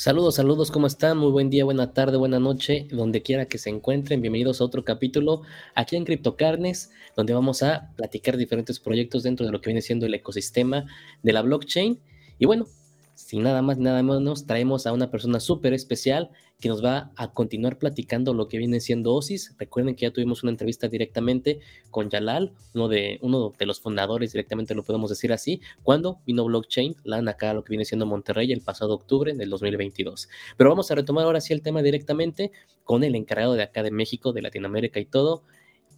Saludos, saludos, ¿cómo están? Muy buen día, buena tarde, buena noche, donde quiera que se encuentren. Bienvenidos a otro capítulo aquí en CryptoCarnes, donde vamos a platicar diferentes proyectos dentro de lo que viene siendo el ecosistema de la blockchain. Y bueno, sin nada más, nada menos, traemos a una persona súper especial que nos va a continuar platicando lo que viene siendo OSIS. Recuerden que ya tuvimos una entrevista directamente con Yalal, uno de, uno de los fundadores, directamente lo podemos decir así, cuando vino Blockchain, LAN acá lo que viene siendo Monterrey el pasado octubre del 2022. Pero vamos a retomar ahora sí el tema directamente con el encargado de acá de México, de Latinoamérica y todo,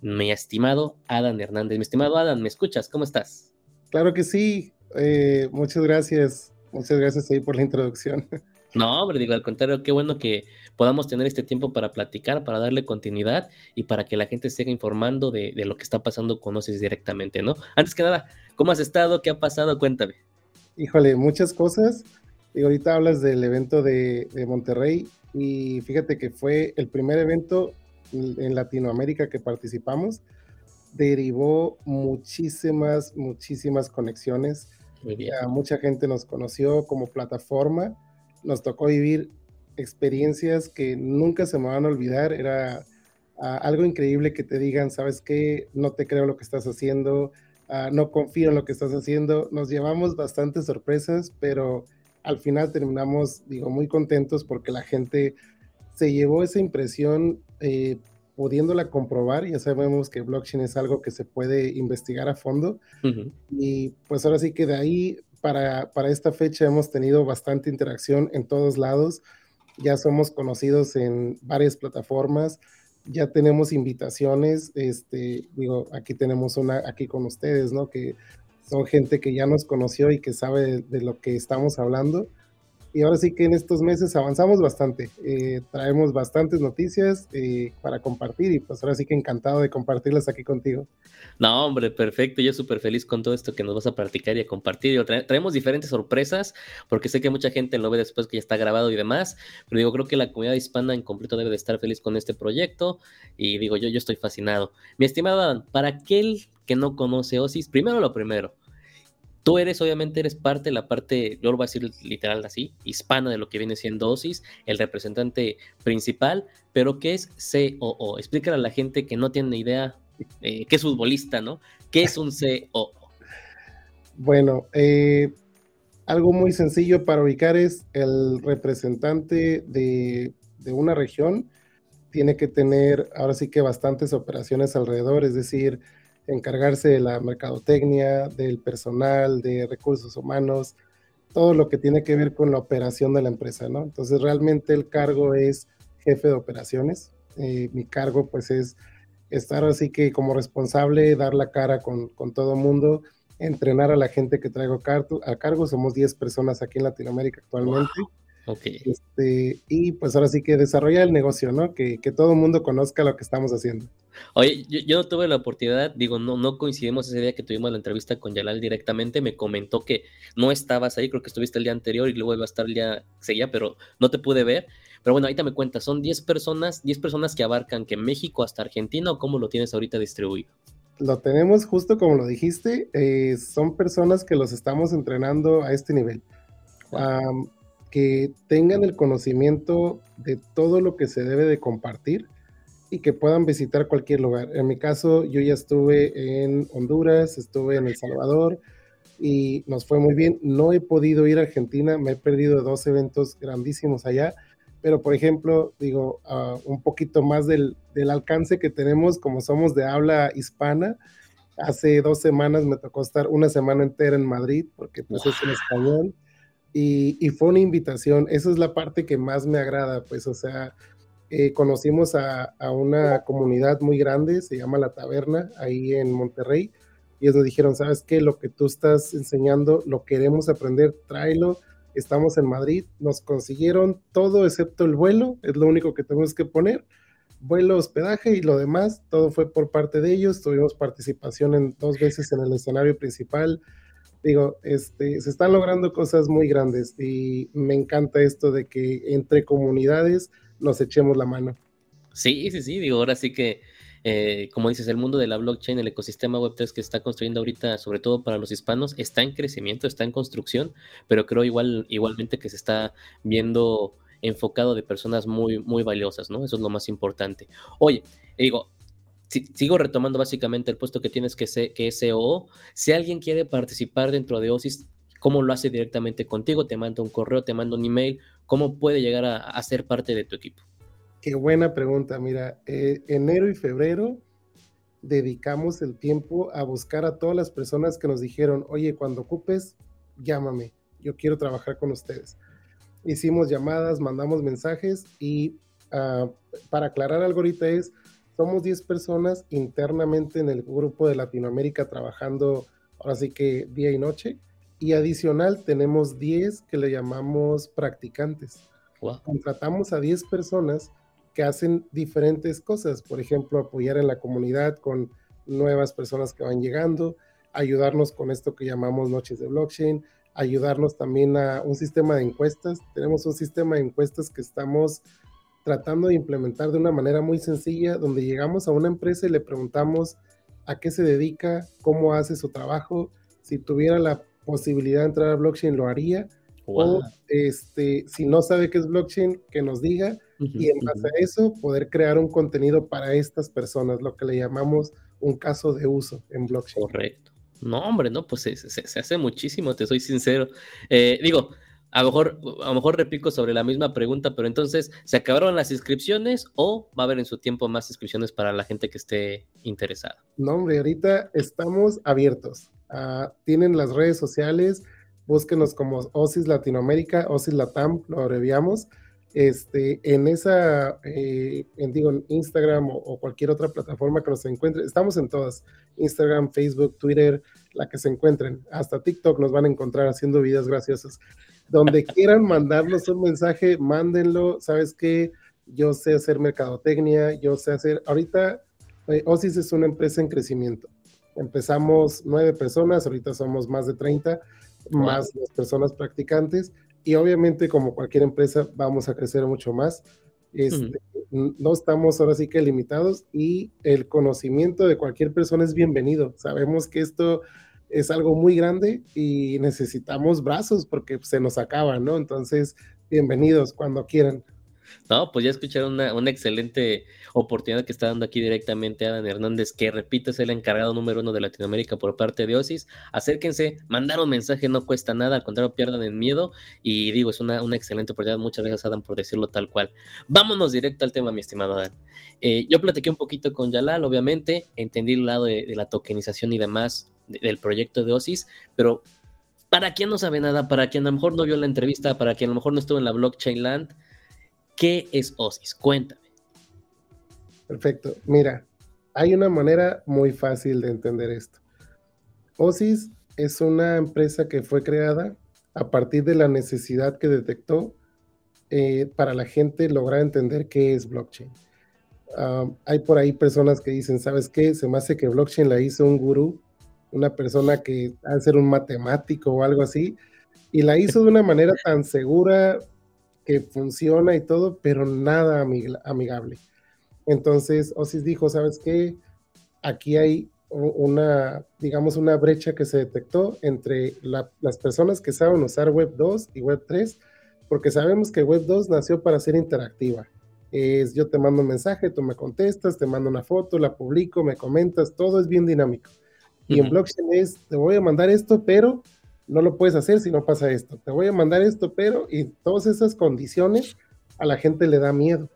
mi estimado Adán Hernández. Mi estimado Adán, ¿me escuchas? ¿Cómo estás? Claro que sí. Eh, muchas gracias. Muchas gracias ahí por la introducción. No, hombre, digo, al contrario, qué bueno que podamos tener este tiempo para platicar, para darle continuidad y para que la gente siga informando de, lo que está pasando con OSIS directamente, ¿no? Antes que nada, ¿cómo has estado? ¿Qué ha pasado? Cuéntame. Híjole, muchas cosas. Y ahorita hablas del evento de, de Monterrey y fíjate que fue el primer evento en Latinoamérica que participamos. Derivó muchísimas, muchísimas conexiones mucha gente nos conoció como plataforma, nos tocó vivir experiencias que nunca se me van a olvidar. Era ah, algo increíble que te digan, sabes qué, no te creo lo que estás haciendo, ah, no confío en lo que estás haciendo. Nos llevamos bastantes sorpresas, pero al final terminamos, digo, muy contentos porque la gente se llevó esa impresión eh, pudiéndola comprobar, ya sabemos que blockchain es algo que se puede investigar a fondo. Y pues ahora sí que de ahí para, para esta fecha hemos tenido bastante interacción en todos lados. Ya somos conocidos en varias plataformas, ya tenemos invitaciones, este, digo, aquí tenemos una aquí con ustedes, ¿no? Que son gente que ya nos conoció y que sabe de lo que estamos hablando y ahora sí que en estos meses avanzamos bastante. Eh, traemos bastantes noticias eh, para compartir y pues ahora sí que encantado de compartirlas aquí contigo. No, hombre, perfecto. Yo súper feliz con todo esto que nos vas a platicar y a compartir. traemos diferentes sorpresas porque sé que mucha gente lo ve después que ya está grabado y demás, pero digo, creo que la comunidad hispana en completo debe de estar feliz con este proyecto y digo, yo, yo estoy fascinado. Mi estimado Adam, para aquel que no conoce OSIS, primero lo primero, Tú eres, obviamente, eres parte, la parte, yo lo voy a decir literal así, hispana de lo que viene siendo OSIS, el representante principal, pero ¿qué es COO? Explícale a la gente que no tiene idea eh, qué es futbolista, ¿no? ¿Qué es un COO? Bueno, eh, algo muy sencillo para ubicar es el representante de, de una región, tiene que tener ahora sí que bastantes operaciones alrededor, es decir, encargarse de la mercadotecnia, del personal, de recursos humanos, todo lo que tiene que ver con la operación de la empresa, ¿no? Entonces realmente el cargo es jefe de operaciones. Eh, mi cargo pues es estar así que como responsable, dar la cara con, con todo mundo, entrenar a la gente que traigo a cargo. Somos 10 personas aquí en Latinoamérica actualmente. Ok. Este, y pues ahora sí que desarrolla el negocio, ¿no? Que, que todo el mundo conozca lo que estamos haciendo. Oye, yo, no tuve la oportunidad, digo, no, no coincidimos ese día que tuvimos la entrevista con Yalal directamente, me comentó que no estabas ahí, creo que estuviste el día anterior y luego iba a estar el día seguía, pero no te pude ver. Pero bueno, ahorita me cuentas, son 10 personas, 10 personas que abarcan que México hasta Argentina o cómo lo tienes ahorita distribuido. Lo tenemos justo como lo dijiste, eh, son personas que los estamos entrenando a este nivel que tengan el conocimiento de todo lo que se debe de compartir y que puedan visitar cualquier lugar. En mi caso, yo ya estuve en Honduras, estuve en El Salvador y nos fue muy bien. No he podido ir a Argentina, me he perdido dos eventos grandísimos allá, pero por ejemplo, digo, ah, un poquito más del, del, alcance que tenemos como somos de habla hispana. Hace dos semanas me tocó estar una semana entera en Madrid porque pues es en español y, fue una invitación, esa es la parte que más me agrada, pues, o sea, eh, conocimos a, una comunidad muy grande, se llama La Taberna, ahí en Monterrey, y ellos nos dijeron, ¿sabes qué? Lo que tú estás enseñando, lo queremos aprender, tráelo, estamos en Madrid, nos consiguieron todo excepto el vuelo, es lo único que tenemos que poner, vuelo, hospedaje y lo demás, todo fue por parte de ellos, tuvimos participación en dos veces en el escenario principal, digo, este, se están logrando cosas muy grandes y me encanta esto de que entre comunidades nos echemos la mano. Sí, sí, sí, digo, ahora sí que eh, como dices, el mundo de la blockchain, el ecosistema Web3 que está construyendo ahorita, sobre todo para los hispanos, está en crecimiento, está en construcción, pero creo igual, igualmente que se está viendo enfocado de personas muy, muy valiosas, ¿no? Eso es lo más importante. Oye, digo, sigo retomando básicamente el puesto que tienes que, ser, que es CEO. Si alguien quiere participar dentro de OSIS, ¿cómo lo hace directamente contigo? Te manda un correo, te manda un email. ¿Cómo puede llegar a, ser parte de tu equipo? Qué buena pregunta. Mira, eh, enero y febrero dedicamos el tiempo a buscar a todas las personas que nos dijeron, oye, cuando ocupes, llámame, yo quiero trabajar con ustedes. Hicimos llamadas, mandamos mensajes y ah, para aclarar algo ahorita es, somos 10 personas internamente en el grupo de Latinoamérica trabajando ahora sí que día y noche. Y adicional tenemos 10 que le llamamos practicantes. Contratamos a 10 personas que hacen diferentes cosas, por ejemplo, apoyar en la comunidad con nuevas personas que van llegando, ayudarnos con esto que llamamos noches de blockchain, ayudarnos también a un sistema de encuestas. Tenemos un sistema de encuestas que estamos tratando de implementar de una manera muy sencilla, donde llegamos a una empresa y le preguntamos a qué se dedica, cómo hace su trabajo, si tuviera la posibilidad de entrar a blockchain lo haría, o este, si no sabe qué es blockchain, que nos diga, y en base a eso poder crear un contenido para estas personas, lo que le llamamos un caso de uso en blockchain. Correcto. No, hombre, no, pues se, se, hace muchísimo, te soy sincero. Eh, digo, a lo mejor, a lo mejor replico sobre la misma pregunta, pero entonces, ¿se acabaron las inscripciones o va a haber en su tiempo más inscripciones para la gente que esté interesada? No, hombre, ahorita estamos abiertos. Ah, tienen las redes sociales, búsquenos como OSIS Latinoamérica, OSIS Latam, lo abreviamos. Este, en esa, eh, en, digo, en Instagram o, o, cualquier otra plataforma que nos encuentre, estamos en todas, Instagram, Facebook, Twitter, la que se encuentren, hasta TikTok nos van a encontrar haciendo videos graciosos donde quieran mandarnos un mensaje, mándenlo. ¿Sabes qué? Yo sé hacer mercadotecnia, yo sé hacer. Ahorita, eh, Osis es una empresa en crecimiento. Empezamos nueve personas, ahorita somos más de 30, más las personas practicantes. Y obviamente, como cualquier empresa, vamos a crecer mucho más. Este, no estamos ahora sí que limitados y el conocimiento de cualquier persona es bienvenido. Sabemos que esto es algo muy grande y necesitamos brazos porque se nos acaban, ¿no? Entonces, bienvenidos cuando quieran. No, pues ya escucharon una, una, excelente oportunidad que está dando aquí directamente Adam Hernández, que repito es el encargado número uno de Latinoamérica por parte de OSIS. Acérquense, mandar un mensaje no cuesta nada, al contrario, pierdan el miedo. Y digo, es una, una excelente oportunidad. Muchas gracias, Adam, por decirlo tal cual. Vámonos directo al tema, mi estimado Adam. Eh, yo platiqué un poquito con Yalal, obviamente, entendí el lado de la tokenización y demás del proyecto de OSIS, pero para quien no sabe nada, para quien a lo mejor no vio la entrevista, para quien a lo mejor no estuvo en la blockchain land, ¿qué es OSIS? Cuéntame. Perfecto. Mira, hay una manera muy fácil de entender esto. OSIS es una empresa que fue creada a partir de la necesidad que detectó eh, para la gente lograr entender qué es blockchain. Ah, hay por ahí personas que dicen, ¿sabes qué? Se me hace que blockchain la hizo un gurú una persona que ha ser un matemático o algo así, y la hizo de una manera tan segura que funciona y todo, pero nada amigable. Entonces, Osis dijo, ¿sabes qué? Aquí hay una, digamos, una brecha que se detectó entre las personas que saben usar Web 2 y Web 3, porque sabemos que Web 2 nació para ser interactiva. Es yo te mando un mensaje, tú me contestas, te mando una foto, la publico, me comentas, todo es bien dinámico. Y en blockchain es, te voy a mandar esto, pero no lo puedes hacer si no pasa esto. Te voy a mandar esto, pero, y todas esas condiciones a la gente le da miedo.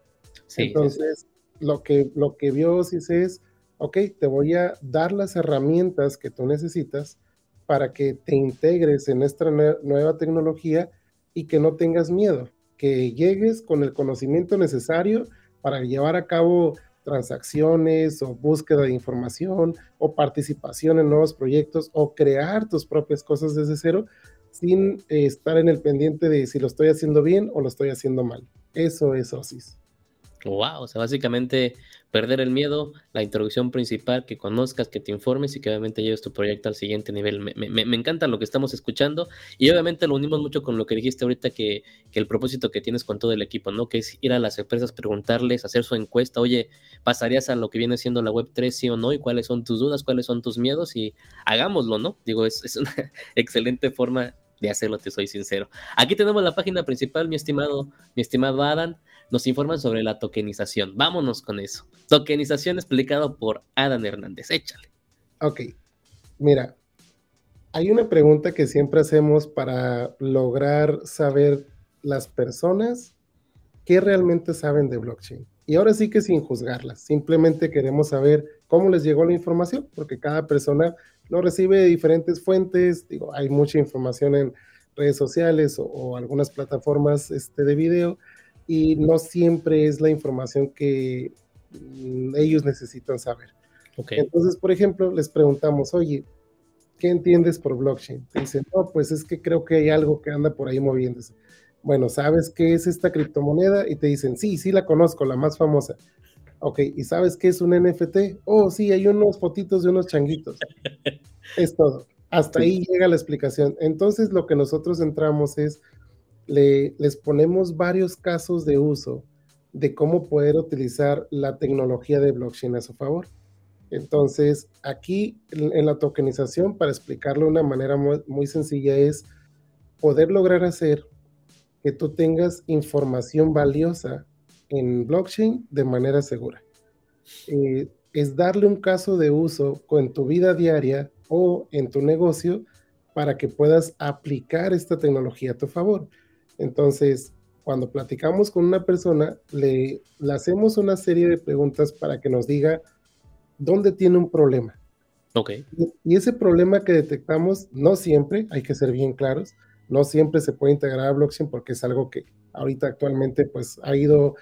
Entonces, Lo, que, lo que vio CIS es, ok, te voy a dar las herramientas que tú necesitas para que te integres en esta nueva tecnología y que no tengas miedo, que llegues con el conocimiento necesario para llevar a cabo transacciones o búsqueda de información o participación en nuevos proyectos o crear tus propias cosas desde cero sin eh, estar en el pendiente de si lo estoy haciendo bien o lo estoy haciendo mal. Eso es OSIS. Wow, o sea, básicamente perder el miedo, la introducción principal, que conozcas, que te informes y que obviamente lleves tu proyecto al siguiente nivel. Me, encanta lo que estamos escuchando y obviamente lo unimos mucho con lo que dijiste ahorita, que, que, el propósito que tienes con todo el equipo, ¿no? Que es ir a las empresas, preguntarles, hacer su encuesta, oye, ¿pasarías a lo que viene siendo la web 3, sí o no? ¿Y cuáles son tus dudas, cuáles son tus miedos? Y hagámoslo, ¿no? Digo, es, es una excelente forma de hacerlo, te soy sincero. Aquí tenemos la página principal, mi estimado, mi estimado Adam. Nos informan sobre la tokenización. Vámonos con eso. Tokenización explicado por Adam Hernández. Échale. Ok. Mira, hay una pregunta que siempre hacemos para lograr saber las personas qué realmente saben de blockchain. Y ahora sí que sin juzgarlas, simplemente queremos saber cómo les llegó la información, porque cada persona lo recibe de diferentes fuentes, digo, hay mucha información en redes sociales o, algunas plataformas este, de video y no siempre es la información que mm, ellos necesitan saber. Okay. Entonces, por ejemplo, les preguntamos, oye, ¿qué entiendes por blockchain? Te dicen, no, pues es que creo que hay algo que anda por ahí moviéndose. Bueno, ¿sabes qué es esta criptomoneda? Y te dicen, sí, sí la conozco, la más famosa. Ok, ¿y sabes qué es un NFT? Oh, sí, hay unos fotitos de unos changuitos. es todo. Hasta ahí llega la explicación. Entonces, lo que nosotros entramos es, le, les ponemos varios casos de uso de cómo poder utilizar la tecnología de blockchain a su favor. Entonces, aquí en, la tokenización, para explicarlo de una manera muy, muy sencilla, es poder lograr hacer que tú tengas información valiosa en blockchain de manera segura. Eh, es darle un caso de uso en tu vida diaria o en tu negocio para que puedas aplicar esta tecnología a tu favor. Entonces, cuando platicamos con una persona, le, le hacemos una serie de preguntas para que nos diga dónde tiene un problema. Ok. Y, y ese problema que detectamos, no siempre, hay que ser bien claros, no siempre se puede integrar a blockchain porque es algo que ahorita actualmente pues ha ido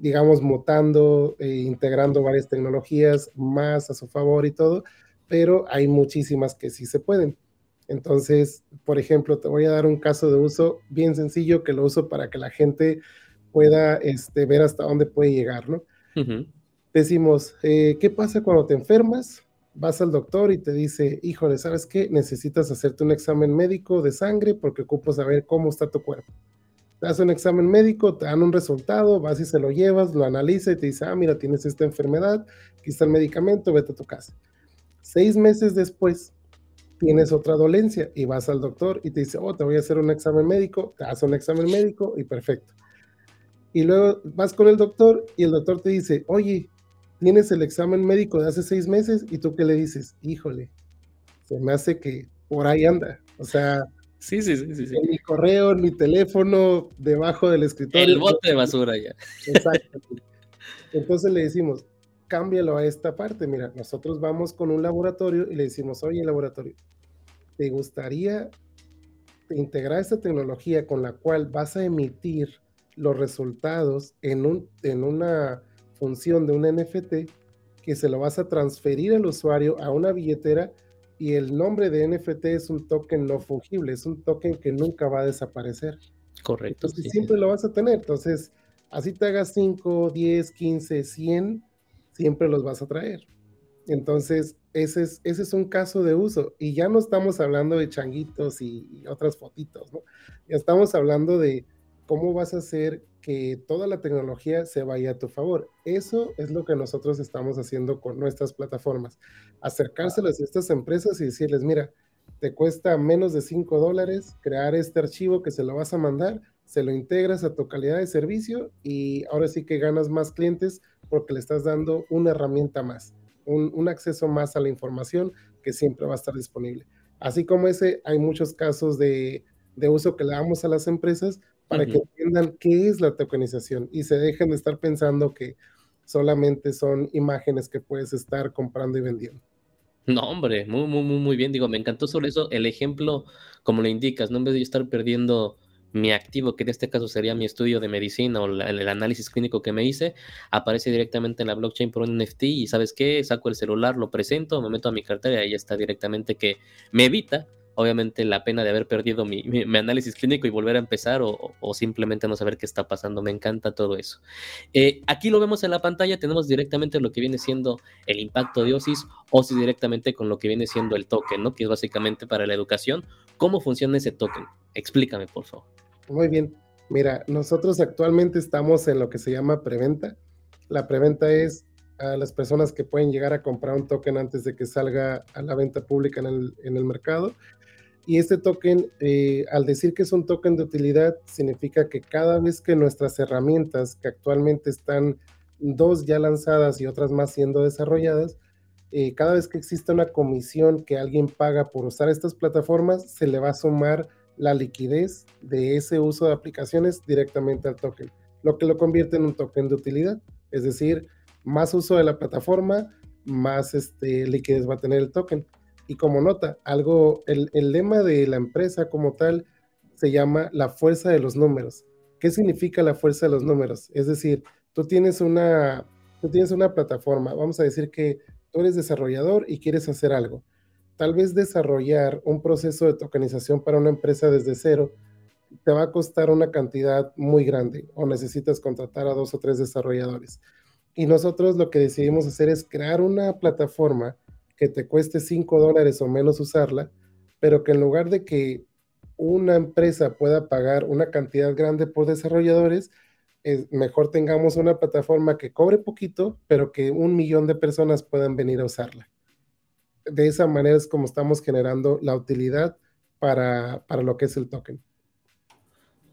digamos, mutando, e integrando varias tecnologías más a su favor y todo, pero hay muchísimas que sí se pueden. Entonces, por ejemplo, te voy a dar un caso de uso bien sencillo que lo uso para que la gente pueda este, ver hasta dónde puede llegar, ¿no? Decimos, eh, ¿qué pasa cuando te enfermas? Vas al doctor y te dice, híjole, ¿sabes qué? Necesitas hacerte un examen médico de sangre porque ocupo saber cómo está tu cuerpo te hace un examen médico, te dan un resultado, vas y se lo llevas, lo analiza y te dice, ah, mira, tienes esta enfermedad, aquí está el medicamento, vete a tu casa. Seis meses después, tienes otra dolencia y vas al doctor y te dice, oh, te voy a hacer un examen médico, te hace un examen médico y perfecto. Y luego vas con el doctor y el doctor te dice, oye, tienes el examen médico de hace seis meses y tú qué le dices, híjole, se me hace que por ahí anda. O sea, Sí, sí, sí, sí. En mi correo, en mi teléfono, debajo del escritorio. El bote de basura ya. Exacto. Entonces le decimos, cámbialo a esta parte. Mira, nosotros vamos con un laboratorio y le decimos, oye, laboratorio, ¿te gustaría integrar esta tecnología con la cual vas a emitir los resultados en, un, en una función de un NFT que se lo vas a transferir al usuario a una billetera y el nombre de NFT es un token no fungible, es un token que nunca va a desaparecer. Correcto. Entonces, siempre lo vas a tener. Entonces, así te hagas 5, 10, 15, 100, siempre los vas a traer. Entonces, ese es, ese es un caso de uso. Y ya no estamos hablando de changuitos y, y otras fotitos, ¿no? Ya estamos hablando de cómo vas a hacer que toda la tecnología se vaya a tu favor. Eso es lo que nosotros estamos haciendo con nuestras plataformas. Acercárselas a estas empresas y decirles, mira, te cuesta menos de 5 dólares crear este archivo que se lo vas a mandar, se lo integras a tu calidad de servicio y ahora sí que ganas más clientes porque le estás dando una herramienta más, un, acceso más a la información que siempre va a estar disponible. Así como ese, hay muchos casos de, de uso que le damos a las empresas para que entiendan qué es la tokenización y se dejen de estar pensando que solamente son imágenes que puedes estar comprando y vendiendo. No, hombre, muy, muy, muy, muy bien. Digo, me encantó sobre eso el ejemplo, como lo indicas, ¿no? En vez de yo estar perdiendo mi activo, que en este caso sería mi estudio de medicina o el análisis clínico que me hice, aparece directamente en la blockchain por un NFT y ¿sabes qué? Saco el celular, lo presento, me meto a mi cartera y ahí está directamente que me evita obviamente la pena de haber perdido mi, análisis clínico y volver a empezar o, simplemente no saber qué está pasando. Me encanta todo eso. Eh, aquí lo vemos en la pantalla, tenemos directamente lo que viene siendo el impacto de OSIS, OSIS directamente con lo que viene siendo el token, ¿no? Que es básicamente para la educación. ¿Cómo funciona ese token? Explícame, por favor. Muy bien. Mira, nosotros actualmente estamos en lo que se llama preventa. La preventa es a las personas que pueden llegar a comprar un token antes de que salga a la venta pública en el, en el mercado y este token, eh, al decir que es un token de utilidad, significa que cada vez que nuestras herramientas, que actualmente están dos ya lanzadas y otras más siendo desarrolladas, eh, cada vez que existe una comisión que alguien paga por usar estas plataformas, se le va a sumar la liquidez de ese uso de aplicaciones directamente al token, lo que lo convierte en un token de utilidad. Es decir, más uso de la plataforma, más este, liquidez va a tener el token. Y como nota, algo, el, lema de la empresa como tal se llama la fuerza de los números. ¿Qué significa la fuerza de los números? Es decir, tú tienes una, tú tienes una plataforma, vamos a decir que tú eres desarrollador y quieres hacer algo. Tal vez desarrollar un proceso de tokenización para una empresa desde cero te va a costar una cantidad muy grande o necesitas contratar a dos o tres desarrolladores. Y nosotros lo que decidimos hacer es crear una plataforma que te cueste 5 dólares o menos usarla, pero que en lugar de que una empresa pueda pagar una cantidad grande por desarrolladores, es mejor tengamos una plataforma que cobre poquito, pero que un millón de personas puedan venir a usarla. De esa manera es como estamos generando la utilidad para, para lo que es el token.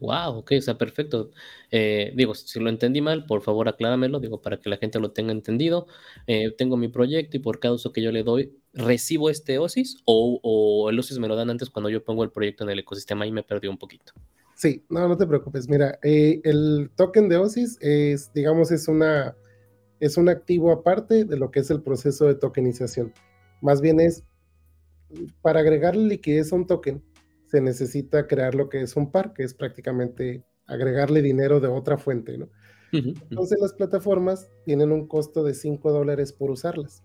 Wow, ok, o sea, perfecto. Eh, digo, si lo entendí mal, por favor acláramelo, digo, para que la gente lo tenga entendido. Eh, tengo mi proyecto y por cada uso que yo le doy, ¿recibo este OSIS o, el OSIS me lo dan antes cuando yo pongo el proyecto en el ecosistema y me perdió un poquito? Sí, no, no te preocupes. Mira, eh, el token de OSIS es, digamos, es una, es un activo aparte de lo que es el proceso de tokenización. Más bien es para agregarle liquidez a un token se necesita crear lo que es un par, que es prácticamente agregarle dinero de otra fuente, ¿no? Entonces las plataformas tienen un costo de 5 dólares por usarlas.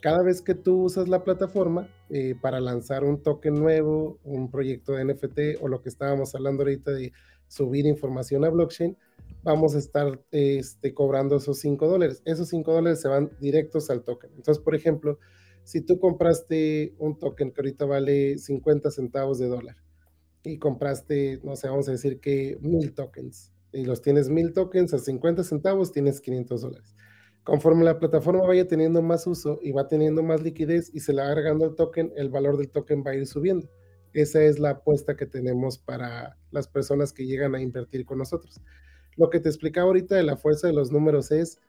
Cada vez que tú usas la plataforma eh, para lanzar un token nuevo, un proyecto de NFT o lo que estábamos hablando ahorita de subir información a blockchain, vamos a estar este, cobrando esos 5 dólares. Esos 5 dólares se van directos al token. Entonces, por ejemplo, si tú compraste un token que ahorita vale 50 centavos de dólar y compraste, no sé, vamos a decir que mil tokens y los tienes mil tokens a 50 centavos, tienes 500 dólares. Conforme la plataforma vaya teniendo más uso y va teniendo más liquidez y se le va agregando el token, el valor del token va a ir subiendo. Esa es la apuesta que tenemos para las personas que llegan a invertir con nosotros. Lo que te explicaba ahorita de la fuerza de los números es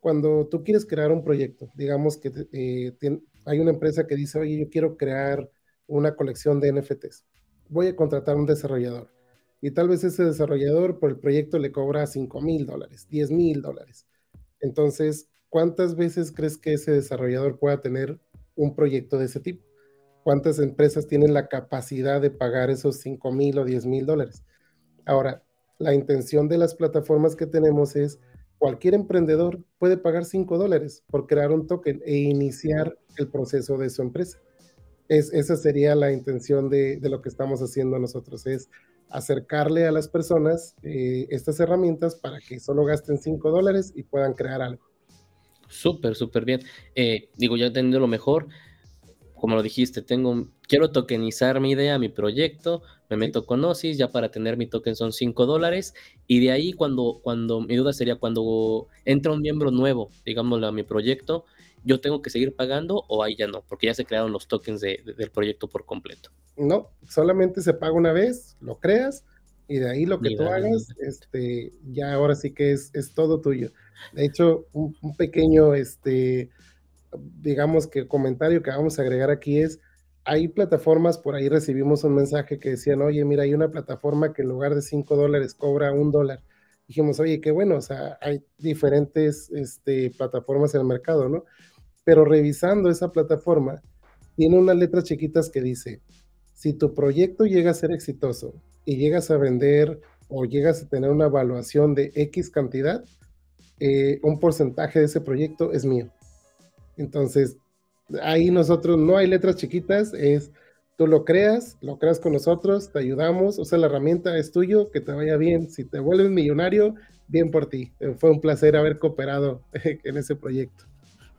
cuando tú quieres crear un proyecto, digamos que eh, hay una empresa que dice, oye, yo quiero crear una colección de NFTs. Voy a contratar un desarrollador. Y tal vez ese desarrollador por el proyecto le cobra 5 mil dólares, 10 mil dólares. Entonces, ¿cuántas veces crees que ese desarrollador pueda tener un proyecto de ese tipo? ¿Cuántas empresas tienen la capacidad de pagar esos 5 mil o 10 mil dólares? Ahora, la intención de las plataformas que tenemos es cualquier emprendedor puede pagar 5 dólares por crear un token e iniciar el proceso de su empresa. Es, esa sería la intención de, lo que estamos haciendo nosotros, es acercarle a las personas eh, estas herramientas para que solo gasten 5 dólares y puedan crear algo. Súper, súper bien. Eh, digo, ya entendiendo lo mejor, como lo dijiste, tengo, quiero tokenizar mi idea, mi proyecto, me meto con Osis, ya para tener mi token son 5 dólares, y de ahí cuando, cuando, mi duda sería cuando entra un miembro nuevo, digámoslo, a mi proyecto, ¿yo tengo que seguir pagando o ahí ya no? Porque ya se crearon los tokens del proyecto por completo. No, solamente se paga una vez, lo creas, y de ahí lo que tú hagas, este, ya ahora sí que es, es todo tuyo. De hecho, un, un pequeño, este, digamos que comentario que vamos a agregar aquí es, hay plataformas, por ahí recibimos un mensaje que decían, oye, mira, hay una plataforma que en lugar de 5 dólares cobra un dólar. Dijimos, oye, qué bueno, o sea, hay diferentes este, plataformas en el mercado, ¿no? Pero revisando esa plataforma, tiene unas letras chiquitas que dice, si tu proyecto llega a ser exitoso y llegas a vender o llegas a tener una evaluación de X cantidad, eh, un porcentaje de ese proyecto es mío. Entonces, ahí nosotros no hay letras chiquitas, es Tú lo creas, lo creas con nosotros, te ayudamos, usa la herramienta, es tuyo, que te vaya bien. Si te vuelves millonario, bien por ti. Fue un placer haber cooperado en ese proyecto.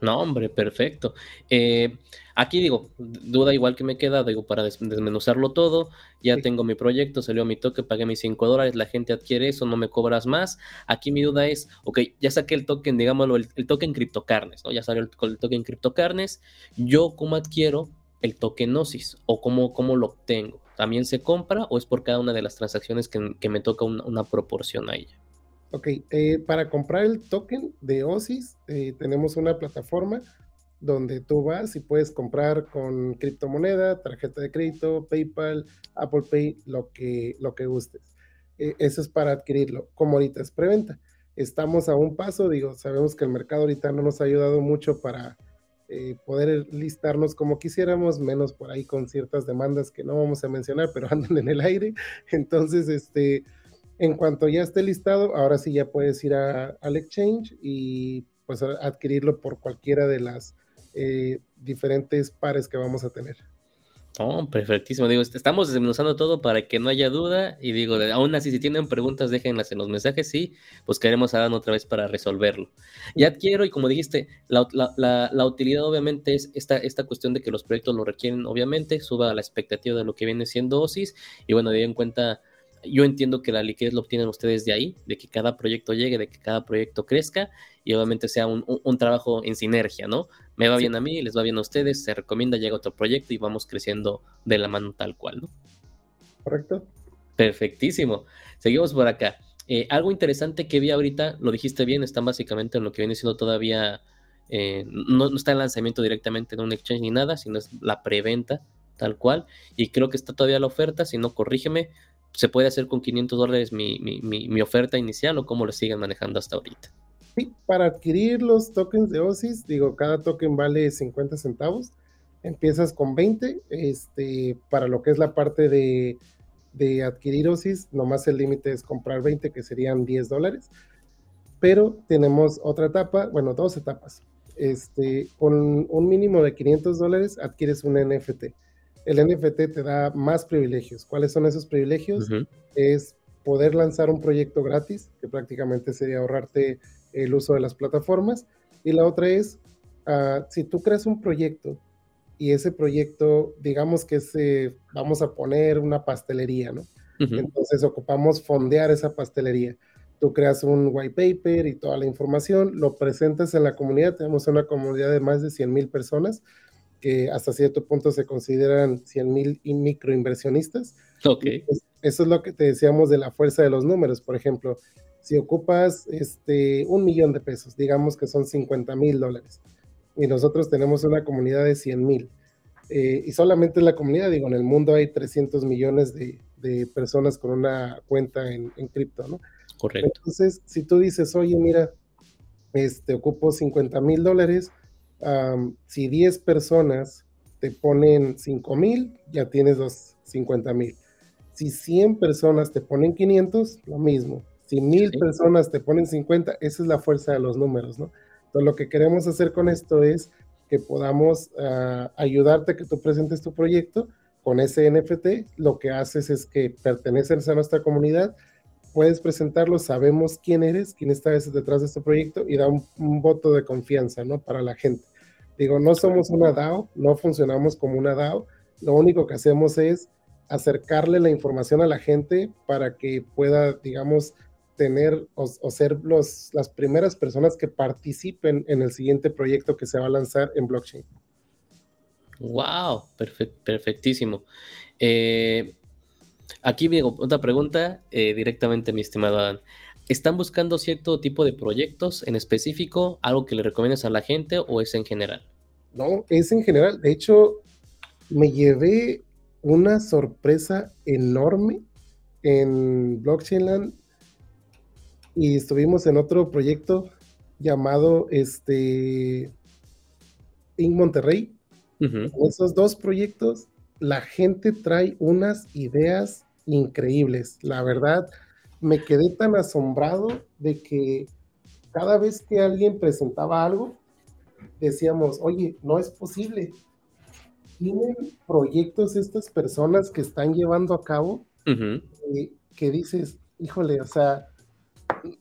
No, hombre, perfecto. Eh, aquí digo, duda igual que me queda, digo, para desmenuzarlo todo, ya tengo mi proyecto, salió mi toque, pagué mis 5 dólares, la gente adquiere eso, no me cobras más. Aquí mi duda es, ok, ya saqué el token, digámoslo, el, token criptocarnes, ¿no? Ya salió el, el token criptocarnes, yo cómo adquiero el token Gnosis o cómo, cómo lo obtengo. ¿También se compra o es por cada una de las transacciones que, me toca una proporción a ella? Ok, eh, para comprar el token de OSIS eh, tenemos una plataforma donde tú vas y puedes comprar con criptomoneda, tarjeta de crédito, PayPal, Apple Pay, lo que, lo que gustes. Eh, eso es para adquirirlo. Como ahorita es preventa. Estamos a un paso, digo, sabemos que el mercado ahorita no nos ha ayudado mucho para poder listarnos como quisiéramos, menos por ahí con ciertas demandas que no vamos a mencionar, pero andan en el aire. Entonces, este, en cuanto ya esté listado, ahora sí ya puedes ir al exchange y pues adquirirlo por cualquiera de las eh, diferentes pares que vamos a tener. Oh, perfectísimo. Digo, estamos desmenuzando todo para que no haya duda. Y digo, aún así, si tienen preguntas, déjenlas en los mensajes. Sí, pues queremos dar otra vez para resolverlo. Ya adquiero, y como dijiste, la, la, utilidad obviamente es esta, esta cuestión de que los proyectos lo requieren, obviamente, suba a la expectativa de lo que viene siendo OSIS. Y bueno, de en cuenta yo entiendo que la liquidez lo obtienen ustedes de ahí, de que cada proyecto llegue, de que cada proyecto crezca y obviamente sea un, trabajo en sinergia, ¿no? Me va bien a mí, les va bien a ustedes, se recomienda, llega otro proyecto y vamos creciendo de la mano tal cual, ¿no? Correcto. Perfectísimo. Seguimos por acá. Eh, algo interesante que vi ahorita, lo dijiste bien, está básicamente en lo que viene siendo todavía, eh, no, no, está el lanzamiento directamente de un exchange ni nada, sino es la preventa tal cual. Y creo que está todavía la oferta, si no, corrígeme, ¿Se puede hacer con 500 dólares mi, oferta inicial o cómo lo siguen manejando hasta ahorita? Sí, para adquirir los tokens de OSIS, digo, cada token vale 50 centavos. Empiezas con 20, este, para lo que es la parte de, de adquirir OSIS, nomás el límite es comprar 20, que serían 10 dólares. Pero tenemos otra etapa, bueno, dos etapas. Este, con un mínimo de 500 dólares adquieres un NFT el NFT te da más privilegios. ¿Cuáles son esos privilegios? Es poder lanzar un proyecto gratis, que prácticamente sería ahorrarte el uso de las plataformas. Y la otra es, ah, si tú creas un proyecto y ese proyecto, digamos que se, vamos a poner una pastelería, ¿no? Entonces ocupamos fondear esa pastelería. Tú creas un white paper y toda la información, lo presentas en la comunidad. Tenemos una comunidad de más de 100 mil personas que hasta cierto punto se consideran 100 mil microinversionistas. Ok. eso es lo que te decíamos de la fuerza de los números. Por ejemplo, si ocupas este, un millón de pesos, digamos que son 50 mil dólares, y nosotros tenemos una comunidad de 100 mil, eh, y solamente en la comunidad, digo, en el mundo hay 300 millones de, de personas con una cuenta en, en cripto, ¿no? Correcto. Entonces, si tú dices, oye, mira, este, ocupo 50 mil dólares, si 10 personas te ponen 5 mil, ya tienes los 50 mil. Si 100 personas te ponen 500, lo mismo. Si mil personas te ponen 50, esa es la fuerza de los números, ¿no? Entonces, lo que queremos hacer con esto es que podamos ah, ayudarte a que tú presentes tu proyecto con ese NFT. Lo que haces es que perteneces a nuestra comunidad, puedes presentarlo, sabemos quién eres, quién está detrás de este proyecto y da un, voto de confianza, ¿no? Para la gente. Digo, no somos una DAO, no funcionamos como una DAO, lo único que hacemos es acercarle la información a la gente para que pueda, digamos, tener o, ser los, las primeras personas que participen en el siguiente proyecto que se va a lanzar en blockchain. Wow, perfectísimo. Eh, Aquí digo, otra pregunta eh, directamente, mi estimado Adán. ¿Están buscando cierto tipo de proyectos en específico, algo que le recomiendas a la gente o es en general? No, es en general. De hecho, me llevé una sorpresa enorme en Blockchain Land y estuvimos en otro proyecto llamado este en Monterrey. Esos dos proyectos la gente trae unas ideas increíbles. La verdad, me quedé tan asombrado de que cada vez que alguien presentaba algo, decíamos, oye, no es posible. tienen proyectos estas personas que están llevando a cabo eh, que dices, híjole, o sea,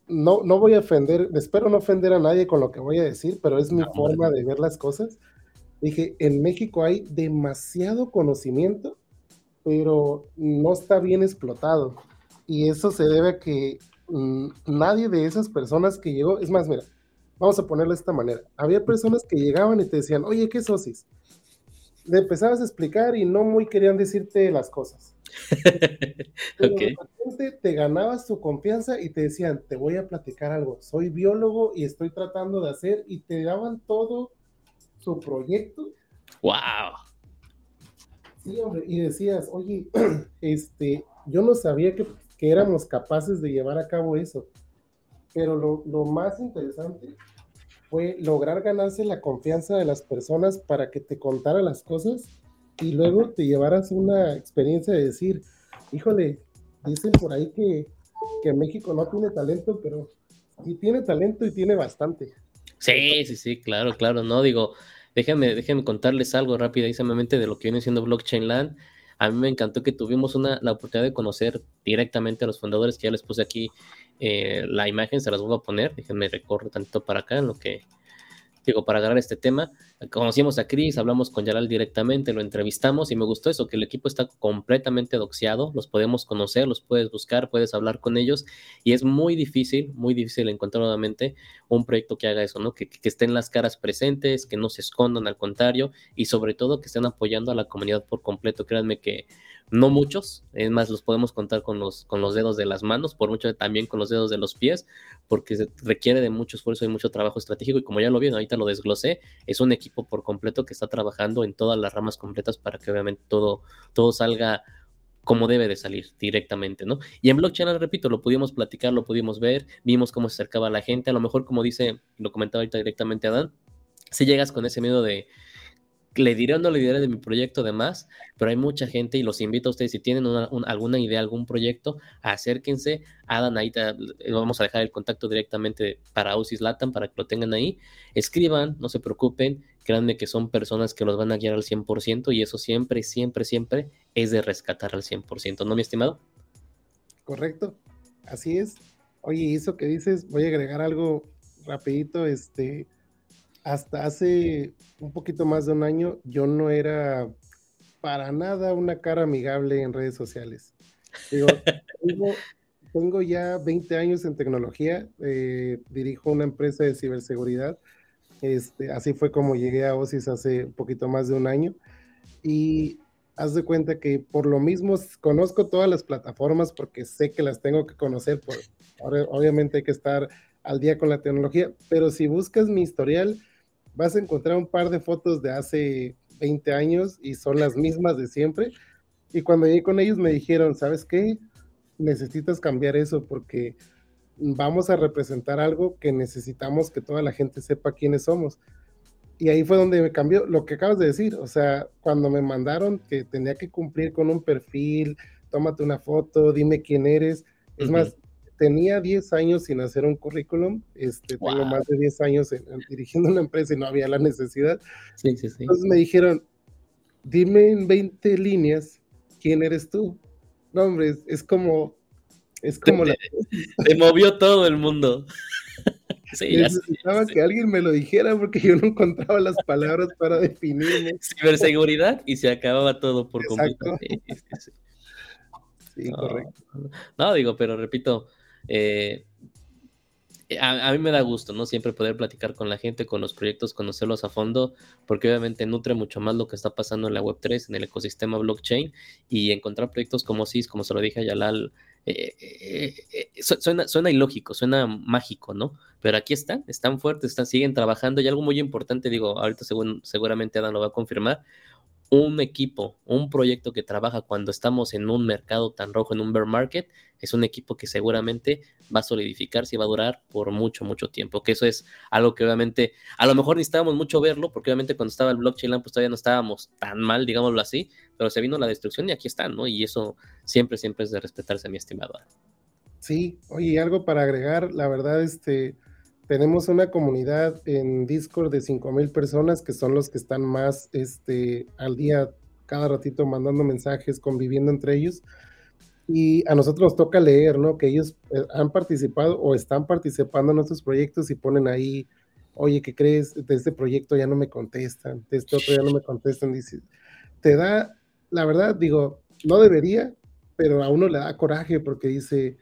no, no voy a ofender, espero no ofender a nadie con lo que voy a decir, pero es mi forma de ver las cosas. Dije, en México hay demasiado conocimiento, pero no está bien explotado. Y eso se debe a que mm, nadie de esas personas que llegó, es más, mira, vamos a ponerlo de esta manera. Había personas que llegaban y te decían, oye, ¿qué es OSIS? Le empezabas a explicar y no muy querían decirte las cosas. Pero te ganabas tu confianza y te decían, te voy a platicar algo, soy biólogo y estoy tratando de hacer, y te daban todo su proyecto. ¡Wow! Sí, hombre, y decías, oye, este, yo no sabía que, que éramos capaces de llevar a cabo eso. Pero lo, lo más interesante fue lograr ganarse la confianza de las personas para que te contara las cosas y luego te llevaras una experiencia de decir, híjole, dicen por ahí que, que México no tiene talento, pero sí tiene talento y tiene bastante. Sí, sí, sí, claro, claro, no digo, déjenme, déjenme contarles algo rapidísimamente de lo que viene siendo Blockchain Land. A mí me encantó que tuvimos una, la oportunidad de conocer directamente a los fundadores, que ya les puse aquí eh, la imagen, se las voy a poner, déjenme recorrer tanto para acá en lo que digo, para agarrar este tema. Conocimos a Chris, hablamos con Yaral directamente, lo entrevistamos y me gustó eso, que el equipo está completamente doxeado, los podemos conocer, los puedes buscar, puedes hablar con ellos y es muy difícil, muy difícil encontrar nuevamente un proyecto que haga eso, ¿no? Que, que estén las caras presentes, que no se escondan, al contrario, y sobre todo que estén apoyando a la comunidad por completo. Créanme que no muchos, es más, los podemos contar con los, con los dedos de las manos, por mucho también con los dedos de los pies, porque requiere de mucho esfuerzo y mucho trabajo estratégico. Y como ya lo vieron, ahorita lo desglosé, es un equipo por completo que está trabajando en todas las ramas completas para que obviamente todo, todo salga como debe de salir directamente, ¿no? Y en blockchain, repito, lo pudimos platicar, lo pudimos ver, vimos cómo se acercaba la gente, a lo mejor como dice, lo comentaba ahorita directamente Adán, si llegas con ese miedo de, le diré o no le diré de mi proyecto demás, pero hay mucha gente y los invito a ustedes, si tienen alguna idea, algún proyecto, acérquense, hagan ahí, vamos a dejar el contacto directamente para Ausis Latam para que lo tengan ahí, escriban, no se preocupen, créanme que son personas que los van a guiar al 100% y eso siempre, siempre, siempre es de rescatar al 100%, ¿no, mi estimado? Correcto, así es. Oye, eso que dices, voy a agregar algo rapidito, este hasta hace un poquito más de un año yo no era para nada una cara amigable en redes sociales. Digo, tengo, ya 20 años en tecnología, eh, dirijo una empresa de ciberseguridad. Este, así fue como llegué a OSIS hace un poquito más de un año. Y haz de cuenta que por lo mismo conozco todas las plataformas porque sé que las tengo que conocer. Por, obviamente hay que estar al día con la tecnología, pero si buscas mi historial, vas a encontrar un par de fotos de hace 20 años y son las mismas de siempre. Y cuando llegué con ellos me dijeron, ¿sabes qué? Necesitas cambiar eso porque vamos a representar algo que necesitamos que toda la gente sepa quiénes somos. Y ahí fue donde me cambió lo que acabas de decir. O sea, cuando me mandaron que tenía que cumplir con un perfil, tómate una foto, dime quién eres. Es más, tenía 10 años sin hacer un currículum, este, tengo más de 10 años dirigiendo una empresa y no había la necesidad. Sí, sí, sí. Entonces me dijeron, dime en 20 líneas quién eres tú. No, hombre, es, como, es como te, la... movió todo el mundo. Sí, Necesitaba que alguien me lo dijera porque yo no encontraba las palabras para definirme. Ciberseguridad y se acababa todo por completo. Sí, correcto. No, digo, pero repito, eh, a, mí me da gusto, ¿no? Siempre poder platicar con la gente, con los proyectos, conocerlos a fondo, porque obviamente nutre mucho más lo que está pasando en la Web3, en el ecosistema blockchain, y encontrar proyectos como SIS, como se lo dije a Yalal, eh, eh, suena, suena, ilógico, suena mágico, ¿no? Pero aquí están, están fuertes, están, siguen trabajando, y algo muy importante, digo, ahorita seguramente Adam lo va a confirmar, un equipo, un proyecto que trabaja cuando estamos en un mercado tan rojo, en un bear market, es un equipo que seguramente va a solidificarse y va a durar por mucho, mucho tiempo. Que eso es algo que obviamente, a lo mejor necesitábamos mucho verlo, porque obviamente cuando estaba el blockchain pues todavía no estábamos tan mal, digámoslo así, pero se vino la destrucción y aquí están, ¿no? Y eso siempre, siempre es de respetarse, mi estimado. Sí, oye, algo para agregar, la verdad, este, tenemos una comunidad en Discord de 5000 personas que son los que están más este, al día, cada ratito mandando mensajes, conviviendo entre ellos. Y a nosotros nos toca leer, ¿no? Que ellos eh, han participado o están participando en nuestros proyectos y ponen ahí, oye, ¿qué crees? De este proyecto ya no me contestan, de este otro ya no me contestan. Dice, te da, la verdad, digo, no debería, pero a uno le da coraje porque dice,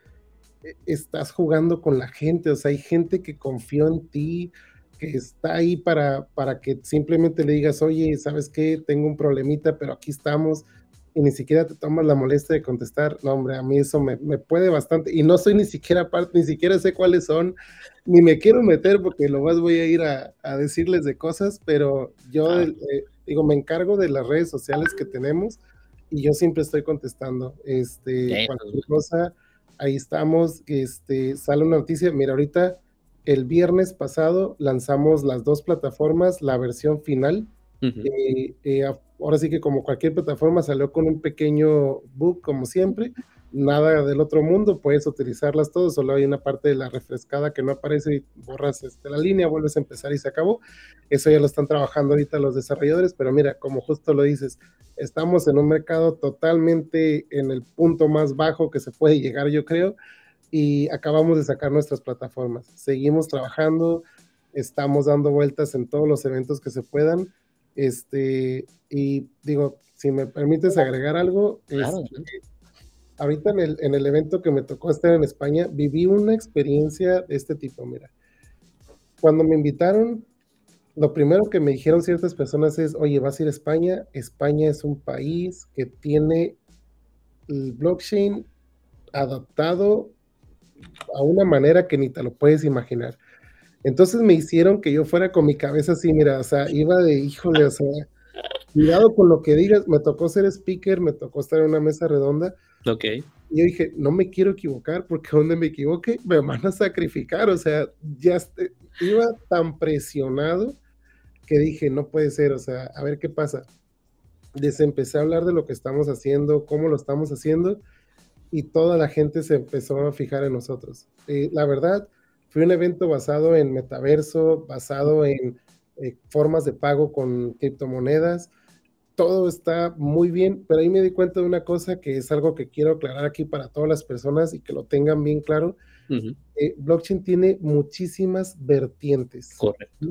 estás jugando con la gente, o sea, hay gente que confió en ti, que está ahí para, para que simplemente le digas, oye, ¿sabes qué? Tengo un problemita, pero aquí estamos, y ni siquiera te tomas la molestia de contestar. No, hombre, a mí eso me, me puede bastante, y no soy ni siquiera parte, ni siquiera sé cuáles son, ni me quiero meter porque lo más voy a ir a, a decirles de cosas, pero yo ah. eh, digo, me encargo de las redes sociales que tenemos y yo siempre estoy contestando. Este, cualquier cosa ahí estamos, este, sale una noticia, mira, ahorita el viernes pasado lanzamos las dos plataformas, la versión final, eh, eh, ahora sí que como cualquier plataforma salió con un pequeño bug como siempre, nada del otro mundo, puedes utilizarlas todas, solo hay una parte de la refrescada que no aparece y borras este, la línea, vuelves a empezar y se acabó. Eso ya lo están trabajando ahorita los desarrolladores, pero mira, como justo lo dices, estamos en un mercado totalmente en el punto más bajo que se puede llegar, yo creo, y acabamos de sacar nuestras plataformas. Seguimos trabajando, estamos dando vueltas en todos los eventos que se puedan. Este, y digo, si me permites agregar algo, este, ahorita en el, en el evento que me tocó estar en España, viví una experiencia de este tipo, mira. Cuando me invitaron, lo primero que me dijeron ciertas personas es, oye, vas a ir a España, España es un país que tiene el blockchain adaptado a una manera que ni te lo puedes imaginar. Entonces me hicieron que yo fuera con mi cabeza así, mira, o sea, iba de, híjole, o sea, cuidado con lo que digas, me tocó ser speaker, me tocó estar en una mesa redonda Ok. Y yo dije, no me quiero equivocar porque donde me equivoque me van a sacrificar. O sea, ya iba tan presionado que dije, no puede ser, o sea, a ver qué pasa. Les empecé a hablar de lo que estamos haciendo, cómo lo estamos haciendo, y toda la gente se empezó a fijar en nosotros. Eh, la verdad, fue un evento basado en metaverso, basado en eh, formas de pago con criptomonedas, todo está muy bien, pero ahí me di cuenta de una cosa que es algo que quiero aclarar aquí para todas las personas y que lo tengan bien claro. Eh, blockchain tiene muchísimas vertientes. Correcto.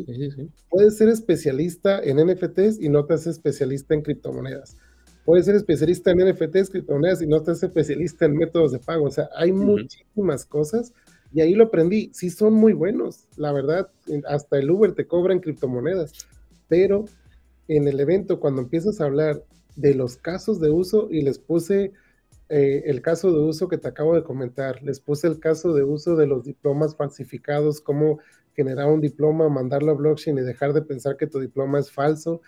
Puedes ser especialista en NFTs y no te haces especialista en criptomonedas. Puedes ser especialista en NFTs, criptomonedas y no te haces especialista en métodos de pago. O sea, hay muchísimas cosas y ahí lo aprendí. Sí son muy buenos, la verdad. Hasta el Uber te cobra en criptomonedas, pero en el evento cuando empiezas a hablar de los casos de uso y les puse eh, el caso de uso que te acabo de comentar, les puse el caso de uso de los diplomas falsificados, cómo generar un diploma, mandarlo a blockchain y dejar de pensar que tu diploma es falso.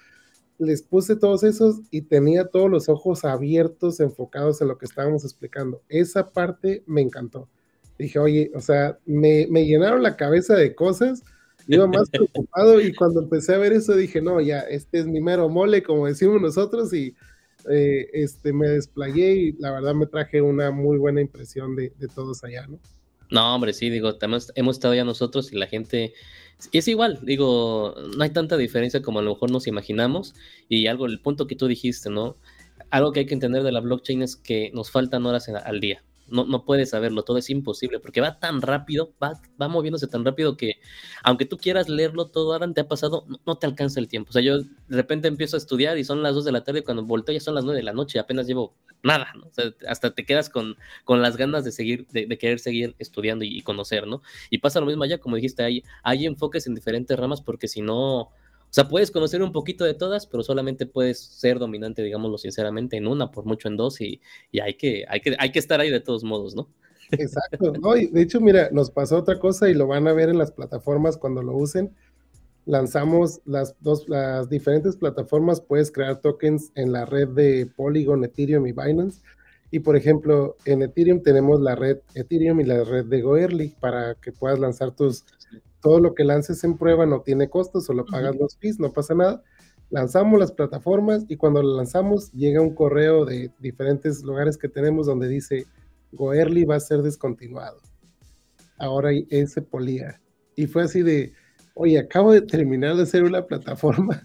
Les puse todos esos y tenía todos los ojos abiertos, enfocados en lo que estábamos explicando. Esa parte me encantó. Dije, oye, o sea, me, me llenaron la cabeza de cosas iba más preocupado y cuando empecé a ver eso dije, no, ya, este es mi mero mole, como decimos nosotros, y eh, este, me desplayé y la verdad me traje una muy buena impresión de, de todos allá, ¿no? No, hombre, sí, digo, hemos, hemos estado ya nosotros y la gente es igual, digo, no hay tanta diferencia como a lo mejor nos imaginamos y algo, el punto que tú dijiste, ¿no? Algo que hay que entender de la blockchain es que nos faltan horas al día no, no puedes saberlo, todo es imposible, porque va tan rápido, va, va moviéndose tan rápido que aunque tú quieras leerlo todo, ahora te ha pasado, no, te alcanza el tiempo. O sea, yo de repente empiezo a estudiar y son las 2 de la tarde y cuando volteo ya son las 9 de la noche, apenas llevo nada, ¿no? O sea, hasta te quedas con, con las ganas de seguir, de, querer seguir estudiando y, conocer, ¿no? Y pasa lo mismo allá, como dijiste, hay, hay enfoques en diferentes ramas porque si no o sea, puedes conocer un poquito de todas, pero solamente puedes ser dominante, digámoslo sinceramente, en una, por mucho en dos, y, y hay, que, hay, que, hay que estar ahí de todos modos, ¿no? Exacto. No, de hecho, mira, nos pasó otra cosa y lo van a ver en las plataformas cuando lo usen. Lanzamos las dos, las diferentes plataformas, puedes crear tokens en la red de Polygon, Ethereum y Binance. Y por ejemplo, en Ethereum tenemos la red Ethereum y la red de Goerli para que puedas lanzar tus todo lo que lances en prueba no tiene costos, solo pagas los fees, no pasa nada. Lanzamos las plataformas y cuando lo lanzamos llega un correo de diferentes lugares que tenemos donde dice Goerli va a ser descontinuado. Ahora ese polía. y fue así de, oye, acabo de terminar de hacer una plataforma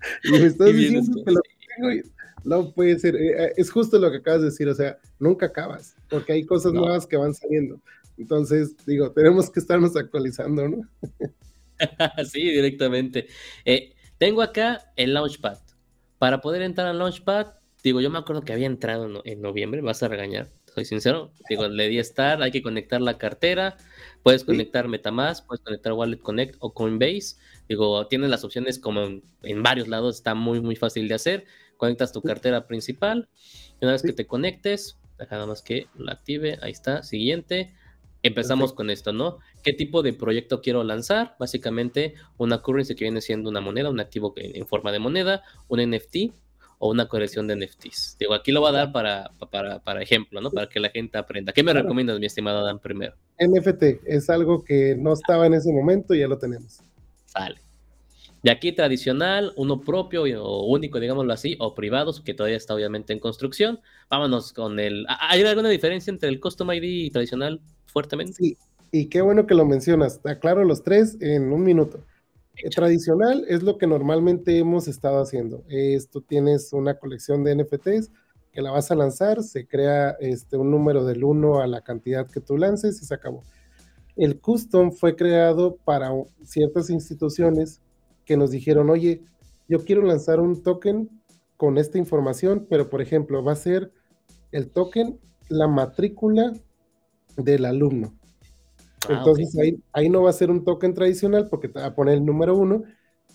y me estás diciendo que lo tengo. No puede ser, eh, eh, es justo lo que acabas de decir, o sea, nunca acabas, porque hay cosas nuevas que van saliendo. Entonces, digo, tenemos que estarnos actualizando, ¿no? sí, directamente. Eh, tengo acá el Launchpad. Para poder entrar al Launchpad, digo, yo me acuerdo que había entrado en noviembre, vas a regañar, soy sincero. Digo, le di estar, hay que conectar la cartera, puedes conectar Metamask, puedes conectar Wallet Connect o Coinbase. Digo, tienes las opciones como en, varios lados, está muy, muy fácil de hacer. Conectas tu cartera principal, y una vez que te conectes, deja nada más que lo active, ahí está, siguiente Empezamos con esto, ¿no? ¿Qué tipo de proyecto quiero lanzar? Básicamente una currency que viene siendo una moneda, un activo en forma de moneda, un NFT o una colección de NFTs. Digo, aquí lo voy a dar para, para, para ejemplo, ¿no? Para que la gente aprenda. ¿Qué me recomiendas, mi estimado Dan, primero? NFT es algo que no estaba en ese momento y ya lo tenemos. Sale. De aquí tradicional, uno propio o único, digámoslo así, o privados, que todavía está obviamente en construcción. Vámonos con el... ¿Hay alguna diferencia entre el Custom ID y tradicional fuertemente? Sí, y qué bueno que lo mencionas. Aclaro los tres en un minuto. tradicional es lo que normalmente hemos estado haciendo. Esto tienes una colección de NFTs que la vas a lanzar, se crea este, un número del 1 a la cantidad que tú lances y se acabó. El custom fue creado para ciertas instituciones que nos dijeron, oye, yo quiero lanzar un token con esta información, pero por ejemplo, va a ser el token, la matrícula del alumno. Ah, Entonces ahí, ahí no va a ser un token tradicional porque te va a poner el número uno,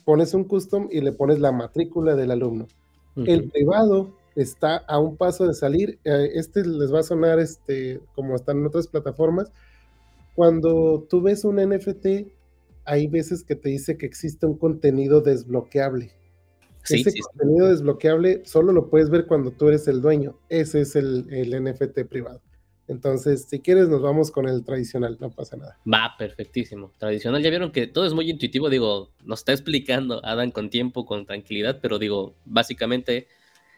pones un custom y le pones la matrícula del alumno. El privado está a un paso de salir. Eh, este les va a sonar este, como están en otras plataformas. Cuando tú ves un NFT, hay veces que te dice que existe un contenido desbloqueable. Ese contenido desbloqueable solo lo puedes ver cuando tú eres el dueño. Ese es el, el, NFT privado. Entonces, si quieres, nos vamos con el tradicional, no pasa nada. Va, perfectísimo. Tradicional, ya vieron que todo es muy intuitivo, digo, nos está explicando Adam con tiempo, con tranquilidad, pero digo, básicamente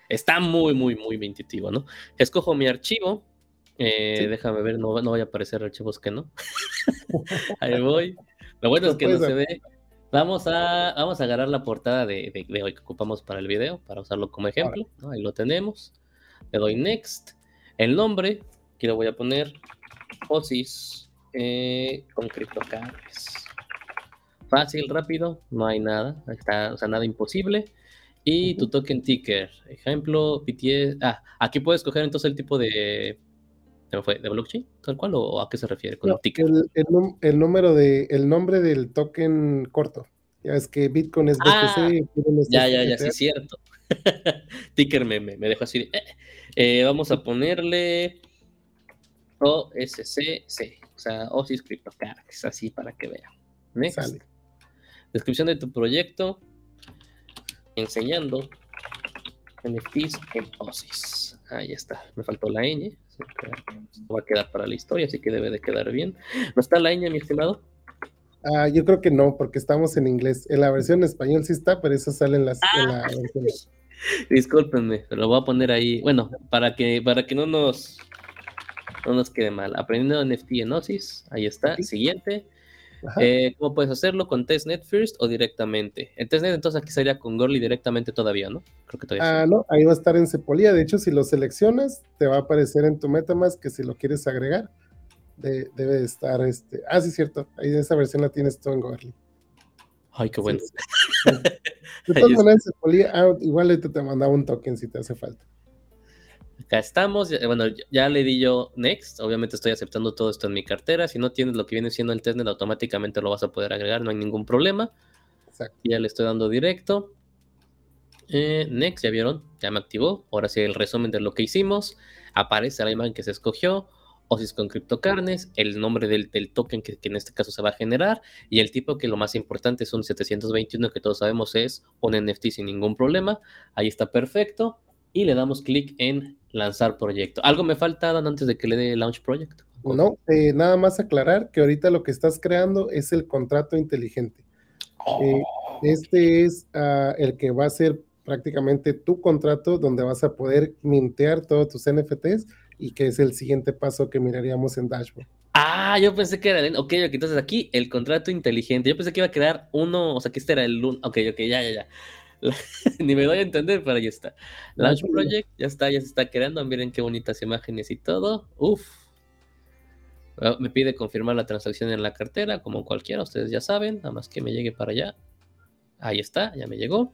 está muy, muy, muy intuitivo, ¿no? Escojo mi archivo, eh, déjame ver, no, no vaya a aparecer archivos que no. Ahí voy. Lo bueno es que no se ve. Vamos a, vamos a agarrar la portada de, hoy que ocupamos para el video, para usarlo como ejemplo. Ahí lo tenemos. Le doy next. El nombre, aquí lo voy a poner Osis eh, con CryptoCards. Fácil, rápido, no hay nada, está, o sea, nada imposible. Y tu token ticker, ejemplo, BTS. Ah, aquí puedes coger entonces el tipo de fue? ¿De blockchain? ¿Tal cual? ¿O a qué se refiere con el ticker? El, número de, el nombre del token corto. Ya es que Bitcoin es BTC. Ah, ya, ya, ya, sí, cierto. ticker me, me, dejo así. Eh, eh, vamos a ponerle OSCC, o sea, OSIS CryptoCards, así para que vean. Next. Descripción de tu proyecto. Enseñando NFTs en OSIS. Ahí está, me faltó la ñ va a quedar para la historia, así que debe de quedar bien. ¿No está la ñ, mi estimado? Ah, yo creo que no, porque estamos en inglés. En la versión español sí está, pero eso sale en, las, la ah. versión. Discúlpenme, lo voy a poner ahí. Bueno, para que, para que no nos no nos quede mal. Aprendiendo NFT en Gnosis, ahí está. Siguiente. Eh, ¿Cómo puedes hacerlo? ¿Con testnet first o directamente? El testnet entonces aquí sería con Gorly directamente todavía, ¿no? Creo que todavía. Ah, no, ahí va a estar en Cepolía. De hecho, si lo seleccionas, te va a aparecer en tu MetaMask que si lo quieres agregar, debe estar este. Ah, sí, cierto. Ahí esa versión la tienes tú en Gorly. Ay, qué bueno. De todas maneras, Cepolía, ah, igual te, te mandaba un token si te hace falta. Acá estamos, bueno, ya le di yo next, obviamente estoy aceptando todo esto en mi cartera, si no tienes lo que viene siendo el testnet automáticamente lo vas a poder agregar, no hay ningún problema. Exacto. Ya le estoy dando directo. Eh, next, ya vieron, ya me activó, ahora sí el resumen de lo que hicimos, aparece la imagen que se escogió, OSIS con criptocarnes, el nombre del, token que, que, en este caso se va a generar y el tipo que lo más importante es un 721 que todos sabemos es un NFT sin ningún problema, ahí está perfecto y le damos clic en lanzar proyecto. ¿Algo me falta, antes de que le dé launch project? No, eh, nada más aclarar que ahorita lo que estás creando es el contrato inteligente. Eh, oh. este es ah, el que va a ser prácticamente tu contrato donde vas a poder mintear todos tus NFTs y que es el siguiente paso que miraríamos en Dashboard. Ah, yo pensé que era el. Ok, ok, entonces aquí el contrato inteligente. Yo pensé que iba a quedar uno, o sea, que este era el. Ok, ok, ya, ya, ya. Ni me doy a entender, pero ahí está. Launch Project, ya está, ya se está creando. Miren qué bonitas imágenes y todo. Uf. Me pide confirmar la transacción en la cartera, como cualquiera, ustedes ya saben, nada más que me llegue para allá. Ahí está, ya me llegó.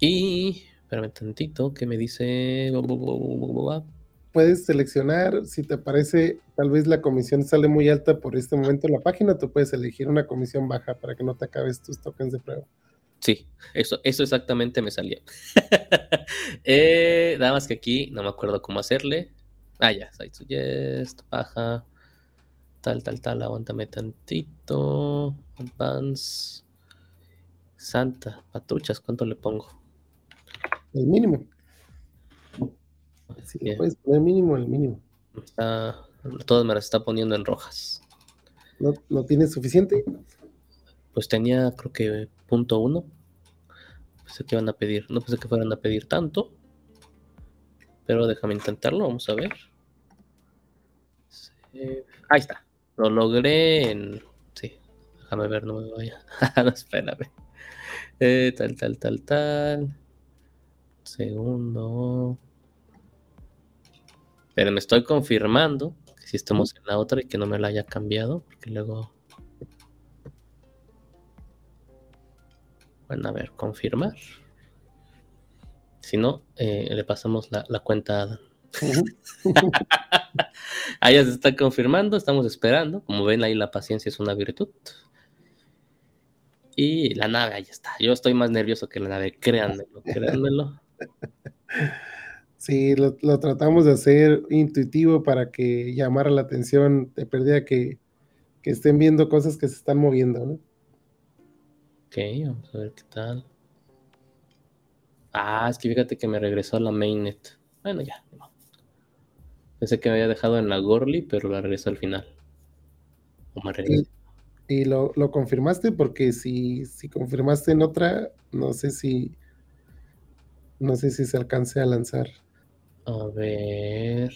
Y, espérame tantito, ¿qué me dice? Puedes seleccionar, si te parece, tal vez la comisión sale muy alta por este momento en la página, tú puedes elegir una comisión baja para que no te acabes tus tokens de prueba. Sí, eso, eso exactamente me salió. eh, nada más que aquí no me acuerdo cómo hacerle. Ah, ya, site suggest, baja, tal, tal, tal, aguántame tantito. Advance. Santa, patruchas, ¿cuánto le pongo? El mínimo. Si le puedes poner mínimo, el mínimo. Está, todas me las está poniendo en rojas. ¿No, ¿No tienes suficiente? Pues tenía, creo que punto uno. Pensé que iban a pedir, no pensé que fueran a pedir tanto. Pero déjame intentarlo, vamos a ver. Ahí está. Lo logré en. Sí, déjame ver, no me vaya. no, espérame. Eh, tal, tal, tal, tal. Segundo. Pero me estoy confirmando que si estamos en la otra y que no me la haya cambiado, porque luego. Bueno, a ver, confirmar. Si no, eh, le pasamos la, la cuenta a Adam. ahí ya se está confirmando, estamos esperando. Como ven, ahí la paciencia es una virtud. Y la nave, ahí está. Yo estoy más nervioso que la nave, créanmelo, créanmelo. Sí, lo, tratamos de hacer intuitivo para que llamara la atención. Te perdía que, que estén viendo cosas que se están moviendo, ¿no? Ok, vamos a ver qué tal. Ah, es que fíjate que me regresó a la mainnet. Bueno, ya. Pensé que me había dejado en la Gorly, pero la regresó al final. O me ¿Y, lo, confirmaste? Porque si, si confirmaste en otra, no sé si. No sé si se alcance a lanzar. A ver.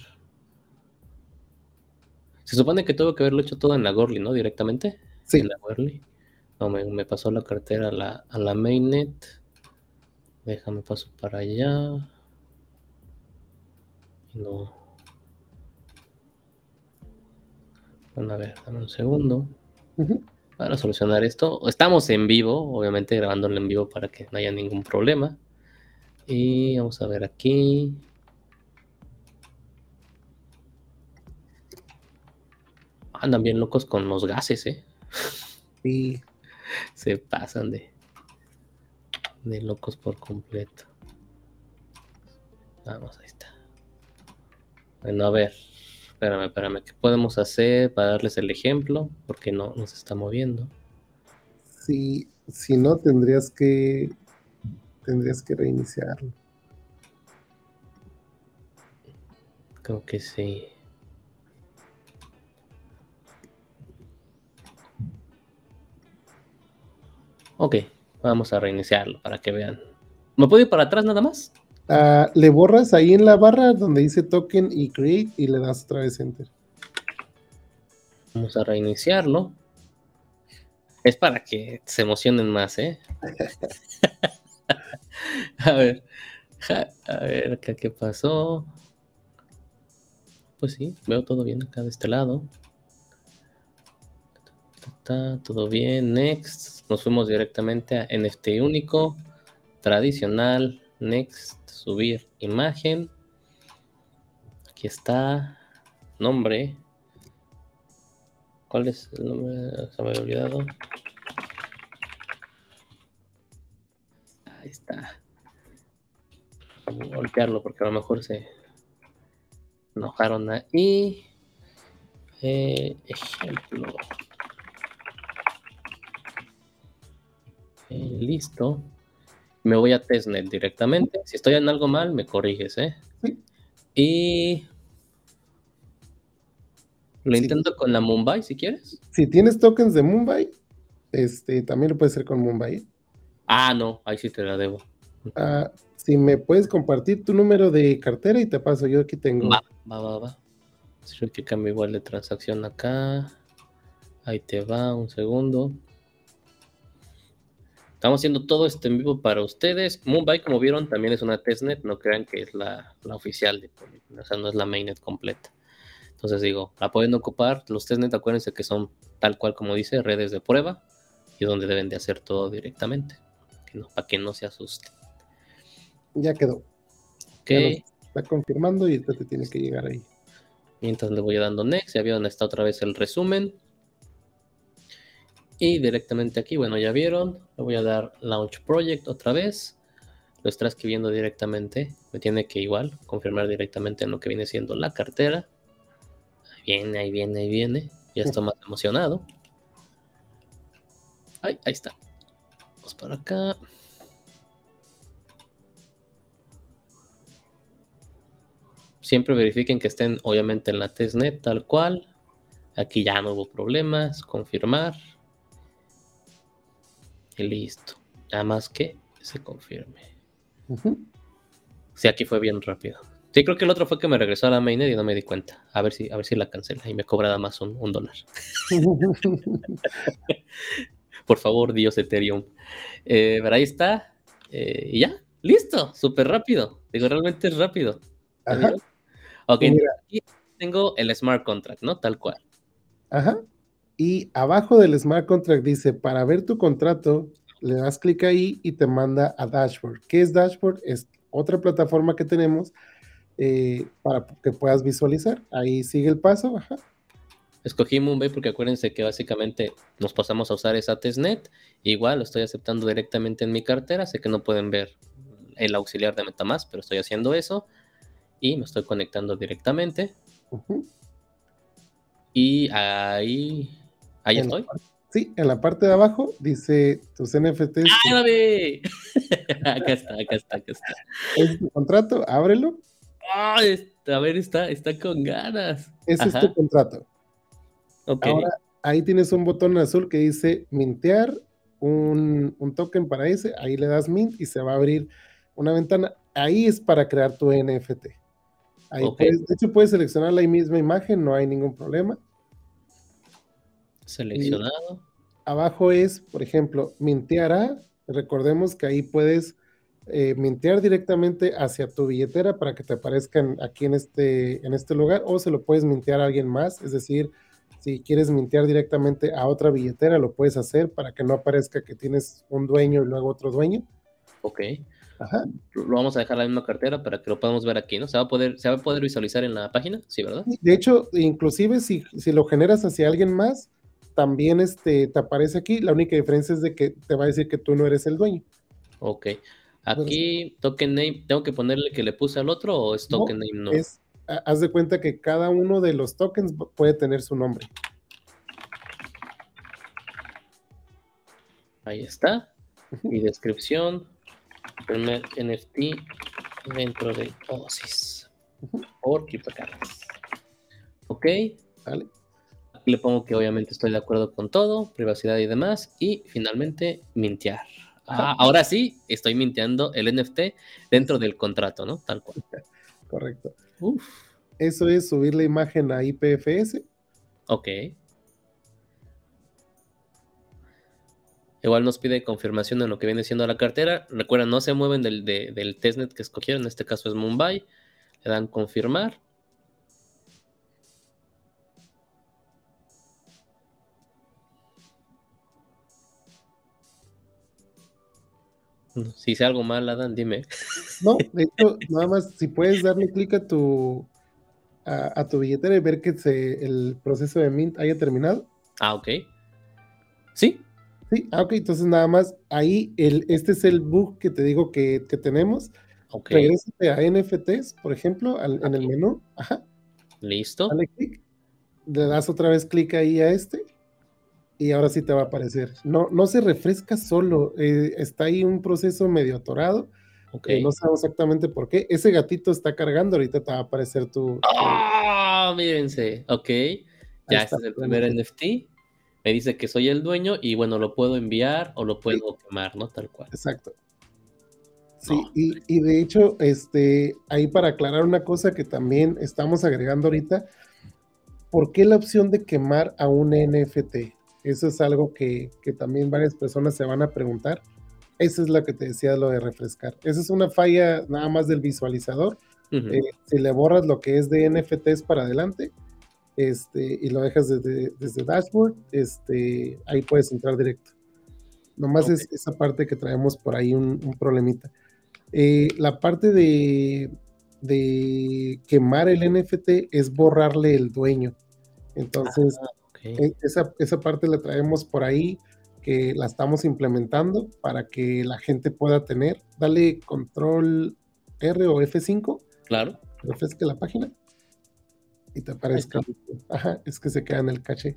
Se supone que tuvo que haberlo hecho todo en la Gorly, ¿no? Directamente. Sí. En la Gorly. No, me, pasó la cartera a la, a la mainnet. Déjame paso para allá. No. Bueno, a ver, dame un segundo. Para solucionar esto. Estamos en vivo, obviamente grabándolo en vivo para que no haya ningún problema. Y vamos a ver aquí. Andan bien locos con los gases, ¿eh? Sí. Se pasan de, de locos por completo. Vamos, ahí está. Bueno, a ver. Espérame, espérame. ¿Qué podemos hacer para darles el ejemplo? Porque no, no se está moviendo. Si, si no, tendrías que tendrías que reiniciarlo. Creo que sí. Ok, vamos a reiniciarlo para que vean. ¿Me puedo ir para atrás nada más? Ah, le borras ahí en la barra donde dice token y create y le das otra vez enter. Vamos a reiniciarlo. Es para que se emocionen más, ¿eh? a ver, a ver acá qué pasó. Pues sí, veo todo bien acá de este lado. Está todo bien. Next. Nos fuimos directamente a NFT único, tradicional, next subir imagen. Aquí está. Nombre. ¿Cuál es el nombre? Se me había olvidado. Ahí está. Voy a golpearlo porque a lo mejor se enojaron ahí. Eh, ejemplo. Eh, listo me voy a testnet directamente. Si estoy en algo mal, me corriges, ¿eh? Y lo intento con la Mumbai, si quieres. Si tienes tokens de Mumbai, este, también lo puedes hacer con Mumbai. Ah, no, ahí sí te la debo. Ah, si me puedes compartir tu número de cartera y te paso, yo aquí tengo. Va, va, va, va. Es que igual de transacción acá. Ahí te va, un segundo. Estamos haciendo todo esto en vivo para ustedes. Mumbai, como vieron, también es una testnet. No crean que es la, oficial de. O sea, no es la mainnet completa. Entonces digo, la pueden ocupar. Los testnet, acuérdense que son tal cual como dice, redes de prueba y donde deben de hacer todo directamente. para que no se asusten. Ya quedó. Ok. está confirmando y te tiene que llegar ahí. Mientras le voy dando next, ya vieron, está otra vez el resumen. Y directamente aquí, bueno, ya vieron, le voy a dar Launch Project otra vez. Lo está escribiendo directamente. Me tiene que igual confirmar directamente en lo que viene siendo la cartera. Ahí viene, ahí viene, ahí viene. Ya estoy más emocionado. Ahí está. Vamos para acá. Siempre verifiquen que estén obviamente en la testnet tal cual. Aquí ya no hubo problemas. Confirmar. Y listo. Nada más que se confirme. Sí, aquí fue bien rápido. Sí, creo que el otro fue que me regresó a la mainnet y no me di cuenta. A ver si, a ver si la cancela y me cobra nada más un, dólar. Por favor, Dios Ethereum. Eh, pero ahí está. Eh, y ya, listo, súper rápido. Digo, realmente es rápido. Ok, aquí tengo el smart contract, ¿no? Tal cual. Ajá. Y abajo del smart contract dice, para ver tu contrato, le das clic ahí y te manda a Dashboard. ¿Qué es Dashboard? Es otra plataforma que tenemos eh, para que puedas visualizar. Ahí sigue el paso. Ajá. Escogí Moonbay porque acuérdense que básicamente nos pasamos a usar esa testnet. Igual lo estoy aceptando directamente en mi cartera. Sé que no pueden ver el auxiliar de Metamask, pero estoy haciendo eso y me estoy conectando directamente. Y ahí, ahí estoy. sí, en la parte de abajo dice tus NFTs. ¡Ah, acá está, acá está, acá está. Es tu contrato, ábrelo. a ver, está, está con ganas. Ese es tu contrato. Ahora, ahí tienes un botón azul que dice mintear un, un, token para ese. Ahí le das mint y se va a abrir una ventana. Ahí es para crear tu NFT de hecho, puedes seleccionar la misma imagen, no hay ningún problema. Seleccionado. abajo es, por ejemplo, mintear Recordemos que ahí puedes eh, mintear directamente hacia tu billetera para que te aparezcan aquí en este, en este lugar o se lo puedes mintear a alguien más. Es decir, si quieres mintear directamente a otra billetera, lo puedes hacer para que no aparezca que tienes un dueño y luego otro dueño. Ok. Lo vamos a dejar en la misma cartera para que lo podamos ver aquí, ¿no? ¿Se va a poder, se va a poder visualizar en la página? Sí, ¿verdad? De hecho, inclusive si, si lo generas hacia alguien más, también este, te aparece aquí. La única diferencia es de que te va a decir que tú no eres el dueño. Ok. Aquí, token name, ¿tengo que ponerle que le puse al otro o es token name no? Es, haz de cuenta que cada uno de los tokens puede tener su nombre. Ahí está. Y descripción primer NFT dentro de Oasis por CryptoCards. Ok. Vale. Aquí le pongo que obviamente estoy de acuerdo con todo, privacidad y demás. Y finalmente, mintear. Ah, ahora sí, estoy minteando el NFT dentro del contrato, ¿no? Tal cual. Correcto. Eso es subir la imagen a IPFS. Ok. Igual nos pide confirmación en lo que viene siendo la cartera. Recuerden, no se mueven del, del testnet que escogieron. En este caso es Mumbai. Le dan confirmar. Si hice algo mal, Adam, dime. No, de hecho, nada más si puedes darle clic a tu a, tu billetera y ver que el proceso de mint haya terminado. Ah, ok. Sí, Sí, ah, ok, entonces nada más ahí, el, este es el bug que te digo que, tenemos. Okay. a NFTs, por ejemplo, en el menú. Ajá. Listo. Dale clic. Le das otra vez clic ahí a este. Y ahora sí te va a aparecer. No, no se refresca solo. Eh, está ahí un proceso medio atorado. Okay. no sabemos exactamente por qué. Ese gatito está cargando. Ahorita te va a aparecer tu. ¡Ah! mírense. Ok. Ya este es el primer NFT me dice que soy el dueño y bueno, lo puedo enviar o lo puedo quemar, ¿no? Tal cual. Exacto. Sí, y, de hecho, este, ahí para aclarar una cosa que también estamos agregando ahorita, ¿por qué la opción de quemar a un NFT? Eso es algo que, que, también varias personas se van a preguntar. Esa es la que te decía, lo de refrescar. Esa es una falla nada más del visualizador. Eh, si le borras lo que es de NFTs para adelante este, y lo dejas desde, desde dashboard, este, ahí puedes entrar directo. Nomás es esa parte que traemos por ahí un, un problemita. Eh, la parte de, de, quemar el NFT es borrarle el dueño. Entonces, ah, e, esa, esa, parte la traemos por ahí, que la estamos implementando para que la gente pueda tener. Dale control R o F5. Claro. Refresque la página y te aparezca. Ajá, es que se queda en el caché.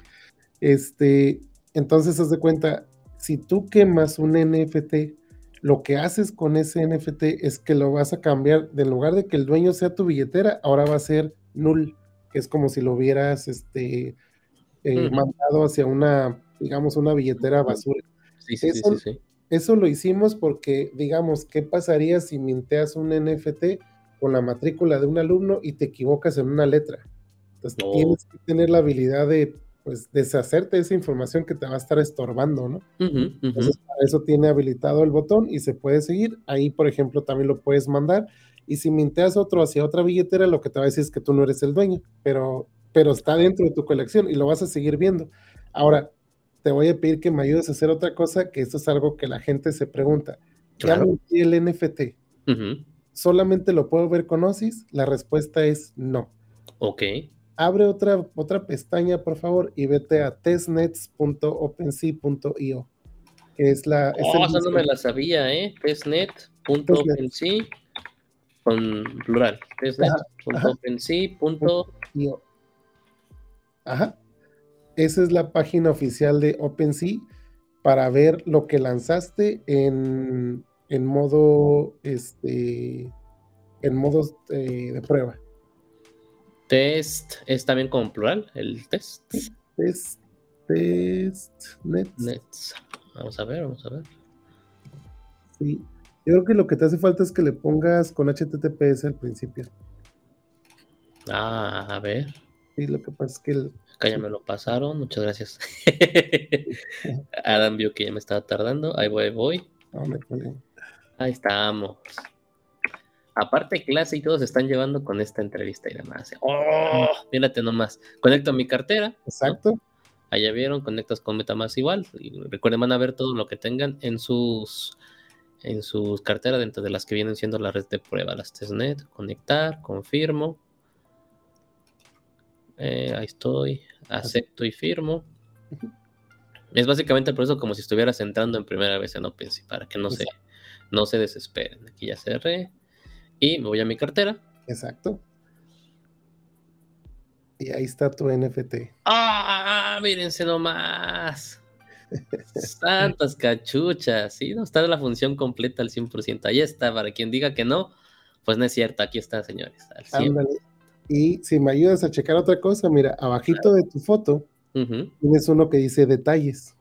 Este, entonces, haz de cuenta, si tú quemas un NFT, lo que haces con ese NFT es que lo vas a cambiar, de lugar de que el dueño sea tu billetera, ahora va a ser null, que es como si lo hubieras este, eh, mandado hacia una, digamos, una billetera basura. Sí, sí, eso, sí, sí, eso lo hicimos porque, digamos, ¿qué pasaría si minteas un NFT con la matrícula de un alumno y te equivocas en una letra? Entonces tienes que tener la habilidad de pues deshacerte de esa información que te va a estar estorbando, ¿no? Entonces, para eso tiene habilitado el botón y se puede seguir. Ahí, por ejemplo, también lo puedes mandar. Y si minteas otro hacia otra billetera, lo que te va a decir es que tú no eres el dueño, pero, pero está dentro de tu colección y lo vas a seguir viendo. Ahora, te voy a pedir que me ayudes a hacer otra cosa, que esto es algo que la gente se pregunta. ¿Ya el NFT? ¿Solamente lo puedo ver con OSIS? La respuesta es no. Ok abre otra, otra pestaña, por favor, y vete a testnets.opensea.io. Es la. oh, no me la sabía, ¿eh? Testnet.opensea con plural. Testnet.opensea.io. Ajá. Esa es la página oficial de OpenSea para ver lo que lanzaste en, en modo este en modo eh, de prueba. Test es también como plural, el test. Test, test, nets. Vamos a ver, vamos a ver. Sí, yo creo que lo que te hace falta es que le pongas con HTTPS al principio. Ah, a ver. Sí, lo que pasa es que el... Acá ya me lo pasaron, muchas gracias. Adam vio que ya me estaba tardando. Ahí voy, voy. Ahí estamos. Aparte clase y todos se están llevando con esta entrevista y demás. ¡Oh! Mírate nomás. Conecto a mi cartera. Exacto. Allá vieron, conectas con MetaMask igual. Y recuerden, van a ver todo lo que tengan en sus en sus carteras dentro de las que vienen siendo la red de prueba, las testnet, conectar, confirmo. Eh, ahí estoy, acepto y firmo. Es básicamente por eso como si estuvieras entrando en primera vez en OpenSea, para que no se, no se desesperen. Aquí ya cerré y me voy a mi cartera. Exacto. Y ahí está tu NFT. ¡Ah! Mírense nomás. Santas cachuchas, ¿sí? No está la función completa al 100%. Ahí está, para quien diga que no, pues no es cierto, aquí está, señores. Y si me ayudas a checar otra cosa, mira, abajito de tu foto tienes uno que dice detalles.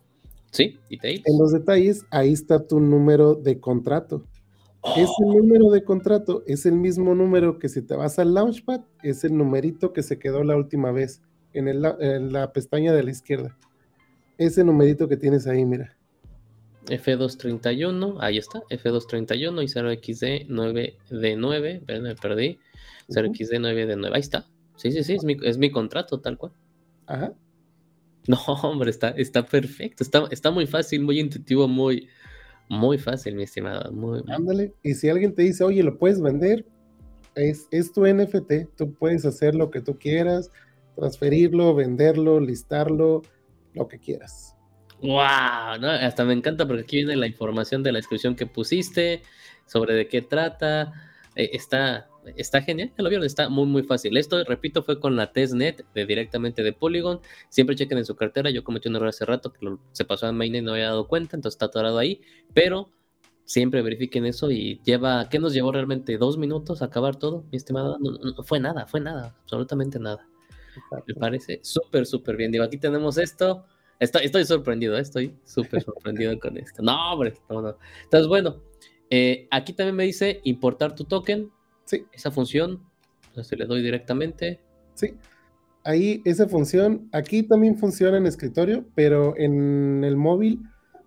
Sí, detalles. En los detalles, ahí está tu número de contrato. Ese número de contrato es el mismo número que si te vas al Launchpad, es el numerito que se quedó la última vez en, la pestaña de la izquierda. Ese numerito que tienes ahí, mira. F231, ahí está, F231 y 0XD9D9, me perdí, 0XD9D9, ahí está. Sí, sí, sí, es mi, es mi contrato tal cual. Ajá. No, hombre, está, está perfecto, está, está muy fácil, muy intuitivo, muy, muy fácil, mi estimado. Muy, Ándale. Y si alguien te dice, oye, lo puedes vender, es, es tu NFT. Tú puedes hacer lo que tú quieras, transferirlo, venderlo, listarlo, lo que quieras. ¡Wow! ¿no? Hasta me encanta porque aquí viene la información de la inscripción que pusiste, sobre de qué trata. Eh, está, está genial, ya lo vieron, está muy muy fácil. Esto, repito, fue con la testnet de directamente de Polygon. Siempre chequen en su cartera. Yo cometí un error hace rato que se pasó a mainnet y no había dado cuenta, entonces está atorado ahí. Pero siempre verifiquen eso y lleva, ¿qué nos llevó realmente? ¿Dos minutos a acabar todo, mi estimado? No, fue nada, fue nada, absolutamente nada. Me parece súper, súper bien. Digo, aquí tenemos esto. Estoy, estoy sorprendido, ¿eh? estoy súper sorprendido con esto. No, hombre, no, no. Entonces, bueno, eh, aquí también me dice importar tu token. Sí. Esa función, entonces le doy directamente. Sí. ahí esa función, aquí también funciona en escritorio, pero en el móvil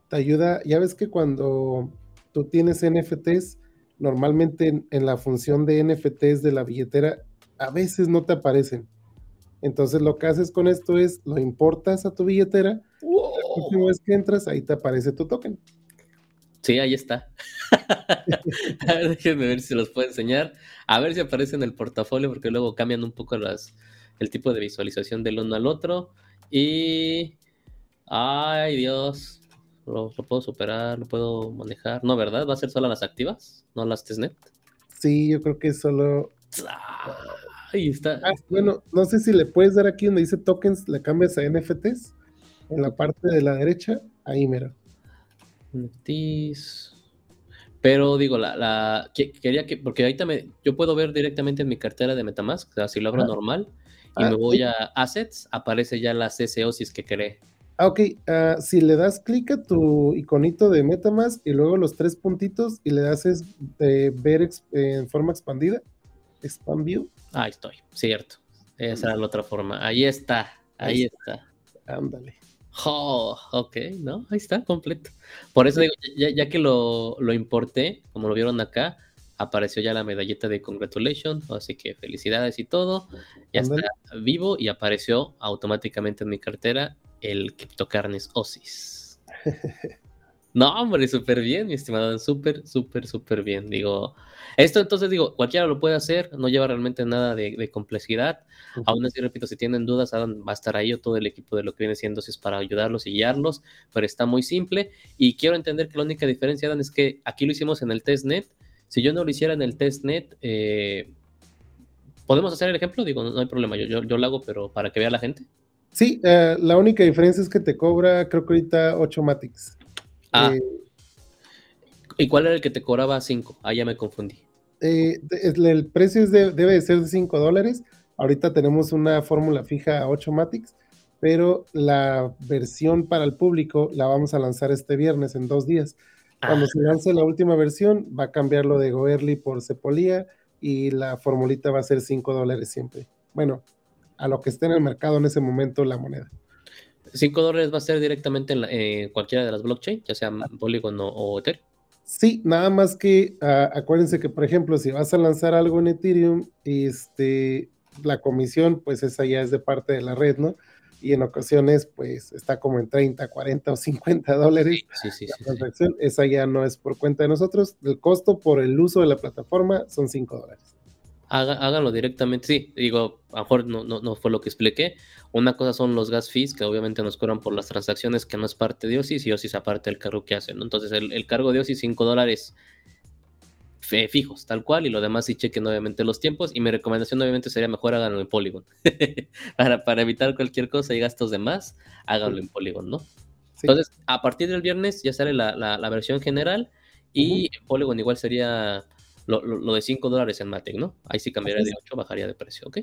te ayuda, ya ves que cuando tú tienes NFTs, normalmente en, la función de NFTs de la billetera, a veces no te aparecen. Entonces lo que haces con esto es, lo importas a tu billetera, y una vez que entras, ahí te aparece tu token. Sí, ahí está. a ver, déjenme ver si los puedo enseñar. A ver si aparece en el portafolio, porque luego cambian un poco las, el tipo de visualización del uno al otro. Y. Ay, Dios. Lo, puedo superar, lo puedo manejar. No, ¿verdad? ¿Va a ser solo las activas? ¿No las testnet? Sí, yo creo que solo. Ahí está. Ah, bueno, no sé si le puedes dar aquí donde dice tokens, le cambias a NFTs. En la parte de la derecha, ahí mira. NFTs. Pero digo, la, la quería que, porque ahorita me, yo puedo ver directamente en mi cartera de Metamask, o sea, si lo abro normal y ah, me voy a Assets, aparece ya la CCO si es que cree. Ah, ok. Ah, si le das clic a tu iconito de Metamask y luego los tres puntitos y le das es, ver en forma expandida, Expand View. Ahí estoy, cierto. Esa era la otra forma. Ahí está, ahí, está. Ándale. Oh, ok, ¿no? Ahí está, completo. Por eso digo, ya, que lo, lo, importé, como lo vieron acá, apareció ya la medallita de congratulations, así que felicidades y todo. Ya está vivo y apareció automáticamente en mi cartera el CryptoCarnes Osis. no, hombre, súper bien, mi estimado, súper, súper, súper bien. Digo, esto entonces digo, cualquiera lo puede hacer, no lleva realmente nada de, complejidad. Aún así, repito, si tienen dudas, Adam va a estar ahí o todo el equipo de lo que viene siendo Osis para ayudarlos y guiarlos, pero está muy simple. Y quiero entender que la única diferencia, Adam, es que aquí lo hicimos en el testnet. Si yo no lo hiciera en el testnet, eh, ¿podemos hacer el ejemplo? Digo, no, hay problema, yo, yo, yo lo hago, pero para que vea la gente. Sí, eh, la única diferencia es que te cobra, creo que ahorita 8 Matics. Ah. Eh, ¿Y cuál era el que te cobraba 5? Ah, ya me confundí. Eh, el precio debe de ser de 5 dólares. Ahorita tenemos una fórmula fija a 8 Matics, pero la versión para el público la vamos a lanzar este viernes en dos días. Cuando ah. se lance la última versión, va a cambiar lo de Goerli por Cepolía y la formulita va a ser 5 dólares siempre. Bueno, a lo que esté en el mercado en ese momento la moneda. 5 dólares va a ser directamente en eh, cualquiera de las blockchains, ya sea Polygon o, Ethereum. Sí, nada más que ah, acuérdense que, por ejemplo, si vas a lanzar algo en Ethereum, este, la comisión, pues esa ya es de parte de la red, ¿no? Y en ocasiones, pues está como en 30, 40 o 50 dólares. Sí, sí, la transacción, esa ya no es por cuenta de nosotros. El costo por el uso de la plataforma son 5 dólares háganlo directamente. Sí, digo, a lo mejor no, no, fue lo que expliqué. Una cosa son los gas fees, que obviamente nos cobran por las transacciones, que no es parte de OSIS, y OSIS aparte del cargo que hacen. Entonces, el, cargo de OSIS, 5 dólares fijos, tal cual, y lo demás sí chequen obviamente los tiempos. Y mi recomendación, obviamente, sería mejor háganlo en Polygon. para, para evitar cualquier cosa y gastos de más, háganlo en Polygon, ¿no? Entonces, a partir del viernes ya sale la, la, versión general, y en Polygon igual sería lo, de 5 dólares en Matic, ¿no? Ahí sí cambiaría de 8, bajaría de precio, ¿ok?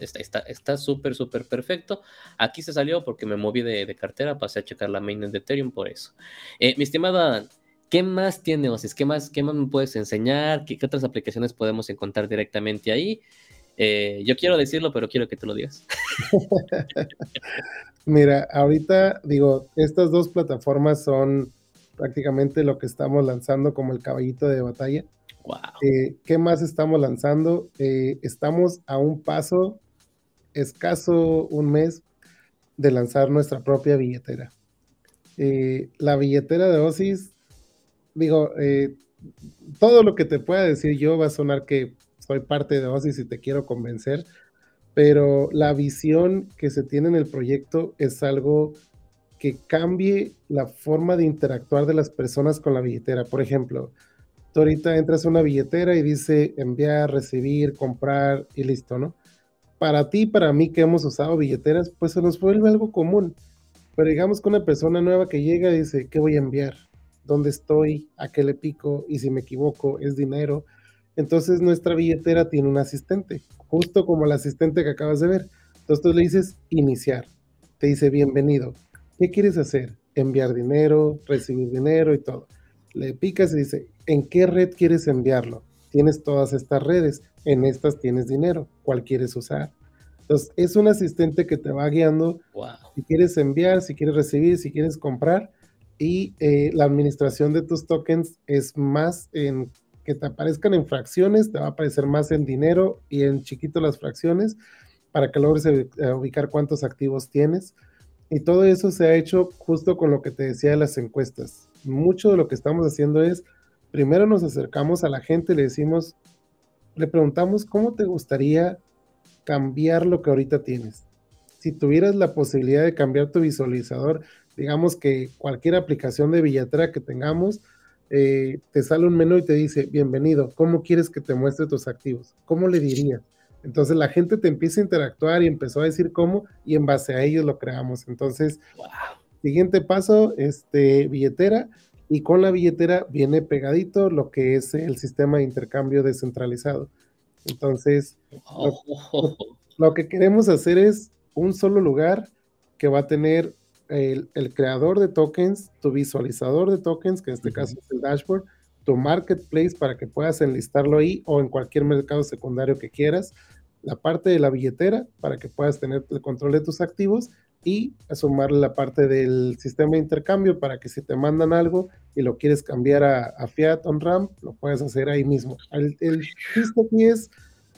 Está súper, súper perfecto. Aquí se salió porque me moví de, cartera, pasé a checar la mainnet de Ethereum por eso. Eh, mi estimada, ¿qué más tiene Osis? ¿Qué más, qué más me puedes enseñar? ¿Qué, otras aplicaciones podemos encontrar directamente ahí? Eh, yo quiero decirlo, pero quiero que te lo digas. Mira, ahorita digo, estas dos plataformas son prácticamente lo que estamos lanzando como el caballito de batalla. Eh, ¿Qué más estamos lanzando? Eh, estamos a un paso, escaso un mes, de lanzar nuestra propia billetera. Eh, la billetera de Osis, digo, todo lo que te pueda decir yo va a sonar que soy parte de Osis y te quiero convencer, pero la visión que se tiene en el proyecto es algo que cambie la forma de interactuar de las personas con la billetera. Por ejemplo, Tú ahorita entras a una billetera y dice enviar, recibir, comprar y listo, ¿no? Para ti, para mí que hemos usado billeteras, pues se nos vuelve algo común. Pero digamos que una persona nueva que llega dice, ¿qué voy a enviar? ¿Dónde estoy? ¿A qué le pico? Y si me equivoco, es dinero. Entonces nuestra billetera tiene un asistente, justo como el asistente que acabas de ver. Entonces tú le dices iniciar. Te dice bienvenido. ¿Qué quieres hacer? Enviar dinero, recibir dinero y todo le picas y dice, ¿en qué red quieres enviarlo? Tienes todas estas redes, en estas tienes dinero, ¿cuál quieres usar? Entonces, es un asistente que te va guiando si quieres enviar, si quieres recibir, si quieres comprar. Y eh, la administración de tus tokens es más en que te aparezcan en fracciones, te va a aparecer más en dinero y en chiquito las fracciones para que logres eh, ubicar cuántos activos tienes. Y todo eso se ha hecho justo con lo que te decía de las encuestas. Mucho de lo que estamos haciendo es, primero nos acercamos a la gente, le decimos, le preguntamos cómo te gustaría cambiar lo que ahorita tienes. Si tuvieras la posibilidad de cambiar tu visualizador, digamos que cualquier aplicación de billetera que tengamos, eh, te sale un menú y te dice, bienvenido, ¿cómo quieres que te muestre tus activos? ¿Cómo le dirías? Entonces la gente te empieza a interactuar y empezó a decir cómo y en base a ellos lo creamos. Entonces, siguiente paso, este, billetera y con la billetera viene pegadito lo que es el sistema de intercambio descentralizado. Entonces, lo, que queremos hacer es un solo lugar que va a tener el, creador de tokens, tu visualizador de tokens, que en este caso es el dashboard, tu marketplace para que puedas enlistarlo ahí o en cualquier mercado secundario que quieras, la parte de la billetera para que puedas tener el control de tus activos y sumarle la parte del sistema de intercambio para que si te mandan algo y lo quieres cambiar a, Fiat on RAM, lo puedes hacer ahí mismo. El, el es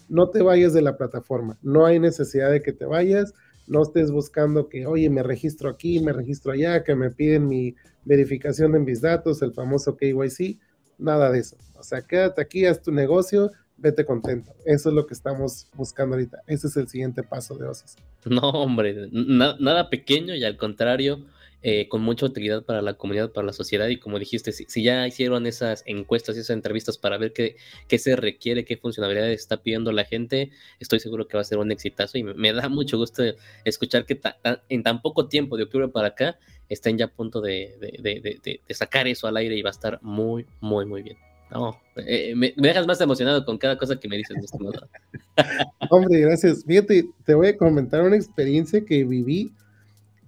no te vayas de la plataforma, no hay necesidad de que te vayas, no estés buscando que, oye, me registro aquí, me registro allá, que me piden mi verificación de mis datos, el famoso KYC, nada de eso. O sea, quédate aquí, haz tu negocio, vete contento. Eso es lo que estamos buscando ahorita. Ese es el siguiente paso de OSIS. No, hombre, nada pequeño y al contrario, eh, con mucha utilidad para la comunidad, para la sociedad. Y como dijiste, si, ya hicieron esas encuestas y esas entrevistas para ver qué, qué, se requiere, qué funcionalidades está pidiendo la gente, estoy seguro que va a ser un exitazo. Y me, da mucho gusto escuchar que en tan poco tiempo, de octubre para acá, estén ya a punto de, sacar eso al aire y va a estar muy, muy, muy bien. No, eh, me, dejas más emocionado con cada cosa que me dices. Hombre, gracias. Fíjate, te voy a comentar una experiencia que viví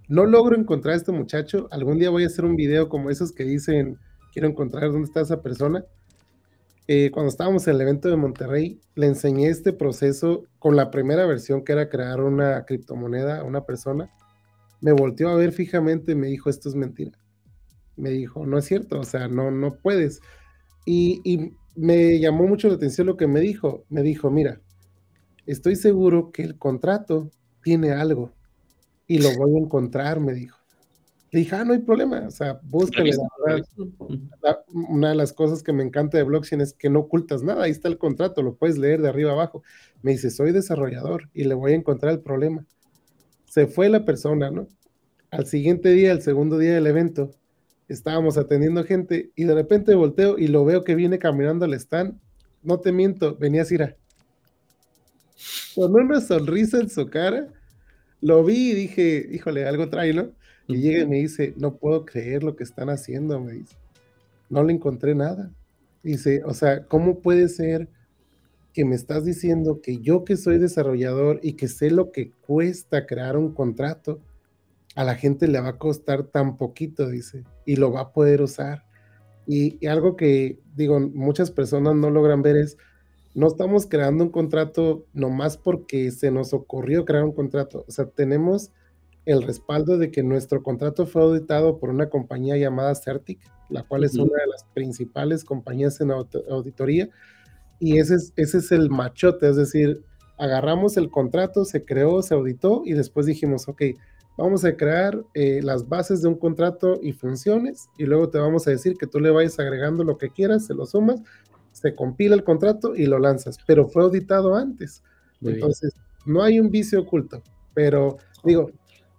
no logro encontrar a este muchacho. Algún día voy a hacer un video como esos que dicen, quiero encontrar dónde está esa persona. Eh, cuando estábamos en el evento de Monterrey, le enseñé este proceso con la primera versión que era crear una criptomoneda a una persona. Me volteó a ver fijamente y me dijo, esto es mentira. Me dijo, no es cierto, o sea, no, no puedes. Y, y me llamó mucho la atención lo que me dijo. Me dijo, mira, estoy seguro que el contrato tiene algo y lo voy a encontrar, me dijo. Le dije, ah, no hay problema, o sea, búscale. una de las cosas que me encanta de blockchain es que no ocultas nada, ahí está el contrato, lo puedes leer de arriba abajo. Me dice, soy desarrollador y le voy a encontrar el problema. Se fue la persona, ¿no? Al siguiente día, el segundo día del evento, estábamos atendiendo gente y de repente volteo y lo veo que viene caminando al stand. No te miento, venía Cira. Con una sonrisa en su cara lo vi y dije, híjole, algo trae, ¿no? Y llega y me dice, no puedo creer lo que están haciendo, me dice. No le encontré nada. Dice, o sea, ¿cómo puede ser que me estás diciendo que yo que soy desarrollador y que sé lo que cuesta crear un contrato, a la gente le va a costar tan poquito, dice, y lo va a poder usar? Y, y algo que, digo, muchas personas no logran ver es, no estamos creando un contrato nomás porque se nos ocurrió crear un contrato. O sea, tenemos el respaldo de que nuestro contrato fue auditado por una compañía llamada Certic, la cual es una de las principales compañías en auditoría. Y ese es, ese es el machote, es decir, agarramos el contrato, se creó, se auditó y después dijimos, ok, vamos a crear eh, las bases de un contrato y funciones y luego te vamos a decir que tú le vayas agregando lo que quieras, se lo sumas se compila el contrato y lo lanzas, pero fue auditado antes. Entonces, no hay un vicio oculto, pero digo,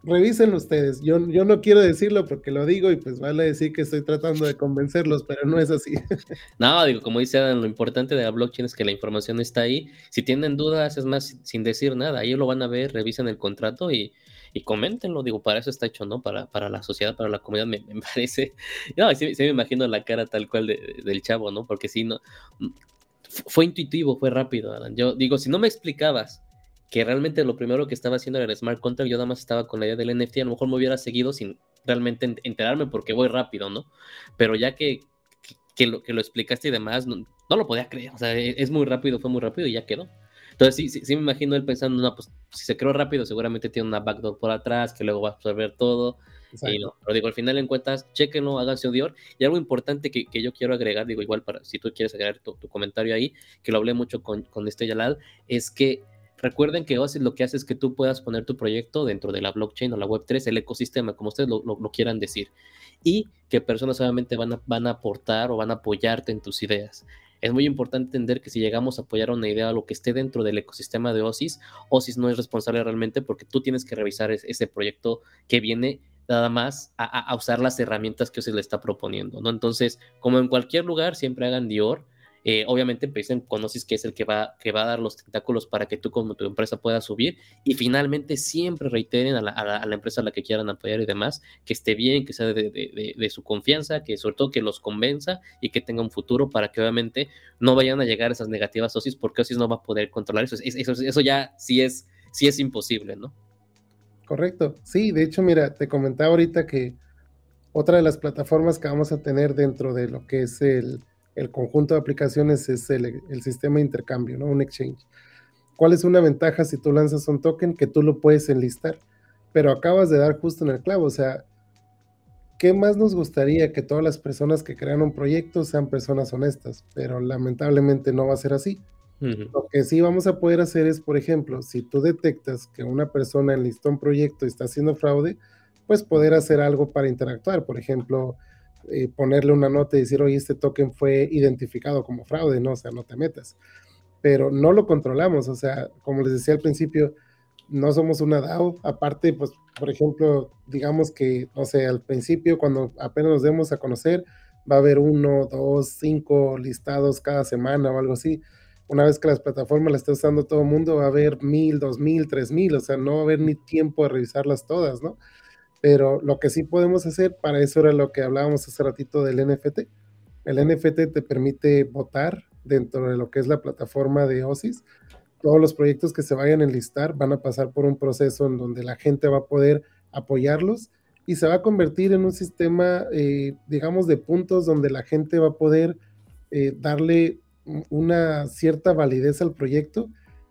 revisen ustedes. Yo, yo no quiero decirlo porque lo digo y pues vale decir que estoy tratando de convencerlos, pero no es así. No, digo, como dice Adam, lo importante de la blockchain es que la información está ahí. Si tienen dudas, es más, sin decir nada, ahí lo van a ver, revisen el contrato y, y coméntenlo, digo, para eso está hecho, ¿no? Para, para la sociedad, para la comunidad, me, parece. No, sí, me imagino la cara tal cual del chavo, ¿no? Porque si no. Mm, fue intuitivo, fue rápido, Alan. Yo digo, si no me explicabas que realmente lo primero que estaba haciendo era el smart contract, yo nada más estaba con la idea del NFT, a lo mejor me hubiera seguido sin realmente enterarme porque voy rápido, ¿no? Pero ya que, que, lo, que lo explicaste y demás, no, no, lo podía creer, o sea, e, es muy rápido, fue muy rápido y ya quedó. Entonces, sí, sí, sí, me imagino él pensando, no, pues si se creó rápido, seguramente tiene una backdoor por atrás que luego va a absorber todo. Y no, pero digo, al final en cuentas, chequenlo, háganse odiar. Y algo importante que, que, yo quiero agregar, digo, igual para si tú quieres agregar tu, tu comentario ahí, que lo hablé mucho con, con este Yalal, es que recuerden que OASIS lo que hace es que tú puedas poner tu proyecto dentro de la blockchain o la Web3, el ecosistema, como ustedes lo, lo, lo quieran decir. Y que personas obviamente van a, van a aportar o van a apoyarte en tus ideas es muy importante entender que si llegamos a apoyar una idea o lo que esté dentro del ecosistema de OSIS, OSIS no es responsable realmente porque tú tienes que revisar ese proyecto que viene nada más a, usar las herramientas que OSIS le está proponiendo, ¿no? Entonces, como en cualquier lugar, siempre hagan Dior, eh, obviamente empiecen con OSIS, que es el que va, que va a dar los tentáculos para que tú como tu empresa puedas subir y finalmente siempre reiteren a la, empresa a la que quieran apoyar y demás, que esté bien, que sea de, su confianza, que sobre todo que los convenza y que tenga un futuro para que obviamente no vayan a llegar esas negativas OSIS porque OSIS no va a poder controlar eso. Eso, eso ya sí es, sí es imposible, ¿no? Correcto. Sí, de hecho, mira, te comentaba ahorita que otra de las plataformas que vamos a tener dentro de lo que es el, el conjunto de aplicaciones es el, sistema de intercambio, ¿no? Un exchange. ¿Cuál es una ventaja si tú lanzas un token que tú lo puedes enlistar? Pero acabas de dar justo en el clavo, o sea, ¿qué más nos gustaría que todas las personas que crean un proyecto sean personas honestas? Pero lamentablemente no va a ser así. Lo que sí vamos a poder hacer es, por ejemplo, si tú detectas que una persona enlistó un proyecto y está haciendo fraude, pues poder hacer algo para interactuar. Por ejemplo, eh, ponerle una nota y decir, oye, este token fue identificado como fraude, ¿no? O sea, no te metas. Pero no lo controlamos, o sea, como les decía al principio, no somos una DAO. Aparte, pues, por ejemplo, digamos que, no sé, al principio, cuando apenas nos demos a conocer, va a haber uno, dos, cinco listados cada semana o algo así. Una vez que las plataformas las esté usando todo el mundo, va a haber mil, dos mil, tres mil, o sea, no va a haber ni tiempo de revisarlas todas, ¿no? Pero lo que sí podemos hacer, para eso era lo que hablábamos hace ratito del NFT. El NFT te permite votar dentro de lo que es la plataforma de OSIS. Todos los proyectos que se vayan a enlistar van a pasar por un proceso en donde la gente va a poder apoyarlos y se va a convertir en un sistema, eh, digamos, de puntos donde la gente va a poder eh, darle una cierta validez al proyecto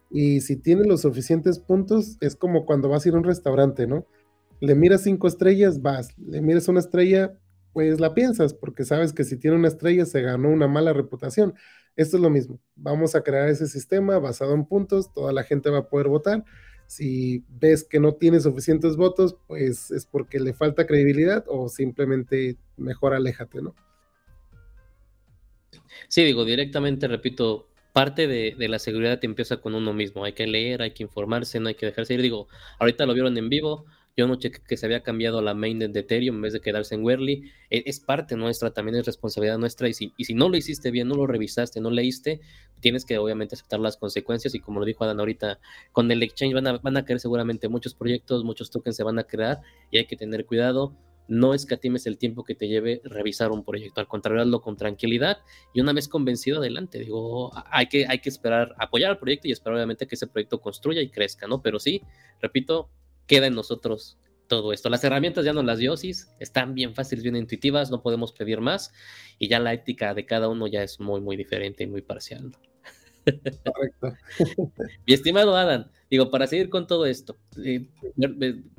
y si tiene los suficientes puntos, es como cuando vas a ir a un restaurante, ¿no? Le miras cinco estrellas, vas, le miras una estrella, pues la piensas, porque sabes que si tiene una estrella se ganó una mala reputación. Esto es lo mismo, vamos a crear ese sistema basado en puntos, toda la gente va a poder votar. Si ves que no tiene suficientes votos, pues es porque le falta credibilidad o simplemente mejor aléjate, ¿no? Sí, digo, directamente, repito, parte de, de, la seguridad empieza con uno mismo. Hay que leer, hay que informarse, no hay que dejarse ir. Digo, ahorita lo vieron en vivo, yo no chequé que se había cambiado la mainnet de Ethereum en vez de quedarse en Werly. E, es, parte nuestra, también es responsabilidad nuestra. Y si, y si no lo hiciste bien, no lo revisaste, no leíste, tienes que obviamente aceptar las consecuencias. Y como lo dijo Adán ahorita, con el exchange van a, van a caer seguramente muchos proyectos, muchos tokens se van a crear y hay que tener cuidado no escatimes el tiempo que te lleve revisar un proyecto, al contrario, hazlo con tranquilidad y una vez convencido, adelante. Digo, hay que, hay que esperar, apoyar al proyecto y esperar obviamente que ese proyecto construya y crezca, ¿no? Pero sí, repito, queda en nosotros todo esto. Las herramientas ya no las dio están bien fáciles, bien intuitivas, no podemos pedir más y ya la ética de cada uno ya es muy, muy diferente y muy parcial. Correcto. Mi estimado Adam, digo, para seguir con todo esto,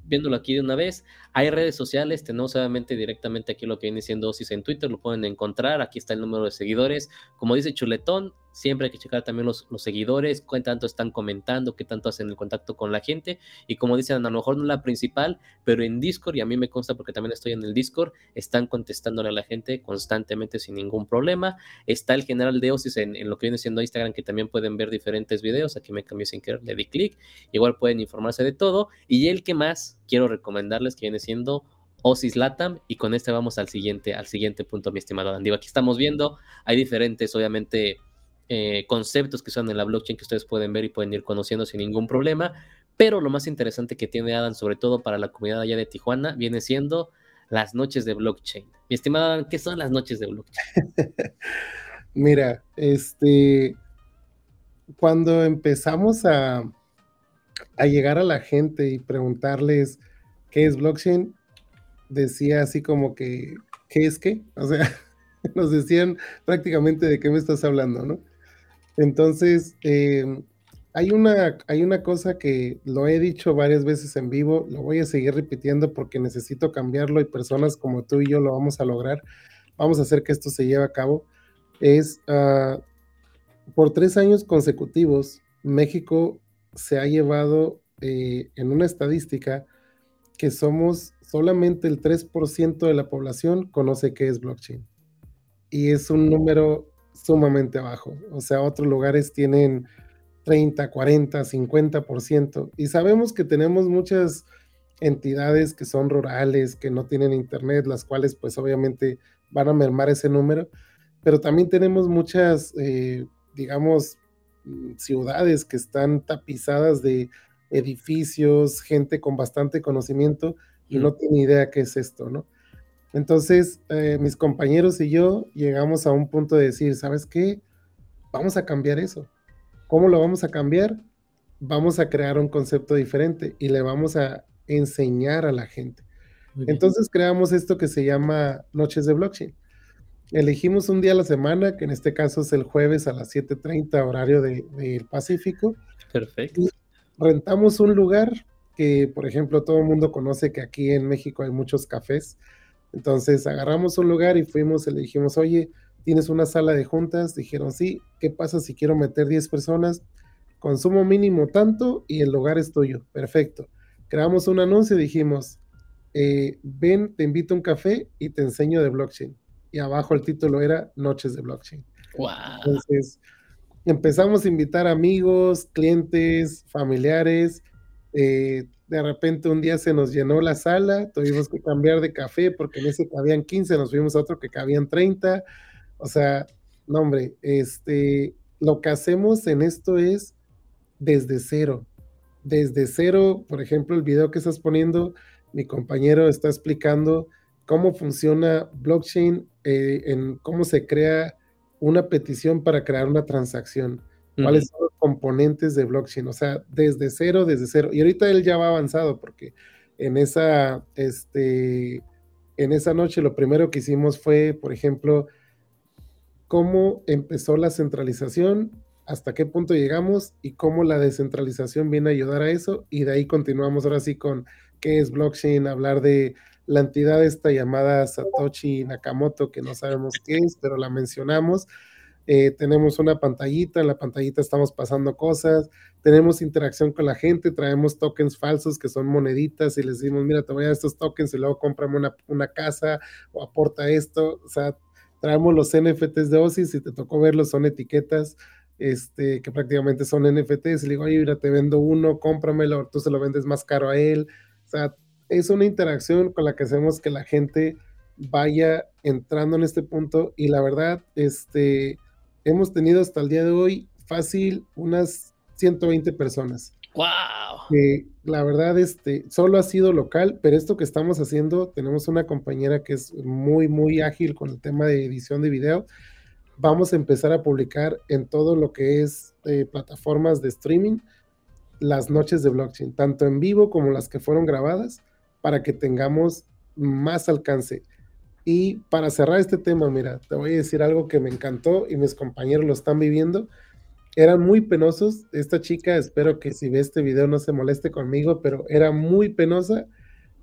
viéndolo aquí de una vez, hay redes sociales, tenemos obviamente directamente aquí lo que viene siendo OSIS en Twitter, lo pueden encontrar, aquí está el número de seguidores, como dice Chuletón, siempre hay que checar también los, seguidores, qué tanto están comentando, qué tanto hacen el contacto con la gente, y como dicen, a lo mejor no la principal, pero en Discord, y a mí me consta porque también estoy en el Discord, están contestándole a la gente constantemente sin ningún problema, está el general de OSIS en, en lo que viene siendo Instagram, que también pueden ver diferentes videos, aquí me cambié sin querer, le di clic, igual pueden informarse de todo, y el que más quiero recomendarles que viene siendo Osis Latam y con este vamos al siguiente, al siguiente punto, mi estimado Andy. Aquí estamos viendo, hay diferentes, obviamente, eh, conceptos que son en la blockchain que ustedes pueden ver y pueden ir conociendo sin ningún problema, pero lo más interesante que tiene Adam, sobre todo para la comunidad allá de Tijuana, viene siendo las noches de blockchain. Mi estimado Adam, ¿qué son las noches de blockchain? Mira, este, cuando empezamos a, a llegar a la gente y preguntarles qué es blockchain, decía así como que, ¿qué es qué? O sea, nos decían prácticamente de qué me estás hablando, ¿no? Entonces, eh, hay una, hay una cosa que lo he dicho varias veces en vivo, lo voy a seguir repitiendo porque necesito cambiarlo y personas como tú y yo lo vamos a lograr. Vamos a hacer que esto se lleve a cabo. Es uh, por tres años consecutivos, México se ha llevado eh, en una estadística que somos solamente el 3% de la población conoce qué es blockchain. Y es un número sumamente bajo. O sea, otros lugares tienen 30, 40, 50%. Y sabemos que tenemos muchas entidades que son rurales, que no tienen internet, las cuales pues obviamente van a mermar ese número. Pero también tenemos muchas, eh, digamos, ciudades que están tapizadas de edificios, gente con bastante conocimiento y no tiene idea qué es esto, ¿no? Entonces, eh, mis compañeros y yo llegamos a un punto de decir, ¿sabes qué? Vamos a cambiar eso. ¿Cómo lo vamos a cambiar? Vamos a crear un concepto diferente y le vamos a enseñar a la gente. Entonces creamos esto que se llama Noches de Blockchain. Elegimos un día a la semana, que en este caso es el jueves a las 7.30 horario del Pacífico. Perfecto rentamos un lugar que, por ejemplo, todo el mundo conoce que aquí en México hay muchos cafés. Entonces agarramos un lugar y fuimos y le dijimos, oye, ¿tienes una sala de juntas? Dijeron, sí, ¿qué pasa si quiero meter 10 personas? Consumo mínimo tanto y el lugar es tuyo. Perfecto. Creamos un anuncio y dijimos, eh, ven, te invito a un café y te enseño de blockchain. Y abajo el título era Noches de Blockchain. Wow. Entonces, empezamos a invitar amigos, clientes, familiares. Eh, de repente un día se nos llenó la sala, tuvimos que cambiar de café porque en ese cabían 15, nos fuimos a otro que cabían 30. O sea, no hombre, este, lo que hacemos en esto es desde cero. Desde cero, por ejemplo, el video que estás poniendo, mi compañero está explicando cómo funciona blockchain, eh, en cómo se crea una petición para crear una transacción. ¿Cuáles son los componentes de blockchain? O sea, desde cero, desde cero. Y ahorita él ya va avanzado porque en esa, este, en esa noche lo primero que hicimos fue, por ejemplo, cómo empezó la centralización, hasta qué punto llegamos y cómo la descentralización viene a ayudar a eso. Y de ahí continuamos ahora sí con qué es blockchain, hablar de la entidad esta llamada Satoshi Nakamoto, que no sabemos qué es, pero la mencionamos. Eh, tenemos una pantallita, en la pantallita estamos pasando cosas, tenemos interacción con la gente, traemos tokens falsos que son moneditas y les decimos, mira, te voy a dar estos tokens y luego cómprame una, una casa o aporta esto, o sea, traemos los NFTs de OSIS, si te tocó verlos, son etiquetas este, que prácticamente son NFTs, y le digo, oye, mira, te vendo uno, cómpramelo, tú se lo vendes más caro a él, o sea, es una interacción con la que hacemos que la gente vaya entrando en este punto y la verdad, este, hemos tenido hasta el día de hoy fácil unas 120 personas. ¡Wow! La verdad, este, solo ha sido local, pero esto que estamos haciendo, tenemos una compañera que es muy, muy ágil con el tema de edición de video. Vamos a empezar a publicar en todo lo que es eh, plataformas de streaming las noches de blockchain, tanto en vivo como las que fueron grabadas para que tengamos más alcance. Y para cerrar este tema, mira, te voy a decir algo que me encantó y mis compañeros lo están viviendo. Eran muy penosos. Esta chica, espero que si ve este video no se moleste conmigo, pero era muy penosa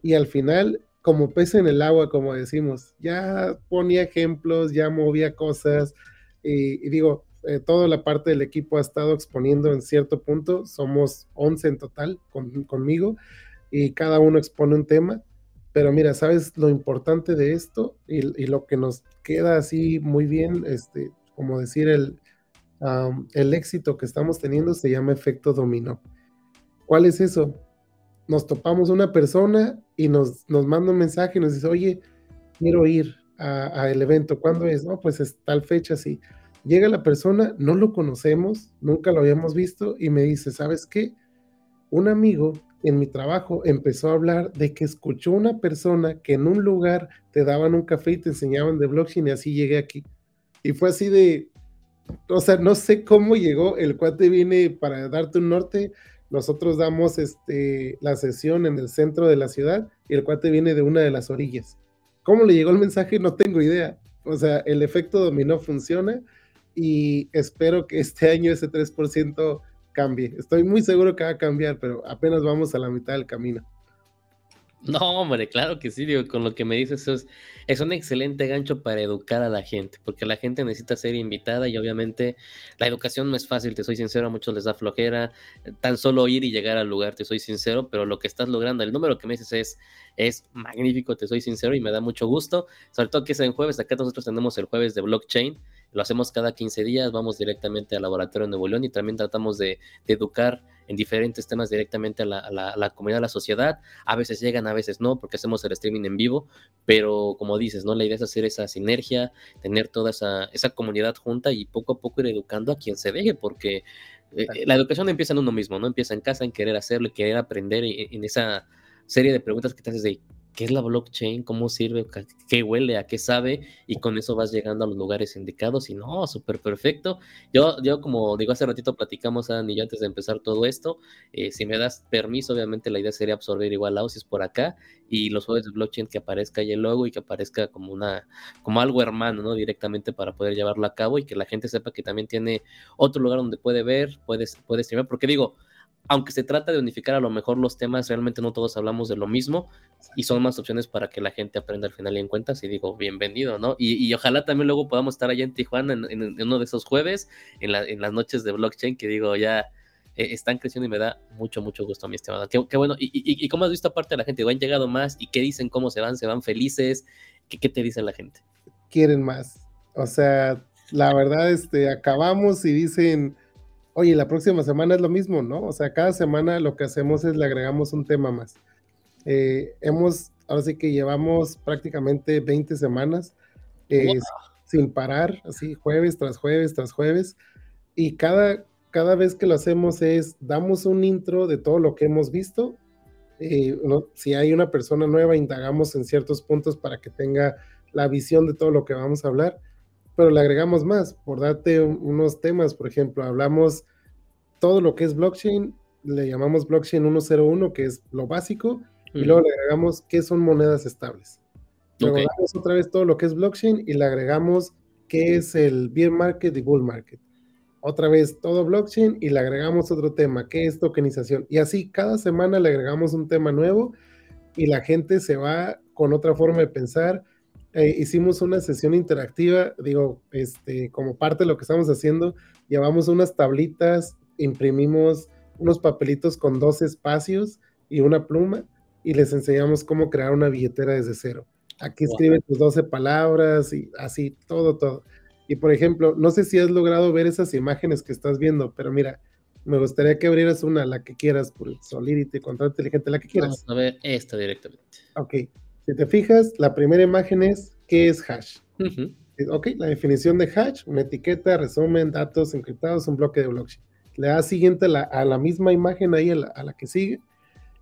y al final, como pez en el agua, como decimos, ya ponía ejemplos, ya movía cosas y, digo, eh, toda la parte del equipo ha estado exponiendo en cierto punto. Somos 11 en total conmigo y cada uno expone un tema. Pero mira, ¿sabes lo importante de esto? Y, lo que nos queda así muy bien, este, como decir, el, el éxito que estamos teniendo se llama efecto dominó. ¿Cuál es eso? Nos topamos una persona y nos, nos manda un mensaje y nos dice, oye, quiero ir al evento. ¿Cuándo es? No, pues es tal fecha, sí. Llega la persona, no lo conocemos, nunca lo habíamos visto y me dice, ¿sabes qué? Un amigo en mi trabajo empezó a hablar de que escuchó una persona que en un lugar te daban un café y te enseñaban de blockchain y así llegué aquí. Y fue así de, o sea, no sé cómo llegó, el cuate viene para darte un norte, nosotros damos este, la sesión en el centro de la ciudad y el cuate viene de una de las orillas. ¿Cómo le llegó el mensaje? No tengo idea. O sea, el efecto dominó funciona y espero que este año ese 3% cambie. Estoy muy seguro que va a cambiar, pero apenas vamos a la mitad del camino. No, hombre, claro que sí, digo, con lo que me dices es, es un excelente gancho para educar a la gente, porque la gente necesita ser invitada y obviamente la educación no es fácil, te soy sincero, a muchos les da flojera, tan solo ir y llegar al lugar, te soy sincero, pero lo que estás logrando, el número que me dices es, es magnífico, te soy sincero y me da mucho gusto, sobre todo que es en jueves, acá nosotros tenemos el jueves de blockchain, lo hacemos cada 15 días, vamos directamente al laboratorio de Nuevo León y también tratamos de, educar en diferentes temas directamente a la, comunidad, a la sociedad. A veces llegan, a veces no, porque hacemos el streaming en vivo, pero como dices, ¿no? La idea es hacer esa sinergia, tener toda esa, esa comunidad junta y poco a poco ir educando a quien se deje, porque eh, la educación empieza en uno mismo, ¿no? Empieza en casa, en querer hacerlo, querer aprender en, en esa serie de preguntas que te haces de qué es la blockchain, cómo sirve, qué huele, a qué sabe, y con eso vas llegando a los lugares indicados. Y no, súper perfecto. Yo, yo, como digo, hace ratito platicamos, Adam y yo, antes de empezar todo esto. Eh, si me das permiso, obviamente la idea sería absorber igual Ausis por acá y los juegos de blockchain que aparezca ahí el logo y que aparezca como una, como algo hermano, ¿no? Directamente para poder llevarlo a cabo y que la gente sepa que también tiene otro lugar donde puede ver, puede, puede streamar, porque digo, aunque se trata de unificar a lo mejor los temas, realmente no todos hablamos de lo mismo y son más opciones para que la gente aprenda al final y en cuentas y digo, bienvenido, ¿no? Y, ojalá también luego podamos estar allá en Tijuana en, uno de esos jueves, en, las noches de blockchain, que digo, ya eh, están creciendo y me da mucho, mucho gusto, mi estimado. Qué, bueno. Y, y, cómo has visto aparte de la gente? ¿Han llegado más? ¿Y qué dicen? ¿Cómo se van? ¿Se van felices? ¿Qué, qué te dice la gente? Quieren más. O sea, la verdad, este, acabamos y dicen oye, la próxima semana es lo mismo, ¿no? O sea, cada semana lo que hacemos es le agregamos un tema más. Eh, hemos, ahora sí que llevamos prácticamente 20 semanas eh, sin parar, así jueves tras jueves tras jueves, y cada, cada vez que lo hacemos es, damos un intro de todo lo que hemos visto. Eh, si hay una persona nueva, indagamos en ciertos puntos para que tenga la visión de todo lo que vamos a hablar pero le agregamos más, por darte unos temas, por ejemplo, hablamos todo lo que es blockchain, le llamamos blockchain 101, que es lo básico, y luego le agregamos qué son monedas estables. Luego damos otra vez todo lo que es blockchain y le agregamos qué es el bear market y bull market. Otra vez todo blockchain y le agregamos otro tema, qué es tokenización. Y así cada semana le agregamos un tema nuevo y la gente se va con otra forma de pensar eh, hicimos una sesión interactiva, digo, este, como parte de lo que estamos haciendo, llevamos unas tablitas, imprimimos unos papelitos con dos espacios y una pluma y les enseñamos cómo crear una billetera desde cero. Aquí escribe tus 12 palabras y así, todo, todo. Y por ejemplo, no sé si has logrado ver esas imágenes que estás viendo, pero mira, me gustaría que abrieras una, la que quieras, por Solidity, Contrato Inteligente, la que quieras. Vamos a ver esta directamente. Ok, si te fijas, la primera imagen es ¿qué es hash? Ok, la definición de hash, una etiqueta, resumen, datos encriptados, un bloque de blockchain. Le das siguiente a la, misma imagen ahí, a la, que sigue,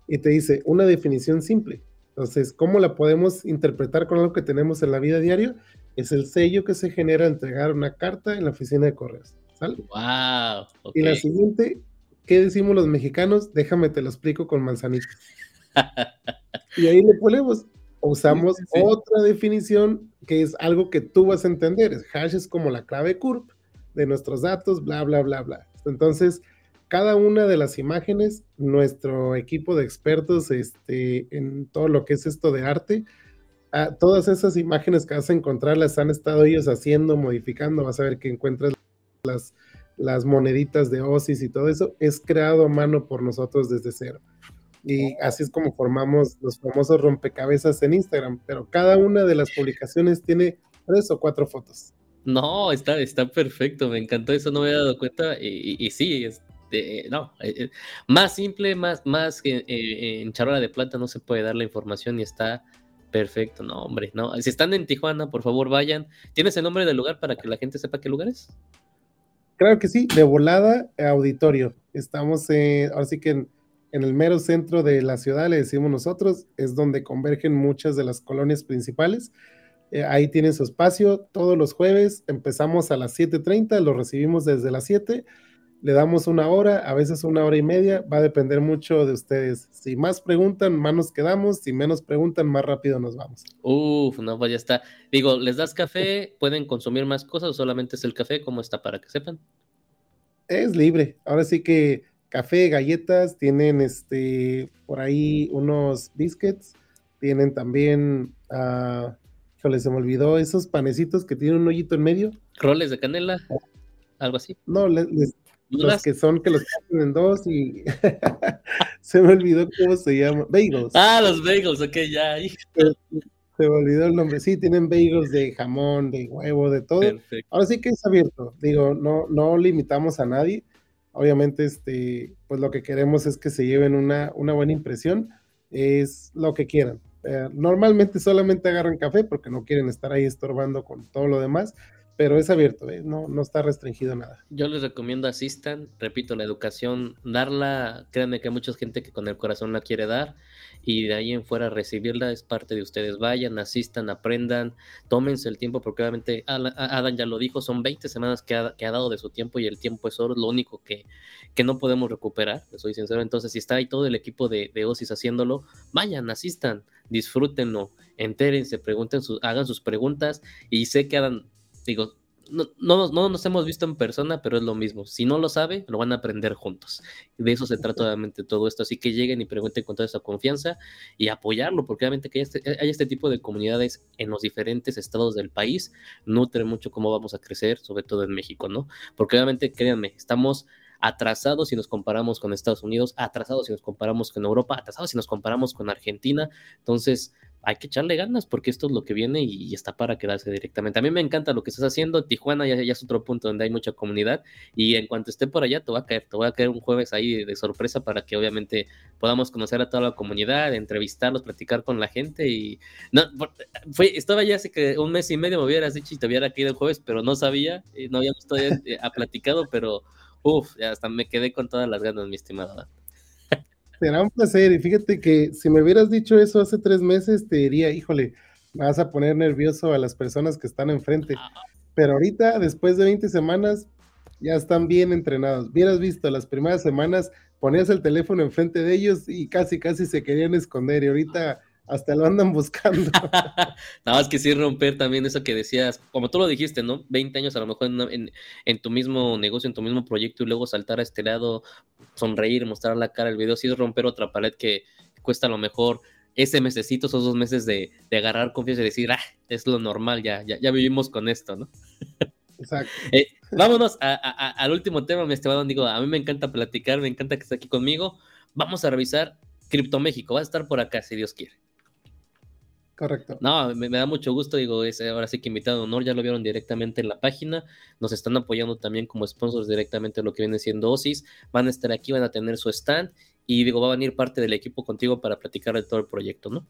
y te dice una definición simple. Entonces, ¿cómo la podemos interpretar con algo que tenemos en la vida diaria? Es el sello que se genera al entregar una carta en la oficina de correos. ¿Sale? Wow. Y la siguiente, ¿qué decimos los mexicanos? Déjame te lo explico con manzanita. y ahí le ponemos usamos otra definición que es algo que tú vas a entender. Hash es como la clave CURP de nuestros datos, bla, bla, bla, bla. Entonces, cada una de las imágenes, nuestro equipo de expertos este, en todo lo que es esto de arte, todas esas imágenes que vas a encontrar las han estado ellos haciendo, modificando, vas a ver que encuentras las, las moneditas de OSIS y todo eso, es creado a mano por nosotros desde cero. Y así es como formamos los famosos rompecabezas en Instagram, pero cada una de las publicaciones tiene tres o cuatro fotos. No, está, está perfecto, me encantó eso, no me había dado cuenta. Y, sí, este, no, eh, eh, más simple, más, más que eh, en charola de plata no se puede dar la información y está perfecto. No, hombre, no. Si están en Tijuana, por favor vayan. ¿Tienes el nombre del lugar para que la gente sepa qué lugar es? Claro que sí, de volada, auditorio. Estamos, ahora sí que en en el mero centro de la ciudad, le decimos nosotros, es donde convergen muchas de las colonias principales. Eh, ahí tienen su espacio todos los jueves, empezamos a las 7.30, lo recibimos desde las 7, le damos una hora, a veces una hora y media, va a depender mucho de ustedes. Si más preguntan, más nos quedamos, si menos preguntan, más rápido nos vamos. Uf, no, pues ya está. Digo, ¿les das café? ¿Pueden consumir más cosas o solamente es el café? ¿Cómo está para que sepan? Es libre. Ahora sí que café, galletas, tienen este por ahí unos biscuits, tienen también, uh, se me olvidó, esos panecitos que tienen un hoyito en medio. Roles de canela, algo así. No, los que son que los ponen en dos y se me olvidó cómo se llama. Bagels. Ah, los bagels, ok, ya. Se me olvidó el nombre. Sí, tienen bagels de jamón, de huevo, de todo. Ahora sí que es abierto. Digo, no, no limitamos a nadie. Obviamente, este, pues lo que queremos es que se lleven una, una buena impresión. Es lo que quieran. Eh, normalmente solamente agarran café porque no quieren estar ahí estorbando con todo lo demás pero es abierto, ¿eh? no, no está restringido nada. Yo les recomiendo asistan, repito, la educación, darla, créanme que hay mucha gente que con el corazón la quiere dar y de ahí en fuera recibirla es parte de ustedes. Vayan, asistan, aprendan, tómense el tiempo, porque obviamente Adam ya lo dijo, son 20 semanas que ha, dado de su tiempo y el tiempo es oro, lo único que, que no podemos recuperar, soy sincero. Entonces, si está ahí todo el equipo de, de OSIS haciéndolo, vayan, asistan, disfrútenlo, entérense, pregunten, hagan sus preguntas y sé que Adam digo, no, no, no, nos hemos visto en persona, pero es lo mismo. Si no lo sabe, lo van a aprender juntos. De eso se trata obviamente todo esto. Así que lleguen y pregunten con toda esa confianza y apoyarlo, porque obviamente que hay este, hay este tipo de comunidades en los diferentes estados del país, nutre mucho cómo vamos a crecer, sobre todo en México, ¿no? Porque obviamente, créanme, estamos atrasados si nos comparamos con Estados Unidos, atrasados si nos comparamos con Europa, atrasados si nos comparamos con Argentina. Entonces, hay que echarle ganas porque esto es lo que viene y, está para quedarse directamente. A mí me encanta lo que estás haciendo. Tijuana ya, es otro punto donde hay mucha comunidad y en cuanto esté por allá te voy a caer, te voy a caer un jueves ahí de, sorpresa para que obviamente podamos conocer a toda la comunidad, entrevistarlos, platicar con la gente y no, fue, estaba ya hace que un mes y medio me hubieras dicho y te hubiera caído el jueves, pero no sabía, eh, no habíamos todavía eh, platicado, pero uff, ya hasta me quedé con todas las ganas, mi estimada. Será un placer. Y fíjate que si me hubieras dicho eso hace tres meses, te diría, híjole, vas a poner nervioso a las personas que están enfrente. Pero ahorita, después de 20 semanas, ya están bien entrenados. Hubieras visto las primeras semanas, ponías el teléfono enfrente de ellos y casi, casi se querían esconder. Y ahorita hasta lo andan buscando. Nada más que sí romper también eso que decías, como tú lo dijiste, ¿no? 20 años a lo mejor en, en, tu mismo negocio, en tu mismo proyecto y luego saltar a este lado, sonreír, mostrar la cara, el video, sí es romper otra pared que cuesta a lo mejor ese mesecito, esos dos meses de, de agarrar confianza y decir, ah, es lo normal, ya, ya, ya vivimos con esto, ¿no? Exacto. Eh, vámonos al último tema, mi estimado. Digo, a mí me encanta platicar, me encanta que esté aquí conmigo. Vamos a revisar Cripto México, va a estar por acá si Dios quiere. Correcto. No, me, da mucho gusto, digo, es ahora sí que invitado de honor, ya lo vieron directamente en la página, nos están apoyando también como sponsors directamente lo que viene siendo OSIS, van a estar aquí, van a tener su stand y digo, va a venir parte del equipo contigo para platicar de todo el proyecto, ¿no?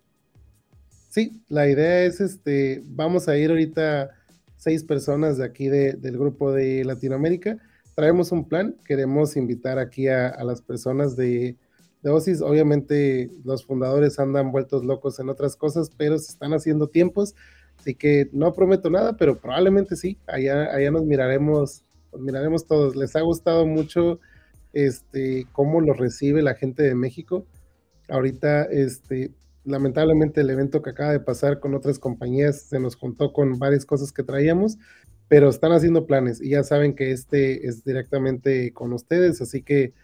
Sí, la idea es, este, vamos a ir ahorita seis personas de aquí del grupo de Latinoamérica, traemos un plan, queremos invitar aquí a las personas de de OSIS. Obviamente los fundadores andan vueltos locos en otras cosas, pero se están haciendo tiempos, así que no prometo nada, pero probablemente sí, allá, allá nos miraremos, nos miraremos todos. Les ha gustado mucho este, cómo lo recibe la gente de México. Ahorita, este, lamentablemente el evento que acaba de pasar con otras compañías se nos juntó con varias cosas que traíamos, pero están haciendo planes y ya saben que este es directamente con ustedes, así que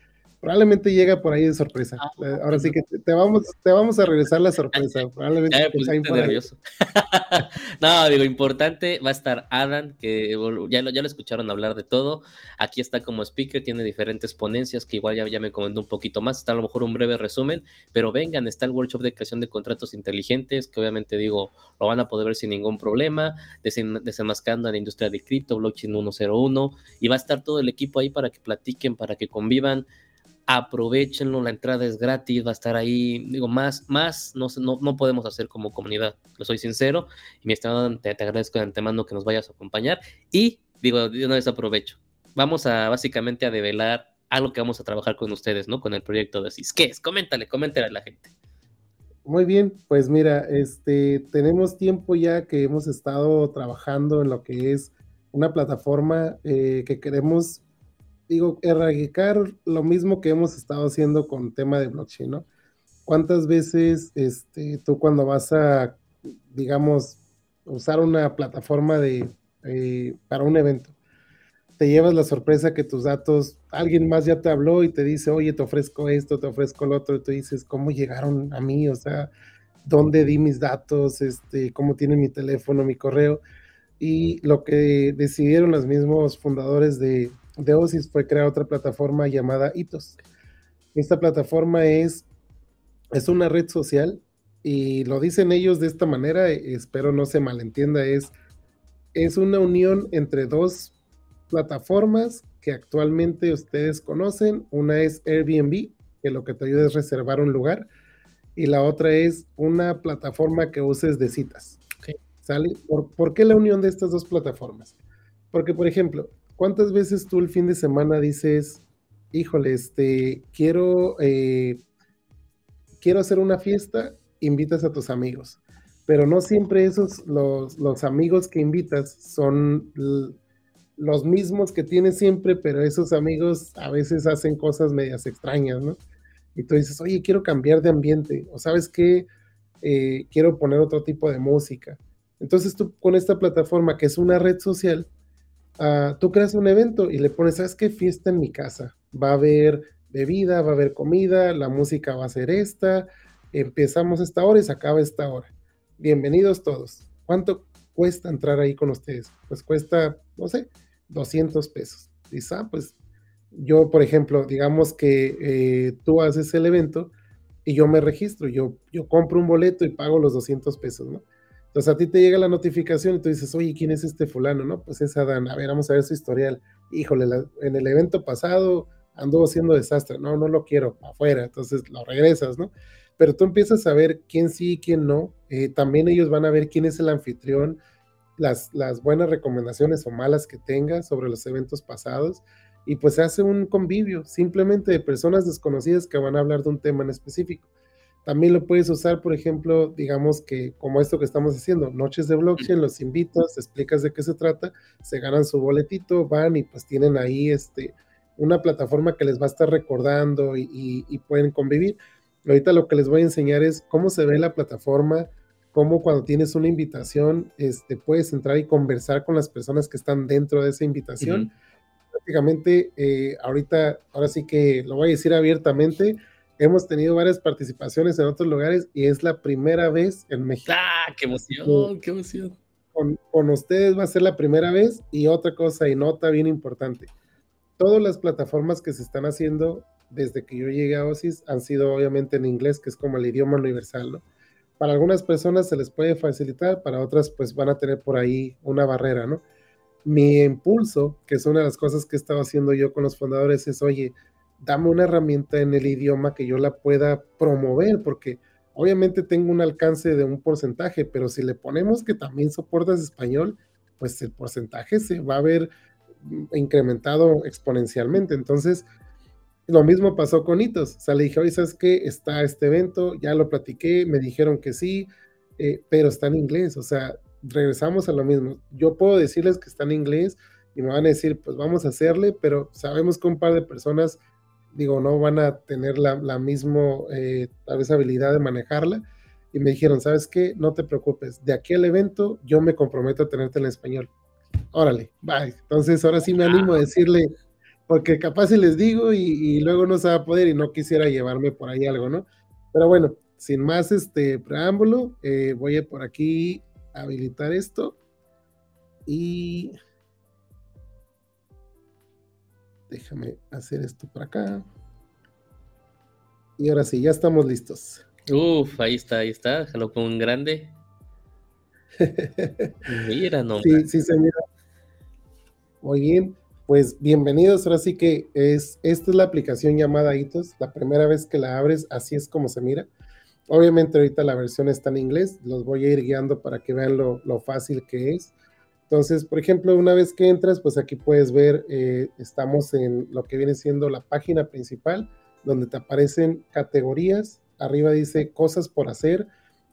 probablemente llega por ahí de sorpresa. Ah, eh, ahora sí que te vamos, te vamos a regresar la sorpresa. Probablemente nervioso. no, digo, importante, va a estar Adam, que ya lo, ya lo escucharon hablar de todo. Aquí está como speaker, tiene diferentes ponencias que igual ya, ya me comentó un poquito más. Está a lo mejor un breve resumen, pero vengan, está el workshop de creación de contratos inteligentes, que obviamente digo, lo van a poder ver sin ningún problema, desenmascando a la industria de cripto, blockchain 101, y va a estar todo el equipo ahí para que platiquen, para que convivan aprovechenlo, la entrada es gratis, va a estar ahí, digo, más, más no, no, no podemos hacer como comunidad, lo soy sincero, y mi estimado, te, agradezco de antemano que nos vayas a acompañar, y digo, de una vez aprovecho, vamos a básicamente a develar algo que vamos a trabajar con ustedes, ¿no? Con el proyecto de CIS. ¿Qué es? Coméntale, coméntale a la gente. Muy bien, pues mira, este, tenemos tiempo ya que hemos estado trabajando en lo que es una plataforma eh, que queremos digo, erradicar lo mismo que hemos estado haciendo con tema de blockchain, ¿no? ¿Cuántas veces este, tú cuando vas a, digamos, usar una plataforma de, eh, para un evento, te llevas la sorpresa que tus datos, alguien más ya te habló y te dice, oye, te ofrezco esto, te ofrezco lo otro, y tú dices, ¿cómo llegaron a mí? O sea, ¿dónde di mis datos? Este, ¿Cómo tienen mi teléfono, mi correo? Y lo que decidieron los mismos fundadores de, de OSIS fue crear otra plataforma llamada Hitos. Esta plataforma es, es una red social y lo dicen ellos de esta manera, espero no se malentienda, es, es una unión entre dos plataformas que actualmente ustedes conocen. Una es Airbnb, que lo que te ayuda es reservar un lugar, y la otra es una plataforma que uses de citas. ¿Sale? ¿Por, qué la unión de estas dos plataformas? Porque, por ejemplo, ¿cuántas veces tú el fin de semana dices, híjole, este, quiero, eh, quiero hacer una fiesta, invitas a tus amigos? Pero no siempre esos, los, los amigos que invitas son los mismos que tienes siempre, pero esos amigos a veces hacen cosas medias extrañas, ¿no? Y tú dices, oye, quiero cambiar de ambiente, o sabes qué, eh, quiero poner otro tipo de música. Entonces tú con esta plataforma, que es una red social, tú creas un evento y le pones, ¿sabes qué? Fiesta en mi casa. Va a haber bebida, va a haber comida, la música va a ser esta, empezamos esta hora y se acaba esta hora. Bienvenidos todos. ¿Cuánto cuesta entrar ahí con ustedes? Pues cuesta, no sé, 200 pesos. Dice, ah, pues yo, por ejemplo, digamos que eh, tú haces el evento y yo me registro, yo, yo compro un boleto y pago los 200 pesos, ¿no? Entonces a ti te llega la notificación y tú dices, oye, ¿quién es este fulano? No, pues es Adán, a ver, vamos a ver su historial. Híjole, en el evento pasado anduvo haciendo desastre, no, no lo quiero, afuera, entonces lo regresas, ¿no? Pero tú empiezas a ver quién sí y quién no, eh, también ellos van a ver quién es el anfitrión, las, buenas recomendaciones o malas que tenga sobre los eventos pasados y pues se hace un convivio simplemente de personas desconocidas que van a hablar de un tema en específico. También lo puedes usar, por ejemplo, digamos que como esto que estamos haciendo, noches de blockchain, los invitas, explicas de qué se trata, se ganan su boletito, van y pues tienen ahí este, una plataforma que les va a estar recordando y, y pueden convivir. Ahorita lo que les voy a enseñar es cómo se ve la plataforma, cómo cuando tienes una invitación, este, puedes entrar y conversar con las personas que están dentro de esa invitación. Prácticamente, eh, ahorita, ahora sí que lo voy a decir abiertamente, hemos tenido varias participaciones en otros lugares y es la primera vez en México. ¡Ah, qué emoción, qué emoción! Con, con ustedes va a ser la primera vez y otra cosa y nota bien importante. Todas las plataformas que se están haciendo desde que yo llegué a OSIS han sido obviamente en inglés, que es como el idioma universal, ¿no? para algunas personas se les puede facilitar, para otras pues van a tener por ahí una barrera, ¿no? Mi impulso, que es una de las cosas que he estado haciendo yo con los fundadores, es, oye, dame una herramienta en el idioma que yo la pueda promover, porque obviamente tengo un alcance de un porcentaje, pero si le ponemos que también soportas español, pues el porcentaje se va a ver incrementado exponencialmente. Entonces, lo mismo pasó con Hitos. O sea, le dije, oye, ¿sabes qué? Está este evento, ya lo platiqué, me dijeron que sí, eh, pero está en inglés. O sea, regresamos a lo mismo. Yo puedo decirles que está en inglés y me van a decir, pues vamos a hacerle, pero sabemos que un par de personas, digo, no van a tener la, la misma, eh, tal vez, habilidad de manejarla. Y me dijeron, ¿sabes qué? No te preocupes, de aquí al evento yo me comprometo a tenerte en español. Órale, bye. Entonces, ahora sí me animo a decirle, porque capaz si les digo y, luego no se va a poder y no quisiera llevarme por ahí algo, ¿no? Pero bueno, sin más este preámbulo, eh, voy a por aquí habilitar esto y déjame hacer esto por acá. Y ahora sí, ya estamos listos. Uf, ahí está, ahí está, déjalo con un grande. mira, no. Sí, sí, se mira. Muy bien pues bienvenidos, ahora sí que es, esta es la aplicación llamada Hitos, la primera vez que la abres, así es como se mira. Obviamente ahorita la versión está en inglés, los voy a ir guiando para que vean lo, fácil que es. Entonces, por ejemplo, una vez que entras, pues aquí puedes ver, eh, estamos en lo que viene siendo la página principal, donde te aparecen categorías, arriba dice cosas por hacer,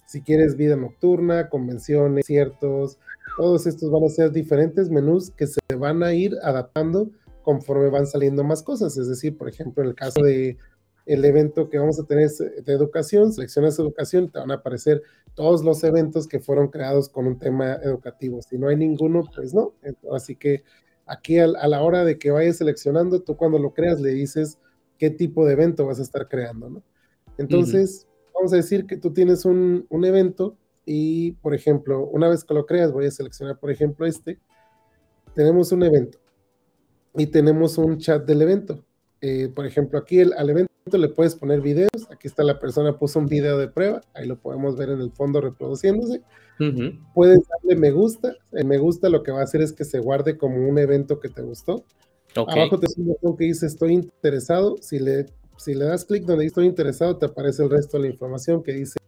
si quieres vida nocturna, convenciones, ciertos, todos estos van a ser diferentes menús que se van a ir adaptando conforme van saliendo más cosas. Es decir, por ejemplo, en el caso de el evento que vamos a tener de educación, seleccionas educación, te van a aparecer todos los eventos que fueron creados con un tema educativo. Si no hay ninguno, pues no. Así que Aquí a, la hora de que vayas seleccionando, tú cuando lo creas le dices qué tipo de evento vas a estar creando, ¿no? Entonces, vamos a decir que tú tienes un, un, evento y, por ejemplo, una vez que lo creas, voy a seleccionar, por ejemplo, este. Tenemos un evento y tenemos un chat del evento. Eh, por ejemplo, aquí el, al evento le puedes poner videos. Aquí está la persona, puso un video de prueba. Ahí lo podemos ver en el fondo reproduciéndose. Puedes darle me gusta. El me gusta lo que va a hacer es que se guarde como un evento que te gustó. Abajo te un botón que dice estoy interesado. Si le, si le das clic donde dice estoy interesado, te aparece el resto de la información que dice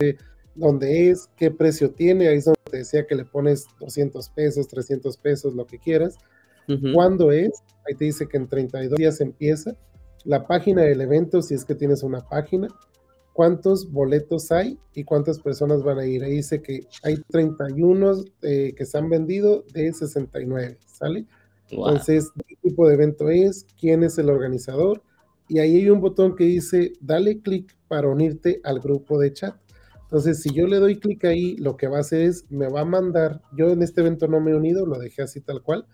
dónde es, qué precio tiene. Ahí es donde te decía que le pones 200 pesos, 300 pesos, lo que quieras. ¿Cuándo es? Ahí te dice que en 32 días empieza. La página del evento, si es que tienes una página cuántos boletos hay y cuántas personas van a ir. Ahí dice que hay 31 eh, que se han vendido de 69, ¿sale? Entonces, ¿qué tipo de evento es? ¿Quién es el organizador? Y ahí hay un botón que dice, dale clic para unirte al grupo de chat. Entonces, si yo le doy clic ahí, lo que va a hacer es, me va a mandar, yo en este evento no me he unido, lo dejé así tal cual,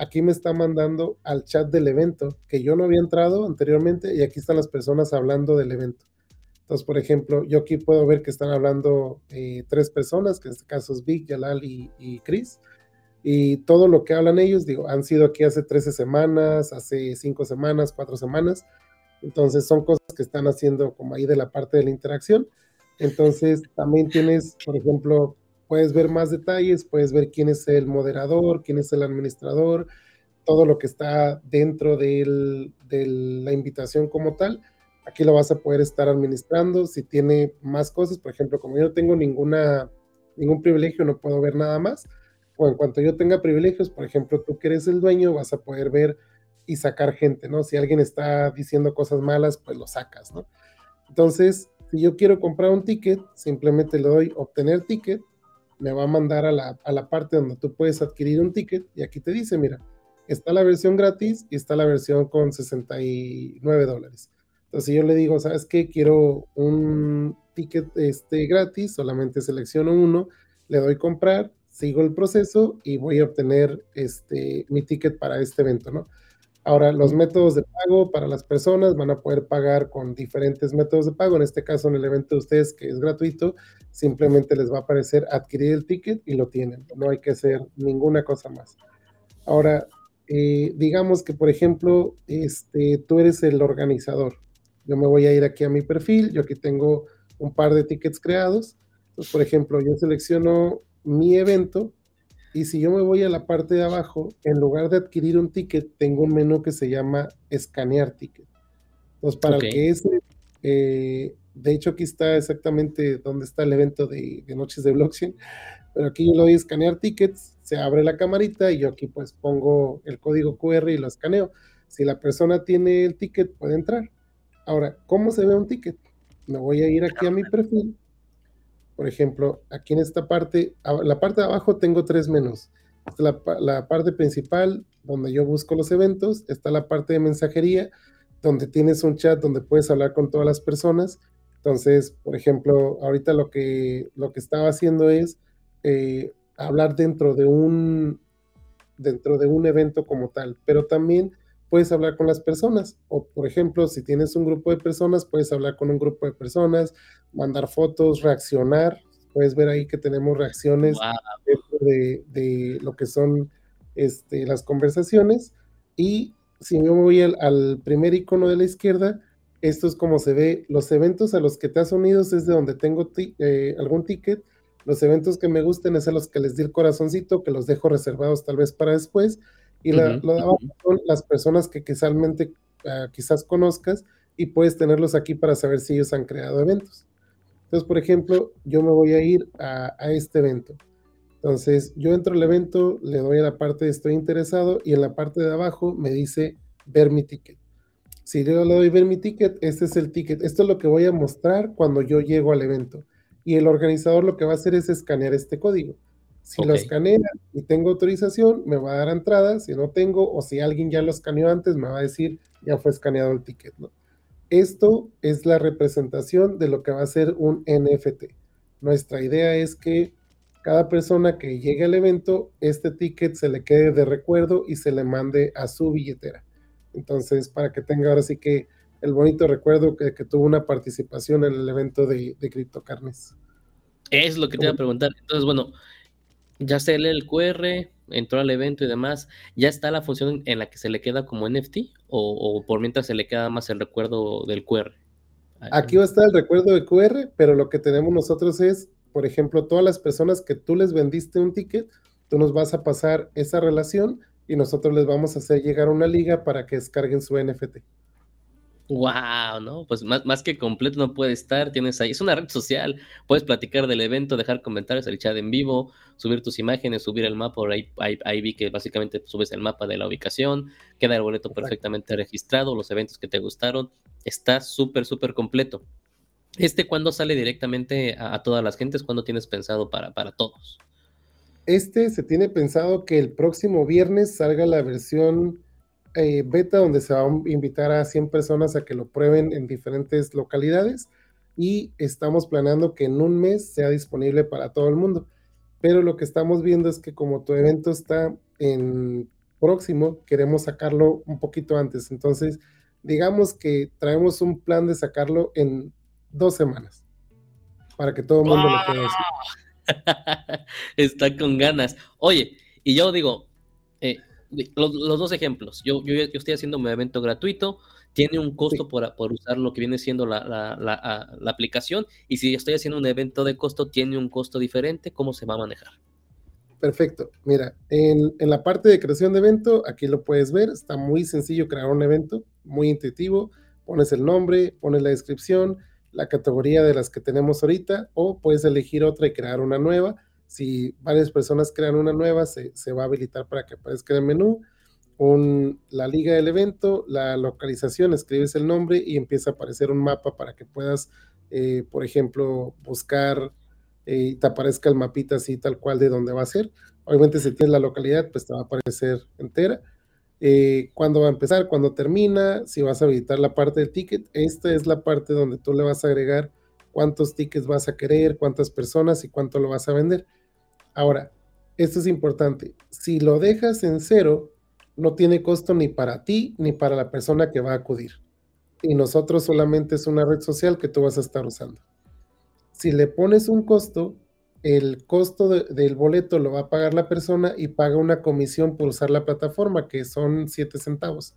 aquí me está mandando al chat del evento, que yo no había entrado anteriormente, y aquí están las personas hablando del evento. Entonces, por ejemplo, yo aquí puedo ver que están hablando eh, tres personas, que en este caso es Vic, Yalal y, Chris. Y todo lo que hablan ellos, digo, han sido aquí hace 13 semanas, hace 5 semanas, 4 semanas. Entonces son cosas que están haciendo como ahí de la parte de la interacción. Entonces también tienes, por ejemplo, puedes ver más detalles, puedes ver quién es el moderador, quién es el administrador, todo lo que está dentro de la invitación como tal aquí lo vas a poder estar administrando. Si tiene más cosas, por ejemplo, como yo no tengo ninguna, ningún privilegio, no puedo ver nada más. O en cuanto yo tenga privilegios, por ejemplo, tú que eres el dueño, vas a poder ver y sacar gente, ¿no? Si alguien está diciendo cosas malas, pues lo sacas, ¿no? Entonces, si yo quiero comprar un ticket, simplemente le doy obtener ticket, me va a mandar a la, a la parte donde tú puedes adquirir un ticket y aquí te dice, mira, está la versión gratis y está la versión con 69 dólares. Entonces yo le digo, ¿sabes qué? Quiero un ticket este, gratis, solamente selecciono uno, le doy comprar, sigo el proceso y voy a obtener este, mi ticket para este evento, ¿no? Ahora, los métodos de pago para las personas van a poder pagar con diferentes métodos de pago. En este caso, en el evento de ustedes, que es gratuito, simplemente les va a aparecer adquirir el ticket y lo tienen. No hay que hacer ninguna cosa más. Ahora, eh, digamos que, por ejemplo, este, tú eres el organizador yo me voy a ir aquí a mi perfil, yo aquí tengo un par de tickets creados. Entonces, por ejemplo, yo selecciono mi evento y si yo me voy a la parte de abajo, en lugar de adquirir un ticket, tengo un menú que se llama escanear ticket. Entonces, para que ese, eh, de hecho aquí está exactamente donde está el evento de, de, Noches de Blockchain, pero aquí yo le doy escanear tickets, se abre la camarita y yo aquí pues pongo el código QR y lo escaneo. Si la persona tiene el ticket, puede entrar. Ahora, ¿cómo se ve un ticket? Me voy a ir aquí a mi perfil. Por ejemplo, aquí en esta parte, la parte de abajo tengo tres menús. La, parte principal, donde yo busco los eventos. Está la parte de mensajería, donde tienes un chat donde puedes hablar con todas las personas. Entonces, por ejemplo, ahorita lo que, lo que estaba haciendo es eh, hablar dentro de un dentro de un evento como tal, pero también puedes hablar con las personas. O, por ejemplo, si tienes un grupo de personas, puedes hablar con un grupo de personas, mandar fotos, reaccionar. Puedes ver ahí que tenemos reacciones de, lo que son este, las conversaciones. Y si yo me voy al, primer icono de la izquierda, esto es como se ve los eventos a los que te has unido, es de donde tengo eh, algún ticket. Los eventos que me gusten es a los que les di el corazoncito, que los dejo reservados tal vez para después y lo de abajo son las personas que quizás, ah, quizás conozcas y puedes tenerlos aquí para saber si ellos han creado eventos. Entonces, por ejemplo, yo me voy a ir a, este evento. Entonces, yo entro al evento, le doy a la parte de estoy interesado y en la parte de abajo me dice ver mi ticket. Si yo le doy ver mi ticket, este es el ticket. Esto es lo que voy a mostrar cuando yo llego al evento. Y el organizador lo que va a hacer es escanear este código. Si lo escanea y tengo autorización, me va a dar entrada. Si no tengo, o si alguien ya lo escaneó antes, me va a decir, ya fue escaneado el ticket. ¿no? Esto es la representación de lo que va a ser un NFT. Nuestra idea es que cada persona que llegue al evento, este ticket se le quede de recuerdo y se le mande a su billetera. Entonces, para que tenga ahora sí que el bonito recuerdo que, tuvo una participación en el evento de, de CryptoCarnes. Es lo que te iba a preguntar. Entonces, bueno, ya se lee el QR, entró al evento y demás, ¿ya está la función en la que se le queda como NFT o, por mientras se le queda más el recuerdo del QR? Aquí va a estar el recuerdo de QR, pero lo que tenemos nosotros es, por ejemplo, todas las personas que tú les vendiste un ticket, tú nos vas a pasar esa relación y nosotros les vamos a hacer llegar una liga para que descarguen su NFT. Wow, ¿no? Pues más, más, que completo no puede estar, tienes ahí, es una red social, puedes platicar del evento, dejar comentarios, el chat en vivo, subir tus imágenes, subir el mapa, por ahí, ahí, vi que básicamente subes el mapa de la ubicación, queda el boleto perfectamente registrado, los eventos que te gustaron, está súper, súper completo. ¿Este cuándo sale directamente a, todas las gentes? ¿Cuándo tienes pensado para, para todos? Este se tiene pensado que el próximo viernes salga la versión eh, beta donde se va a invitar a 100 personas a que lo prueben en diferentes localidades y estamos planeando que en un mes sea disponible para todo el mundo. Pero lo que estamos viendo es que como tu evento está en próximo, queremos sacarlo un poquito antes. Entonces, digamos que traemos un plan de sacarlo en dos semanas para que todo el mundo lo pueda hacer. Está con ganas. Oye, y yo digo, eh, los, dos ejemplos. Yo, yo, estoy haciendo un evento gratuito, tiene un costo por, por, usar lo que viene siendo la, la, la, aplicación, y si estoy haciendo un evento de costo, tiene un costo diferente, ¿cómo se va a manejar? Perfecto. Mira, en, en la parte de creación de evento, aquí lo puedes ver, está muy sencillo crear un evento, muy intuitivo, pones el nombre, pones la descripción, la categoría de las que tenemos ahorita, o puedes elegir otra y crear una nueva si varias personas crean una nueva, se, va a habilitar para que aparezca en el menú. la liga del evento, la localización, escribes el nombre y empieza a aparecer un mapa para que puedas, eh, por ejemplo, buscar eh, y te aparezca el mapita así tal cual de dónde va a ser. Obviamente si tienes la localidad, pues te va a aparecer entera. Eh, cuándo va a empezar, cuándo termina, si vas a habilitar la parte del ticket. Esta es la parte donde tú le vas a agregar cuántos tickets vas a querer, cuántas personas y cuánto lo vas a vender. Ahora, esto es importante. Si lo dejas en cero, no tiene costo ni para ti ni para la persona que va a acudir. Y nosotros solamente es una red social que tú vas a estar usando. Si le pones un costo, el costo del boleto lo va a pagar la persona y paga una comisión por usar la plataforma, que son 7 centavos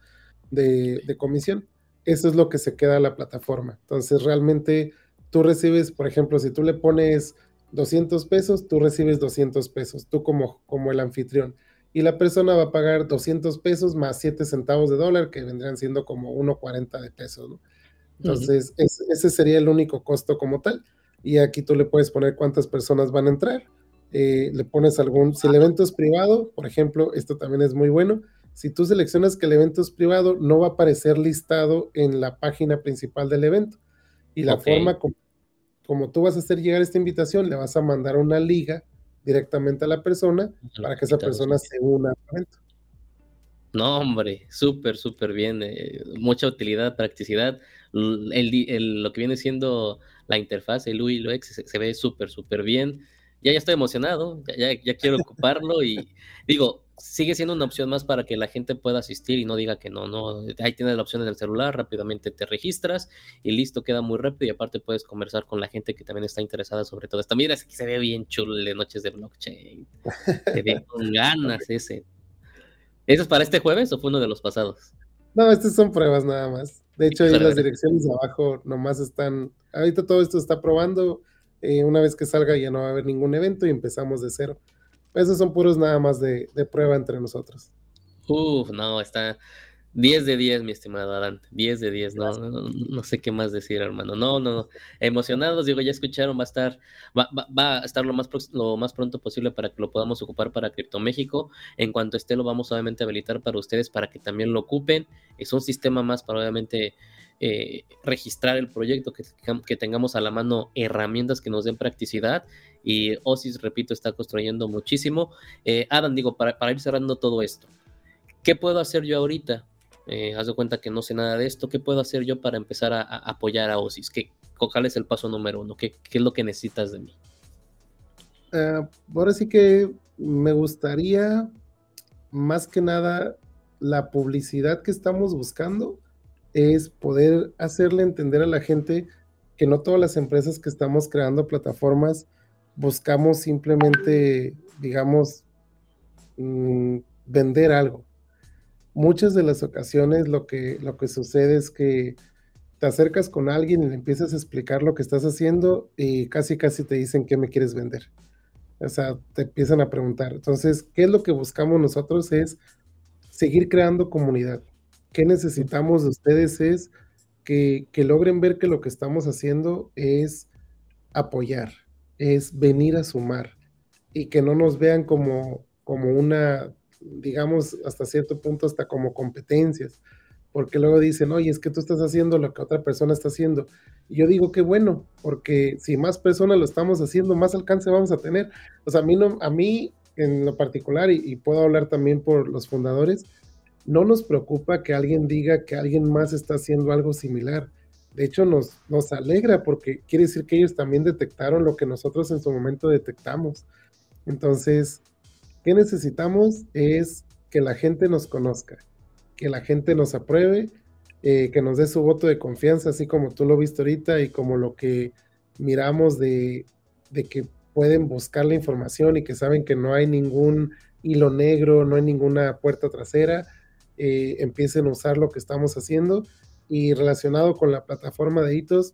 de, de comisión. Eso es lo que se queda a la plataforma. Entonces, realmente tú recibes, por ejemplo, si tú le pones 200 pesos, tú recibes 200 pesos, tú como, como el anfitrión. Y la persona va a pagar 200 pesos más 7 centavos de dólar, que vendrían siendo como 1,40 de pesos, ¿no? Entonces, ese sería el único costo como tal. Y aquí tú le puedes poner cuántas personas van a entrar. Eh, le pones algún, si el evento es privado, por ejemplo, esto también es muy bueno. Si tú seleccionas que el evento es privado, no va a aparecer listado en la página principal del evento. Y la forma como como tú vas a hacer llegar esta invitación, le vas a mandar una liga directamente a la persona para que esa persona se una al evento. No, hombre, súper, súper bien. Eh, mucha utilidad, practicidad. El, lo que viene siendo la interfaz, el UI, lo X, se, se ve súper, súper bien. Ya, ya estoy emocionado, ya, ya, ya quiero ocuparlo y digo, sigue siendo una opción más para que la gente pueda asistir y no diga que no, no, ahí tienes la opción en el celular, rápidamente te registras y listo, queda muy rápido y aparte puedes conversar con la gente que también está interesada sobre todo esto. Mira, se ve bien chulo de Noches de Blockchain, se ve con ganas ese. ¿Eso es para este jueves o fue uno de los pasados? No, estas son pruebas nada más. De hecho, ahí las direcciones de abajo nomás están, ahorita todo esto está probando, eh, una vez que salga ya no va a haber ningún evento y empezamos de cero. Esos son puros nada más de, prueba entre nosotros. Uf, no, está 10 de 10, mi estimado Adán. 10 de 10, no, no, sé qué más decir, hermano. No, no, no. Emocionados, digo, ya escucharon, va a estar, va, va, a estar lo más, lo más pronto posible para que lo podamos ocupar para Cripto México. En cuanto esté, lo vamos obviamente a habilitar para ustedes para que también lo ocupen. Es un sistema más para obviamente eh, registrar el proyecto, que, que tengamos a la mano herramientas que nos den practicidad y Osis, repito, está construyendo muchísimo. Eh, Adam, digo, para, ir cerrando todo esto, ¿qué puedo hacer yo ahorita? Eh, haz de cuenta que no sé nada de esto, ¿qué puedo hacer yo para empezar a, apoyar a Osis? ¿Qué, ¿Cuál es el paso número uno? ¿Qué, es lo que necesitas de mí? ah, ahora sí que me gustaría más que nada la publicidad que estamos buscando es poder hacerle entender a la gente que no todas las empresas que estamos creando plataformas buscamos simplemente, digamos, mm, vender algo. Muchas de las ocasiones lo que, lo que sucede es que te acercas con alguien y le empiezas a explicar lo que estás haciendo y casi casi te dicen qué me quieres vender. O sea, te empiezan a preguntar. Entonces, ¿qué es lo que buscamos nosotros? Es seguir creando comunidad. ¿Qué necesitamos de ustedes? Es que, que logren ver que lo que estamos haciendo es apoyar, es venir a sumar y que no nos vean como, como una, digamos, hasta cierto punto, hasta como competencias, porque luego dicen, oye, es que tú estás haciendo lo que otra persona está haciendo. Y yo digo que bueno, porque si más personas lo estamos haciendo, más alcance vamos a tener. O sea, a mí, no, a mí en lo particular, y, y puedo hablar también por los fundadores, no nos preocupa que alguien diga que alguien más está haciendo algo similar de hecho nos, nos alegra porque quiere decir que ellos también detectaron lo que nosotros en su momento detectamos. Entonces, ¿qué necesitamos? Es que la gente nos conozca, que la gente nos apruebe, eh, que nos dé su voto de confianza, así como tú lo viste ahorita y como lo que miramos de, que pueden buscar la información y que saben que no hay ningún hilo negro, no hay ninguna puerta trasera, eh, empiecen a usar lo que estamos haciendo y relacionado con la plataforma de hitos,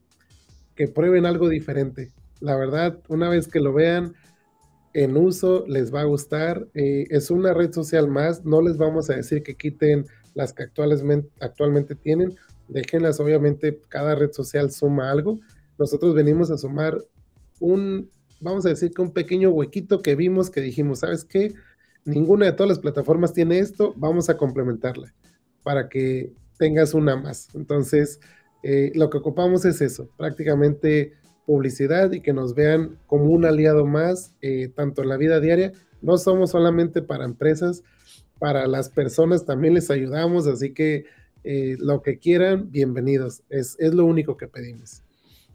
que prueben algo diferente. La verdad, una vez que lo vean en uso, les va a gustar. Eh, es una red social más, no les vamos a decir que quiten las que actualmente, actualmente tienen, déjenlas, obviamente cada red social suma algo. Nosotros venimos a sumar un, vamos a decir que un pequeño huequito que vimos que dijimos, ¿sabes qué? Ninguna de todas las plataformas tiene esto, vamos a complementarla para que tengas una más. Entonces, eh, lo que ocupamos es eso, prácticamente publicidad y que nos vean como un aliado más, eh, tanto en la vida diaria. No somos solamente para empresas, para las personas también les ayudamos, así que eh, lo que quieran, bienvenidos. Es, es lo único que pedimos.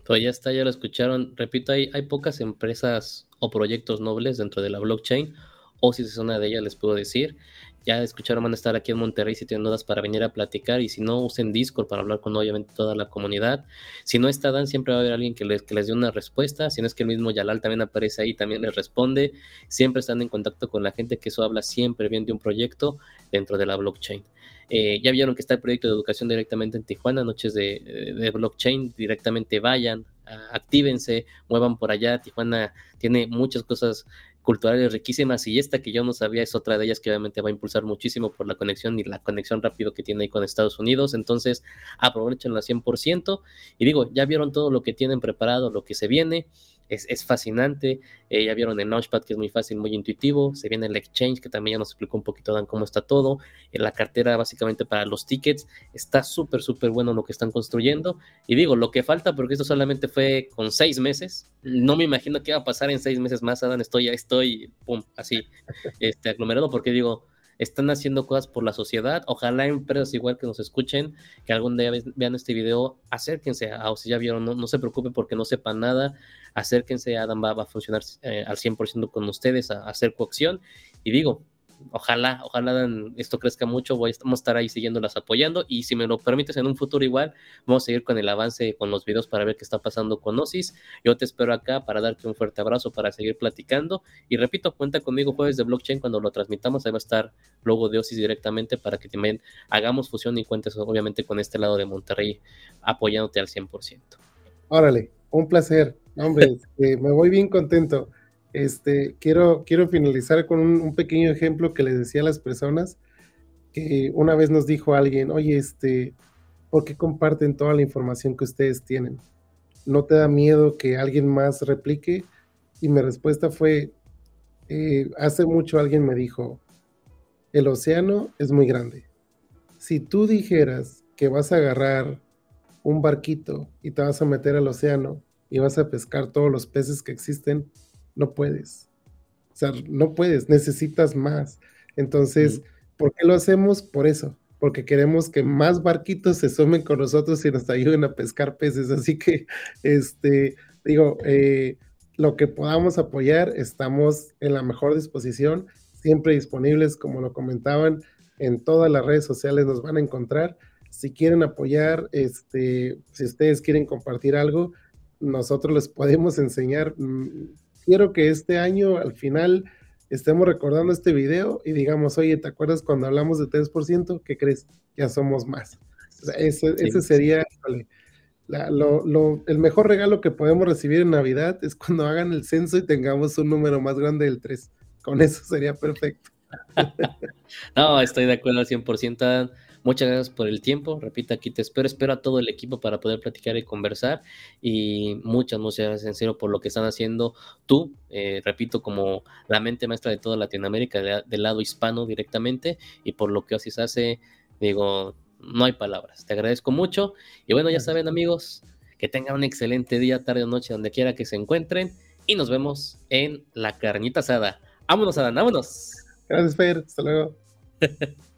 Pues ya está, ya lo escucharon. Repito, hay, hay pocas empresas o proyectos nobles dentro de la blockchain, o si es una de ellas, les puedo decir ya escucharon, van a estar aquí en Monterrey si tienen dudas para venir a platicar y si no, usen Discord para hablar con obviamente toda la comunidad. Si no está Dan, siempre va a haber alguien que les, que les dé una respuesta. Si no es que el mismo Yalal también aparece ahí, también les responde. Siempre están en contacto con la gente, que eso habla siempre bien de un proyecto dentro de la blockchain. Eh, ya vieron que está el proyecto de educación directamente en Tijuana, noches de, de blockchain, directamente vayan, actívense, muevan por allá. Tijuana tiene muchas cosas culturales riquísimas y esta que yo no sabía es otra de ellas que obviamente va a impulsar muchísimo por la conexión y la conexión rápido que tiene ahí con Estados Unidos. Entonces, aprovechenlo al 100% y digo, ya vieron todo lo que tienen preparado, lo que se viene es, fascinante. Eh, ya vieron el Launchpad, que es muy fácil, muy intuitivo. Se viene el Exchange, que también ya nos explicó un poquito Dan cómo está todo. En la cartera, básicamente para los tickets, está súper, súper bueno lo que están construyendo. Y digo, lo que falta, porque esto solamente fue con seis meses. No me imagino qué va a pasar en seis meses más, Adán. Estoy, estoy, así, este, aglomerado, porque digo, están haciendo cosas por la sociedad. Ojalá empresas igual que nos escuchen, que algún día vean este video, acérquense a, o si ya vieron, no, no se preocupen porque no sepan nada acérquense, Adam va, a funcionar eh, al 100% con ustedes, a, hacer coacción. Y digo, ojalá, ojalá esto crezca mucho, voy, vamos a estar ahí siguiéndolas apoyando y si me lo permites en un futuro igual, vamos a seguir con el avance con los videos para ver qué está pasando con Osis. Yo te espero acá para darte un fuerte abrazo, para seguir platicando y repito, cuenta conmigo jueves de blockchain cuando lo transmitamos, ahí va a estar logo de Osis directamente para que también hagamos fusión y cuentes obviamente con este lado de Monterrey apoyándote al 100%. Órale, un placer. Hombre, este, me voy bien contento. Este, quiero, quiero finalizar con un, pequeño ejemplo que les decía a las personas, que una vez nos dijo alguien, oye, este, ¿por qué comparten toda la información que ustedes tienen? ¿No te da miedo que alguien más replique? Y mi respuesta fue, eh, hace mucho alguien me dijo, el océano es muy grande. Si tú dijeras que vas a agarrar un barquito y te vas a meter al océano y vas a pescar todos los peces que existen, no puedes. O sea, no puedes, necesitas más. Entonces, ¿por qué lo hacemos? Por eso, porque queremos que más barquitos se sumen con nosotros y nos ayuden a pescar peces. Así que, este, digo, eh, lo que podamos apoyar, estamos en la mejor disposición, siempre disponibles, como lo comentaban, en todas las redes sociales nos van a encontrar. Si quieren apoyar, este, si ustedes quieren compartir algo, nosotros les podemos enseñar. Mm, quiero que este año, al final, estemos recordando este video y digamos, oye, ¿te acuerdas cuando hablamos de 3%? ¿Qué crees? Ya somos más. ese, sería el mejor regalo que podemos recibir en Navidad es cuando hagan el censo y tengamos un número más grande del 3. Con eso sería perfecto. no, estoy de acuerdo al 100%. Muchas gracias por el tiempo. Repito, aquí te espero. Espero a todo el equipo para poder platicar y conversar. Y muchas, muchas gracias en serio por lo que están haciendo tú. Eh, repito, como la mente maestra de toda Latinoamérica, del lado hispano directamente. Y por lo que así se hace, digo, no hay palabras. Te agradezco mucho. Y bueno, ya saben, amigos, que tengan un excelente día, tarde o noche, donde quiera que se encuentren. Y nos vemos en la carnita asada. Vámonos, Adán, vámonos. Gracias, Fer. Hasta luego.